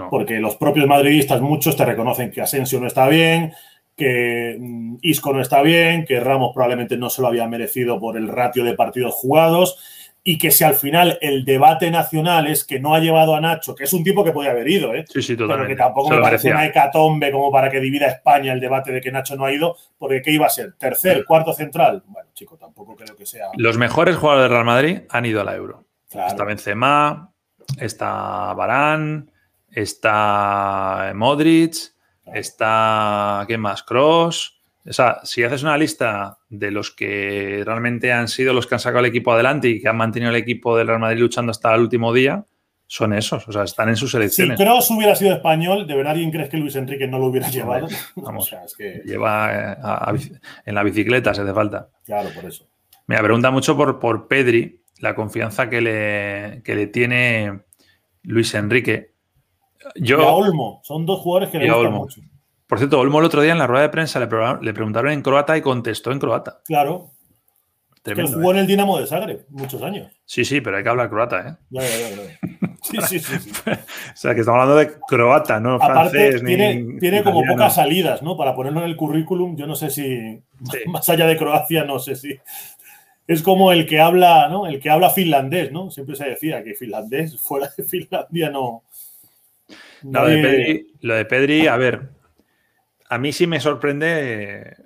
Porque los propios madridistas, muchos te reconocen que Asensio no está bien, que mm, Isco no está bien, que Ramos probablemente no se lo había merecido por el ratio de partidos jugados y que si al final el debate nacional es que no ha llevado a Nacho, que es un tipo que podía haber ido, ¿eh? Sí, sí, totalmente. Pero que tampoco me parece una hecatombe como para que divida España el debate de que Nacho no ha ido, porque ¿qué iba a ser? ¿Tercer, cuarto central? Bueno, chico, tampoco creo que sea... Los mejores jugadores del Real Madrid han ido a la Euro. Está Benzema, está Barán, está Modric, está... ¿Qué más? Cross... O sea, si haces una lista de los que realmente han sido los que han sacado el equipo adelante y que han mantenido el equipo del Real Madrid luchando hasta el último día, son esos. O sea, están en sus elecciones. Si Kroos hubiera sido español, ¿de verdad alguien crees que Luis Enrique no lo hubiera llevado? Vamos, es que... lleva en la bicicleta, se hace falta. Claro, por eso. Me pregunta mucho por, por Pedri, la confianza que le, le tiene Luis Enrique. Yo, y a Olmo, son dos jugadores que le gustan mucho. Por cierto, Olmo el otro día en la rueda de prensa le, preguntaron en croata y contestó en croata. Claro. que jugó en el Dinamo de Zagreb muchos años. Sí, sí, pero hay que hablar croata, ¿eh? Ya, ya, ya, Sí, sí, sí, o sea, que estamos hablando de croata, no Aparte, tiene, tiene como pocas salidas, ¿no? Para ponerlo en el currículum, yo no sé si, más allá de Croacia, no sé si. Es como el que habla, ¿no? El que habla finlandés, ¿no? Siempre se decía que finlandés fuera de Finlandia no. lo, de Pedri, a ver, a mí sí me sorprende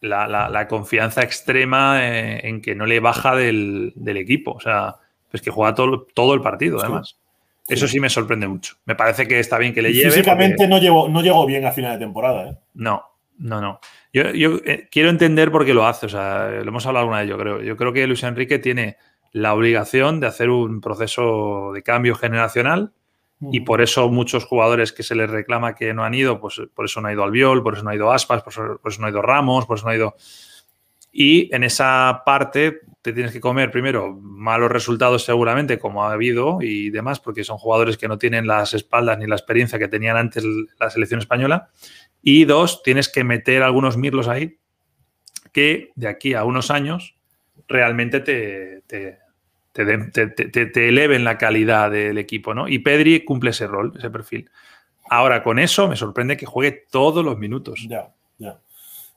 la, confianza extrema eh, en que no le baja del, equipo. O sea, es que juega todo, todo el partido, además. Eso sí me sorprende mucho. Me parece que está bien que le lleve. Físicamente no, llegó, no llegó bien a final de temporada. ¿eh? No, no, no. Yo, eh, quiero entender por qué lo hace. O sea, lo hemos hablado alguna vez, yo creo. Yo creo que Luis Enrique tiene la obligación de hacer un proceso de cambio generacional y por eso muchos jugadores que se les reclama que no han ido, pues por eso no ha ido Albiol, por eso no ha ido Aspas, por eso, no ha ido Ramos, por eso no ha ido... Y en esa parte te tienes que comer primero malos resultados seguramente, como ha habido y demás, porque son jugadores que no tienen las espaldas ni la experiencia que tenían antes la selección española. Y dos, tienes que meter algunos mirlos ahí que de aquí a unos años realmente te, te, eleven la calidad del equipo, ¿no? Y Pedri cumple ese rol, ese perfil. Ahora, con eso me sorprende que juegue todos los minutos. Ya, ya.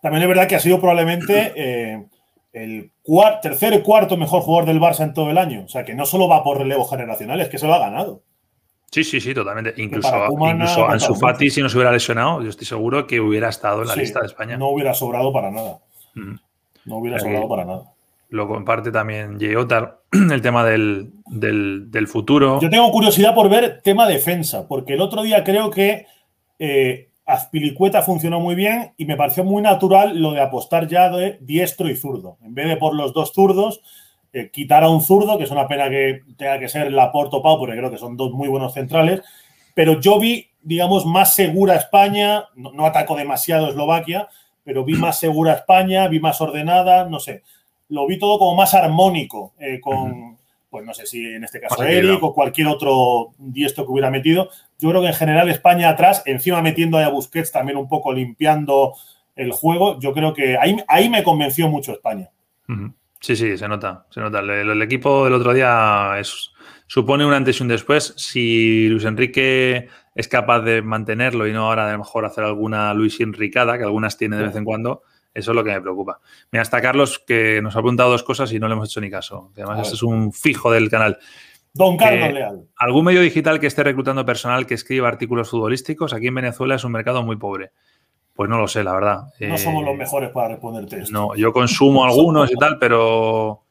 También es verdad que ha sido probablemente eh, el tercer y cuarto mejor jugador del Barça en todo el año. O sea, que no solo va por relevo generacional, es que se lo ha ganado. Sí, sí, sí, totalmente. Incluso, incluso Ansu Fati, si no se hubiera lesionado, yo estoy seguro que hubiera estado en la lista de España. No hubiera sobrado para nada. No hubiera sobrado para nada lo comparte también Yeotar, el tema del, futuro. Yo tengo curiosidad por ver tema defensa, porque el otro día creo que eh, Azpilicueta funcionó muy bien y me pareció muy natural lo de apostar ya de diestro y zurdo. En vez de por los dos zurdos, eh, quitar a un zurdo, que es una pena que tenga que ser Laporto Pau, porque creo que son dos muy buenos centrales, pero yo vi, digamos, más segura España, no, no ataco demasiado Eslovaquia, pero vi más segura España, vi más ordenada, no sé lo vi todo como más armónico eh, con, pues no sé si en este caso Eric o cualquier otro diestro que hubiera metido. Yo creo que en general España atrás, encima metiendo a Busquets también un poco limpiando el juego, yo creo que ahí, ahí me convenció mucho España. Sí, sí, se nota, se nota. El, equipo del otro día es, supone un antes y un después. Si Luis Enrique es capaz de mantenerlo y no ahora de lo mejor hacer alguna Luis Enricada, que algunas tiene de vez en cuando, eso es lo que me preocupa. Mira, hasta Carlos que nos ha preguntado dos cosas y no le hemos hecho ni caso. Además, este es un fijo del canal. Don Carlos Leal. ¿Algún medio digital que esté reclutando personal que escriba artículos futbolísticos? Aquí en Venezuela es un mercado muy pobre. Pues no lo sé, la verdad. No somos los mejores para responderte esto. No, yo consumo algunos y tal, pero,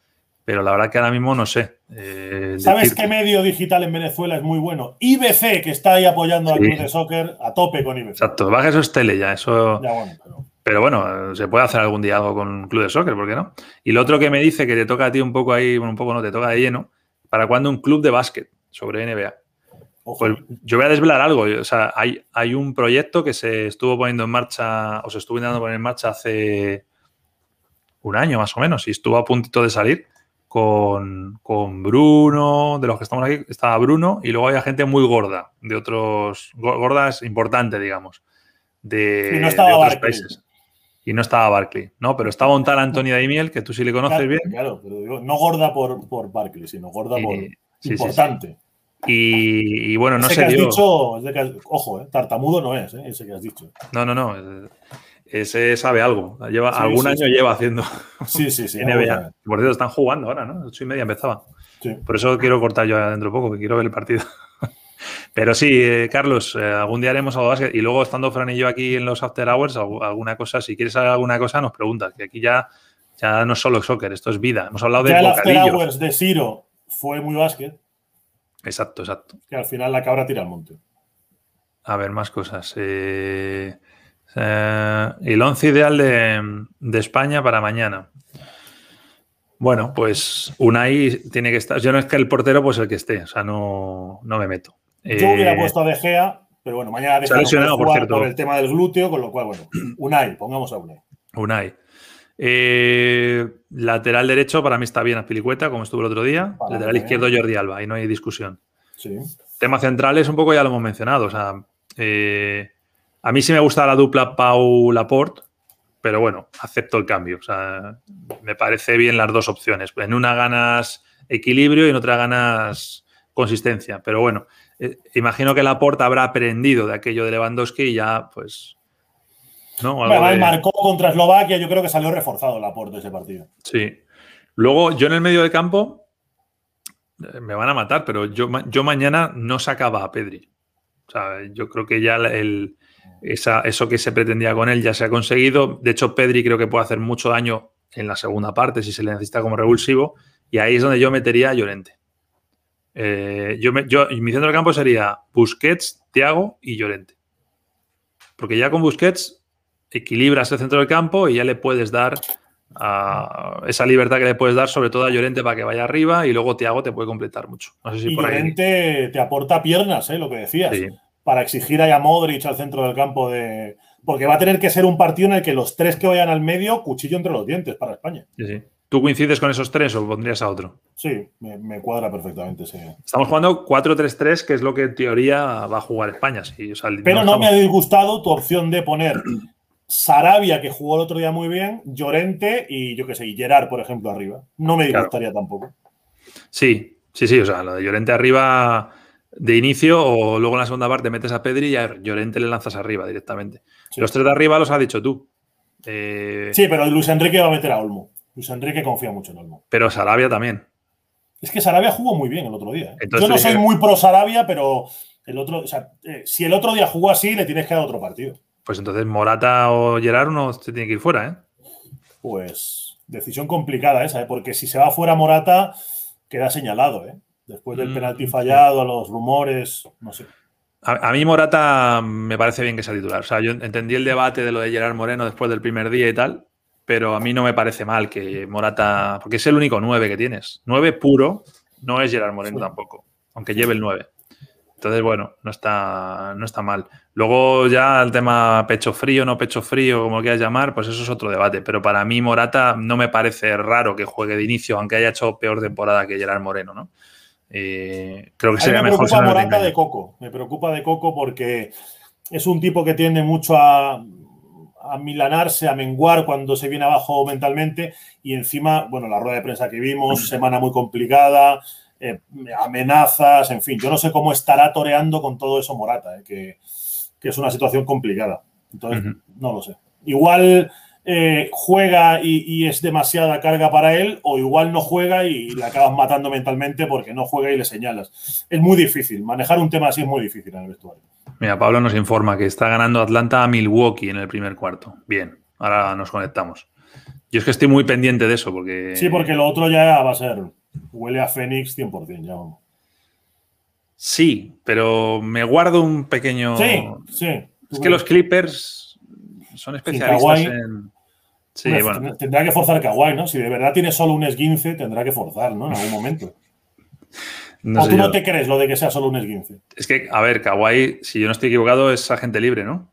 pero la verdad que ahora mismo no sé. Eh, ¿Sabes qué medio digital en Venezuela es muy bueno? IBC, que está ahí apoyando al club de soccer a tope con IBC. Exacto, baja eso es tele ya, eso. Ya bueno, pero... Pero bueno, se puede hacer algún día algo con club de soccer, ¿por qué no? Y lo otro que me dice que te toca a ti un poco ahí, bueno, un poco no, te toca de lleno, ¿para cuándo un club de básquet sobre NBA? Pues yo voy a desvelar algo. O sea, hay, hay un proyecto que se estuvo poniendo en marcha, o se estuvo intentando poner en marcha hace un año más o menos, y estuvo a puntito de salir con, con Bruno, de los que estamos aquí, estaba Bruno, y luego había gente muy gorda, de otros, gordas importantes, digamos, de, no de otros países y no estaba Barkley, ¿no? Pero estaba un tal Antonio Daimiel, que tú sí le conoces bien. Claro, pero digo, no gorda por, por Barkley, sino gorda por importante. y, bueno, no sé. Que has dicho, ojo, eh, tartamudo no es, eh, ese que has dicho. No, no, no. Ese sabe algo. Lleva, algún año lleva haciendo. Sí, sí, sí. NBA. Por cierto, están jugando ahora, ¿no? Ocho y media empezaba. Por eso quiero cortar yo dentro de poco, que quiero ver el partido. Pero sí, eh, Carlos, eh, algún día haremos algo básquet. Y luego, estando Fran y yo aquí en los After Hours, alguna cosa, si quieres saber alguna cosa, nos preguntas. Que aquí ya, ya no es solo soccer, esto es vida. Hemos hablado de ya el After Hours de Siro fue muy básquet. Exacto, exacto. Que al final la cabra tira al monte. A ver, más cosas. Eh, el once ideal de, de España para mañana. Bueno, pues Unai tiene que estar. Yo no es que el portero, pues el que esté. O sea, no, no me meto. Yo hubiera eh, puesto a De Gea, pero bueno, mañana De Gea por, cierto. por el tema del glúteo, con lo cual, bueno, Unai, pongamos a Unai. Unai. Eh, lateral derecho para mí está bien Aspilicueta, como estuvo el otro día. lateral izquierdo Jordi Alba, ahí no hay discusión. Sí. Tema central es un poco ya lo hemos mencionado. O sea, eh, A mí sí me gusta la dupla Pau-Laporte, pero bueno, acepto el cambio. O sea, me parece bien las dos opciones. En una ganas equilibrio y en otra ganas consistencia. Pero bueno, eh, imagino que Laporte habrá aprendido de aquello de Lewandowski y ya, pues. ¿no? marcó contra Eslovaquia, yo creo que salió reforzado Laporte ese partido. Sí. Luego, yo en el medio de campo eh, me van a matar, pero yo, yo mañana no sacaba a Pedri. O sea, yo creo que ya el, eso que se pretendía con él ya se ha conseguido. De hecho, Pedri creo que puede hacer mucho daño en la segunda parte si se le necesita como revulsivo. Y ahí es donde yo metería a Llorente. Eh, yo, yo, mi centro del campo sería Busquets, Thiago y Llorente. Porque ya con Busquets equilibras el centro del campo y ya le puedes dar esa libertad que le puedes dar, sobre todo a Llorente para que vaya arriba y luego Thiago te puede completar mucho. y Llorente te aporta piernas, ¿eh? lo que decías, para exigir a Modric al centro del campo de... Porque va a tener que ser un partido en el que los tres que vayan al medio, cuchillo entre los dientes para España. ¿Tú coincides con esos tres o pondrías a otro? Sí, me, cuadra perfectamente. Sí. Estamos jugando 4-3-3, que es lo que en teoría va a jugar España. Pero no, me ha disgustado tu opción de poner Sarabia, que jugó el otro día muy bien, Llorente y yo qué sé, y Gerard, por ejemplo, arriba. No me disgustaría tampoco. Sí, sí, sí. O sea, lo de Llorente arriba de inicio o luego en la segunda parte metes a Pedri y a Llorente le lanzas arriba directamente. Los tres de arriba los has dicho tú. Eh, sí, pero Luis Enrique va a meter a Olmo. Luis Enrique confía mucho en Olmo. Pero Sarabia también. Es que Sarabia jugó muy bien el otro día. ¿eh? Yo no soy muy pro Sarabia, pero el otro, eh, si el otro día jugó así, le tienes que dar otro partido. Pues entonces Morata o Gerard uno se tiene que ir fuera, ¿eh? Pues decisión complicada esa, ¿eh? porque si se va fuera Morata, queda señalado, ¿eh? Después del mm, penalti fallado, a los rumores, no sé. A, mí Morata me parece bien que sea titular. O sea, yo entendí el debate de lo de Gerard Moreno después del primer día y tal, pero a mí no me parece mal que Morata, porque es el único 9 que tienes. 9 puro no es Gerard Moreno tampoco, aunque lleve el 9. Entonces, bueno, no está, no está mal. Luego ya el tema pecho frío, no pecho frío, como quieras llamar, pues eso es otro debate. Pero para mí Morata no me parece raro que juegue de inicio, aunque haya hecho peor temporada que Gerard Moreno, ¿no? Eh, creo que sería mejor. Me preocupa Morata de Coco. Me preocupa de Coco porque es un tipo que tiende mucho a, a milanarse, a menguar cuando se viene abajo mentalmente. Y encima, bueno, la rueda de prensa que vimos, semana muy complicada eh, amenazas, en fin, yo no sé cómo estará toreando con todo eso Morata, eh, que, es una situación complicada. Entonces, no lo sé. Igual eh, juega y, es demasiada carga para él, o igual no juega y le acabas matando mentalmente porque no juega y le señalas. Es muy difícil, manejar un tema así es muy difícil en el vestuario. Mira, Pablo nos informa que está ganando Atlanta a Milwaukee en el primer cuarto. Bien, ahora nos conectamos. Yo es que estoy muy pendiente de eso porque... Sí, porque lo otro ya va a ser Huele a Fénix 100%, ya vamos. Sí, pero me guardo un pequeño. Sí, sí. Es que los Clippers son especialistas en. Sí, bueno. Tendrá que forzar Kawhi, ¿no? Si de verdad tiene solo un esguince, tendrá que forzar, ¿no? En algún momento. ¿O tú no te crees lo de que sea solo un esguince? Es que, a ver, Kawhi, si yo no estoy equivocado, es agente libre, ¿no?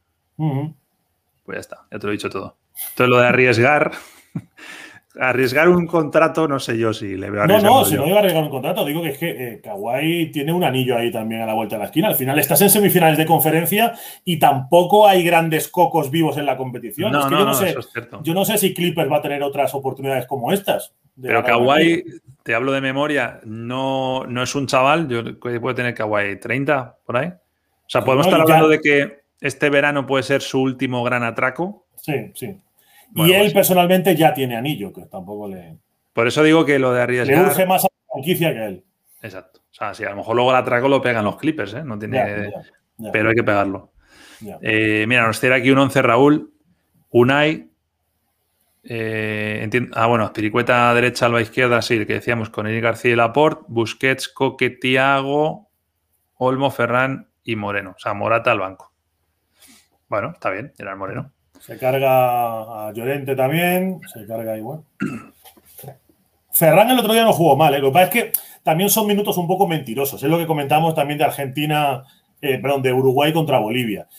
Pues ya está, ya te lo he dicho todo. Entonces, lo de arriesgar arriesgar un contrato, no sé yo si le veo No, no, si no iba a arriesgar un contrato, digo que es que eh, Kawhi tiene un anillo ahí también a la vuelta de la esquina. Al final estás en semifinales de conferencia y tampoco hay grandes cocos vivos en la competición. No, no, yo, no, sé, yo no sé si Clippers va a tener otras oportunidades como estas. Pero Kawhi, te hablo de memoria, no, no es un chaval, yo puede tener Kawhi 30 por ahí. O sea, podemos estar hablando de que este verano puede ser su último gran atraco. Sí, sí y él pues personalmente ya tiene anillo, que tampoco le. Por eso digo que lo de arriesgar. Le urge más a la franquicia que él. Exacto. O sea, si a lo mejor luego el atraco lo pegan los Clippers, ¿eh? No tiene. pero hay que pegarlo. Eh, mira, nos tiene aquí un 11 Raúl, Unai. Eh, ah, bueno, Piricueta derecha, Alba izquierda, sí, el que decíamos con Eric García y Laporte, Busquets, Coque, Tiago, Olmo, Ferran y Moreno. O sea, Morata al banco. Bueno, está bien, era el Moreno. Se carga a Llorente también, se carga igual. Ferran el otro día no jugó mal, ¿eh? lo que pasa es que también son minutos un poco mentirosos. Es lo que comentamos también de Argentina, eh, perdón, de Uruguay contra Bolivia.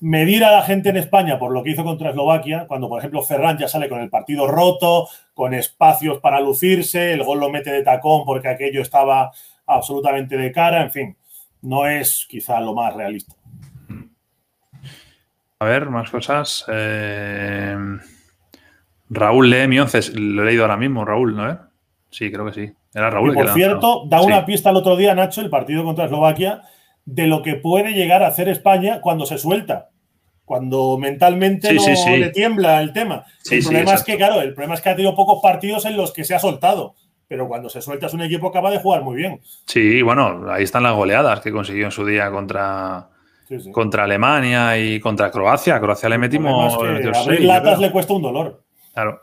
Medir a la gente en España por lo que hizo contra Eslovaquia, cuando por ejemplo Ferran ya sale con el partido roto, con espacios para lucirse, el gol lo mete de tacón porque aquello estaba absolutamente de cara, en fin, no es quizá lo más realista. A ver, más cosas. Eh, Raúl lee mi lo he leído ahora mismo, Raúl, ¿no? Sí, creo que sí. Era Raúl. Y por cierto, da una pista el otro día, Nacho, el partido contra Eslovaquia, de lo que puede llegar a hacer España cuando se suelta. Cuando mentalmente no le tiembla el tema. el problema es que, claro, el problema es que ha tenido pocos partidos en los que se ha soltado pero cuando se suelta es un equipo acaba de jugar muy bien. Sí, bueno, ahí están las goleadas que consiguió en su día contra, contra Alemania y contra Croacia. A Croacia le metimos. abrir latas le cuesta un dolor. Claro.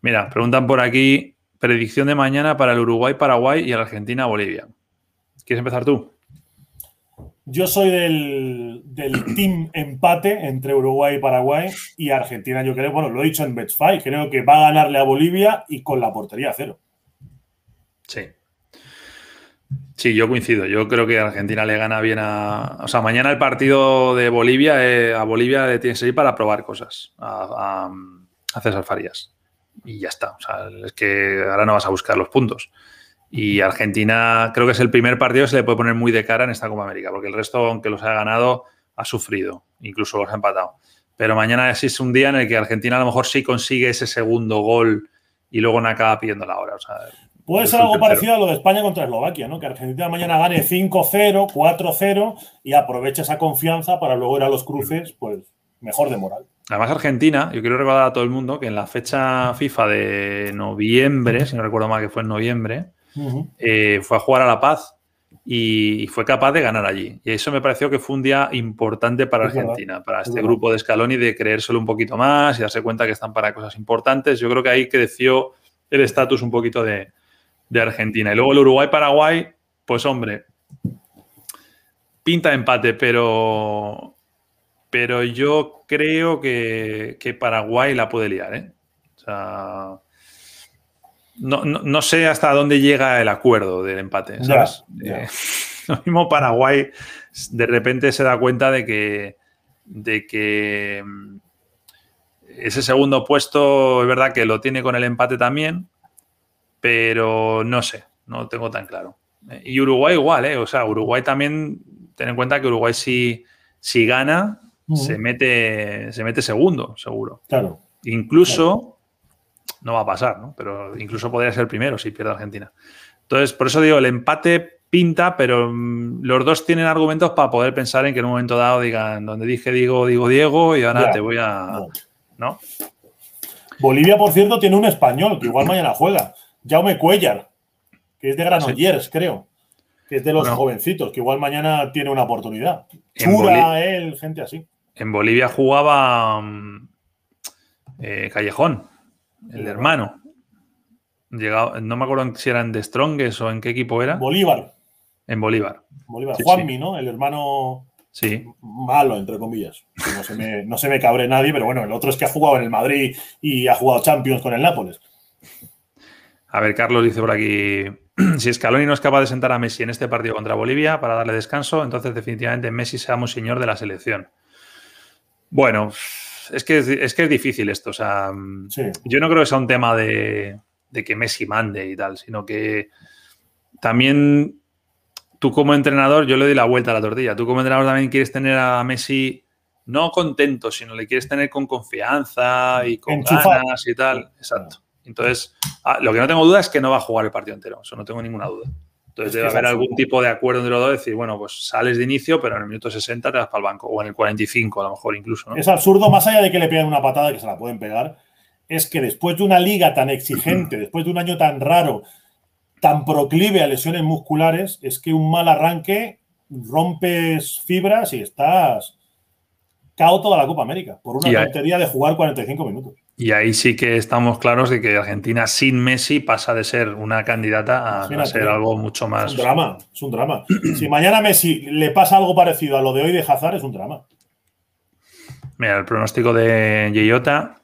Mira, preguntan por aquí: predicción de mañana para el Uruguay-Paraguay y el Argentina-Bolivia. ¿Quieres empezar tú? Yo soy del, del, team empate entre Uruguay y Paraguay y Argentina. Yo creo, bueno, lo he dicho en Betfair, creo que va a ganarle a Bolivia y con la portería cero. Sí. Sí, yo coincido. Yo creo que Argentina le gana bien a. O sea, mañana el partido de Bolivia, eh, a Bolivia le tienes que ir para probar cosas a, a, César Farías. Y ya está. O sea, es que ahora no vas a buscar los puntos. Y Argentina creo que es el primer partido que se le puede poner muy de cara en esta Copa América, porque el resto, aunque los haya ganado, ha sufrido, incluso los ha empatado. Pero mañana sí es un día en el que Argentina a lo mejor sí consigue ese segundo gol y luego no acaba pidiendo la hora. O sea, Puede ser algo parecido a lo de España contra Eslovaquia, ¿no? Que Argentina mañana gane 5-0, 4-0 y aproveche esa confianza para luego ir a los cruces, pues mejor de moral. Además, Argentina, yo quiero recordar a todo el mundo que en la fecha FIFA de noviembre, si no recuerdo mal que fue en noviembre, eh, fue a jugar a La Paz y fue capaz de ganar allí. Y eso me pareció que fue un día importante para Argentina, para este grupo de Scaloni de creérselo un poquito más y darse cuenta que están para cosas importantes. Yo creo que ahí creció el estatus un poquito de, de Argentina. Y luego el Uruguay-Paraguay, pues hombre, pinta empate, pero, pero yo creo que, Paraguay la puede liar. ¿eh? O sea, no, sé hasta dónde llega el acuerdo del empate. ¿sabes? Eh, lo mismo Paraguay de repente se da cuenta de que, de que mm, ese segundo puesto es verdad que lo tiene con el empate también, pero no sé, no tengo tan claro. Y Uruguay igual, ¿eh? O sea, Uruguay también, ten en cuenta que Uruguay si, si gana, se, mete, se mete segundo, seguro. Claro. Incluso, no va a pasar, ¿no? Pero incluso podría ser primero si pierde Argentina. Entonces, por eso digo, el empate pinta, pero mm, los dos tienen argumentos para poder pensar en que en un momento dado digan, donde dije digo, digo Diego y ahora te voy a... ¿No? Bolivia, por cierto, tiene un español que igual mañana juega. Jaume Cuellar, que es de Granollers, creo. Que es de los jovencitos, que igual mañana tiene una oportunidad. Chura, él, gente así. En Bolivia jugaba mm, eh, Callejón, el hermano. no me acuerdo si eran de Strongest o en qué equipo era. Bolívar. En Bolívar. Bolívar. Juanmi, ¿no? El hermano sí. malo, entre comillas. No se, me, no se me cabre nadie, pero bueno, el otro es que ha jugado en el Madrid y ha jugado Champions con el Nápoles. A ver, Carlos dice por aquí, si Scaloni no es capaz de sentar a Messi en este partido contra Bolivia para darle descanso, entonces definitivamente Messi sea un señor de la selección. Bueno, es que es, que es difícil esto. O sea, yo no creo que sea un tema de, que Messi mande y tal, sino que también tú como entrenador, yo le doy la vuelta a la tortilla. Tú como entrenador también quieres tener a Messi no contento, sino le quieres tener con confianza y con ganas y tal. Exacto. Entonces, ah, lo que no tengo duda es que no va a jugar el partido entero, eso no tengo ninguna duda. Entonces debe haber algún tipo de acuerdo entre los dos, decir, bueno, pues sales de inicio, pero en el minuto 60 te vas para el banco, o en el 45 a lo mejor incluso. Es absurdo, más allá de que le peguen una patada, que se la pueden pegar, es que después de una liga tan exigente, después de un año tan raro, tan proclive a lesiones musculares, es que un mal arranque rompes fibras y estás cao toda la Copa América por una tontería de jugar 45 minutos. Y ahí sí que estamos claros de que Argentina sin Messi pasa de ser una candidata a, ser algo mucho más. Es un drama, es un drama. si mañana Messi le pasa algo parecido a lo de hoy de Hazard, es un drama. Mira, el pronóstico de Yeyota: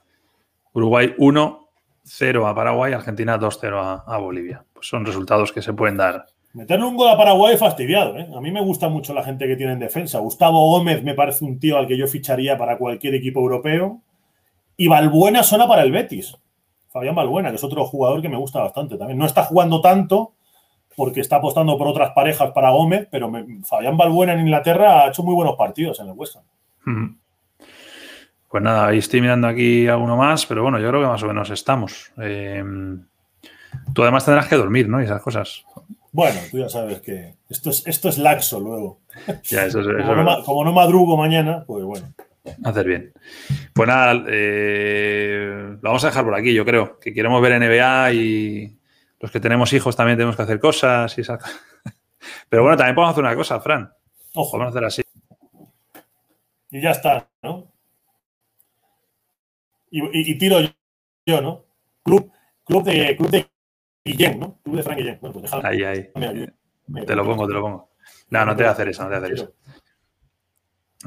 Uruguay 1, 0 a Paraguay, Argentina 2-0 a, Bolivia. Pues son resultados que se pueden dar. Meterle un gol a Paraguay es fastidiado. ¿eh? A mí me gusta mucho la gente que tiene en defensa. Gustavo Gómez me parece un tío al que yo ficharía para cualquier equipo europeo. Y Balbuena suena para el Betis. Fabián Balbuena, que es otro jugador que me gusta bastante también. No está jugando tanto porque está apostando por otras parejas para Gómez, pero Fabián Balbuena en Inglaterra ha hecho muy buenos partidos en el West Ham. Pues nada, ahí estoy mirando aquí alguno más, pero bueno, yo creo que más o menos estamos. Eh, tú además tendrás que dormir, ¿no? Y esas cosas. Bueno, tú ya sabes que esto es, esto es laxo luego. Ya, eso, es, como, no, madrugo mañana, pues bueno. Hacer bien. Pues nada, eh, lo vamos a dejar por aquí, yo creo. Que queremos ver NBA y los que tenemos hijos también tenemos que hacer cosas y Pero bueno, también podemos hacer una cosa, Fran. Ojo. Vamos a hacer así. Y ya está, ¿no? Y, tiro yo, ¿no? Club, club de, club de Guillén, ¿no? Club de Frank Guillén. Bueno, pues ahí, ahí. te lo pongo, te lo pongo. No, no te voy a hacer eso, no te voy a hacer eso.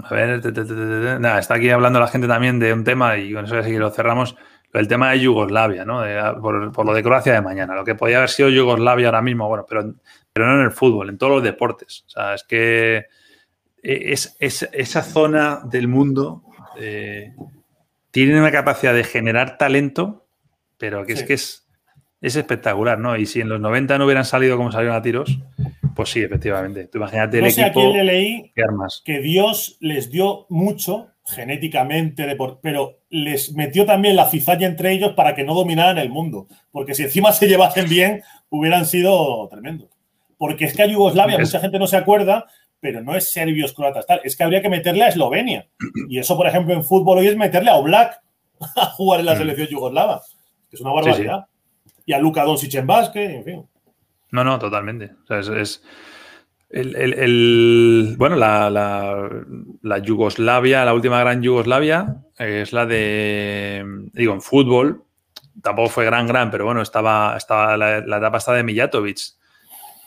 A ver, nada, está aquí hablando la gente también de un tema y con eso ya sí que lo cerramos. El tema de Yugoslavia, ¿no? por, por, lo de Croacia de mañana. Lo que podía haber sido Yugoslavia ahora mismo, bueno, pero, pero no en el fútbol, en todos los deportes. O sea, es que es, es esa zona del mundo eh, tiene una capacidad de generar talento, pero que es que es, es espectacular, ¿no? Y si en los 90 no hubieran salido como salieron a tiros, pues sí, efectivamente. Tú imagínate el equipo. a quién le leí que Dios les dio mucho genéticamente, pero les metió también la cizalla entre ellos para que no dominaran el mundo. Porque si encima se llevasen bien, hubieran sido tremendos. Porque es que a Yugoslavia, mucha gente no se acuerda, pero no es serbios, croatas, tal. Es que habría que meterle a Eslovenia. Y eso, por ejemplo, en fútbol hoy es meterle a Oblak a jugar en la mm. selección yugoslava. Es una barbaridad. Y a Luka Doncic en básquet, en fin. No, no, totalmente. es, el, bueno, la, Yugoslavia, la última gran Yugoslavia, es la de, digo, en fútbol, tampoco fue gran, gran, pero bueno, estaba, estaba la, etapa está de Mijatovic.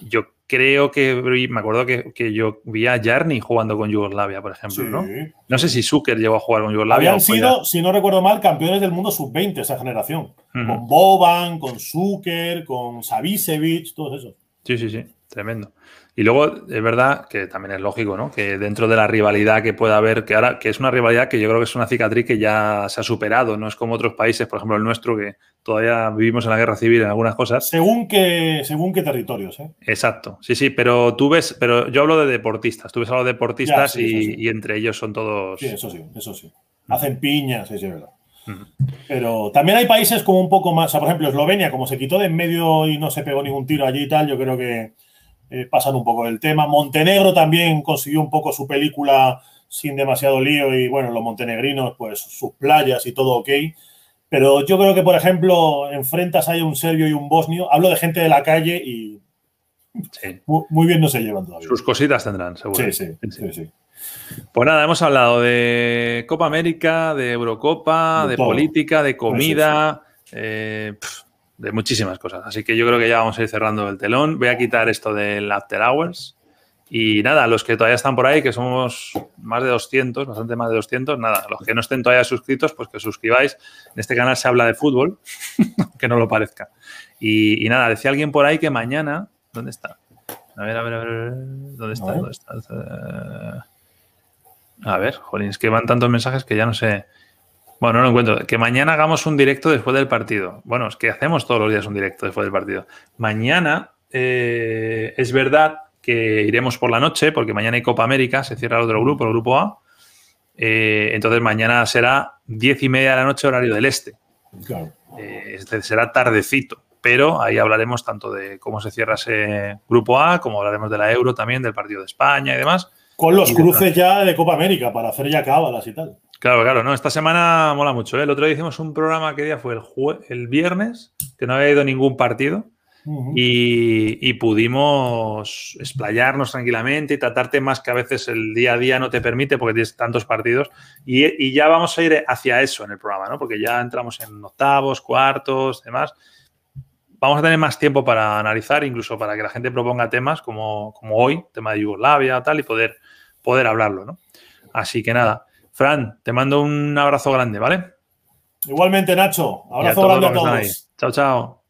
Yo creo que me acuerdo que, yo vi a Jarni jugando con Yugoslavia, por ejemplo, ¿no? No sé si Zucker llegó a jugar con Yugoslavia. Habían sido, si no recuerdo mal, campeones del mundo sub-20 esa generación. Con Boban, con Zucker, con Savicevic, todos esos. Sí, sí, sí, tremendo. Y luego es verdad que también es lógico, ¿no? Que dentro de la rivalidad que pueda haber, que ahora, que es una rivalidad que yo creo que es una cicatriz que ya se ha superado, no es como otros países, por ejemplo el nuestro, que todavía vivimos en la guerra civil en algunas cosas. Según qué, según qué territorios, ¿eh? Exacto. Sí, sí, pero tú ves, pero yo hablo de deportistas, tú ves a los deportistas y, entre ellos son todos. Sí, eso sí, eso sí. Hacen piñas, sí, sí, verdad. Pero también hay países como un poco más, o sea, por ejemplo, Eslovenia, como se quitó de en medio y no se pegó ningún tiro allí y tal, yo creo que eh, pasan un poco del tema. Montenegro también consiguió un poco su película sin demasiado lío y bueno, los montenegrinos, pues sus playas y todo ok. Pero yo creo que, por ejemplo, enfrentas a un serbio y un bosnio, hablo de gente de la calle y muy, bien no se llevan todavía. Sus cositas tendrán, seguro. Sí, sí, sí, Pues nada, hemos hablado de Copa América, de Eurocopa, de, política, de comida. Eh, de muchísimas cosas. Así que yo creo que ya vamos a ir cerrando el telón. Voy a quitar esto del After Hours. Y nada, los que todavía están por ahí, que somos más de 200, bastante más de 200, nada, los que no estén todavía suscritos, pues que suscribáis. En este canal se habla de fútbol, que no lo parezca. Y, nada, decía alguien por ahí que mañana, ¿dónde está? A ver, a ver, a ver, ¿dónde está? ¿Dónde está? A ver, jolín, es que van tantos mensajes que ya no sé. Bueno, no lo encuentro. Que mañana hagamos un directo después del partido. Bueno, es que hacemos todos los días un directo después del partido. Mañana eh, es verdad que iremos por la noche, porque mañana hay Copa América, se cierra el otro grupo, el grupo A. Eh, entonces mañana será diez y media de la noche, horario del este. Claro. Eh, será tardecito, pero ahí hablaremos tanto de cómo se cierra ese grupo A, como hablaremos de la Euro también, del partido de España y demás. Con los cruces ya de Copa América para hacer ya cábalas y tal. Claro, claro, no, esta semana mola mucho. ¿eh? El otro día hicimos un programa, ¿qué día fue? El, el viernes, que no había ido ningún partido. y, pudimos explayarnos tranquilamente y tratar temas que a veces el día a día no te permite porque tienes tantos partidos. Y, ya vamos a ir hacia eso en el programa, ¿no? Porque ya entramos en octavos, cuartos, demás vamos a tener más tiempo para analizar, incluso para que la gente proponga temas como, como hoy, tema de Yugoslavia, tal, y poder, poder hablarlo, ¿no? Así que nada, Fran, te mando un abrazo grande, ¿vale? Igualmente, Nacho. Abrazo grande a todos. Chao. chao.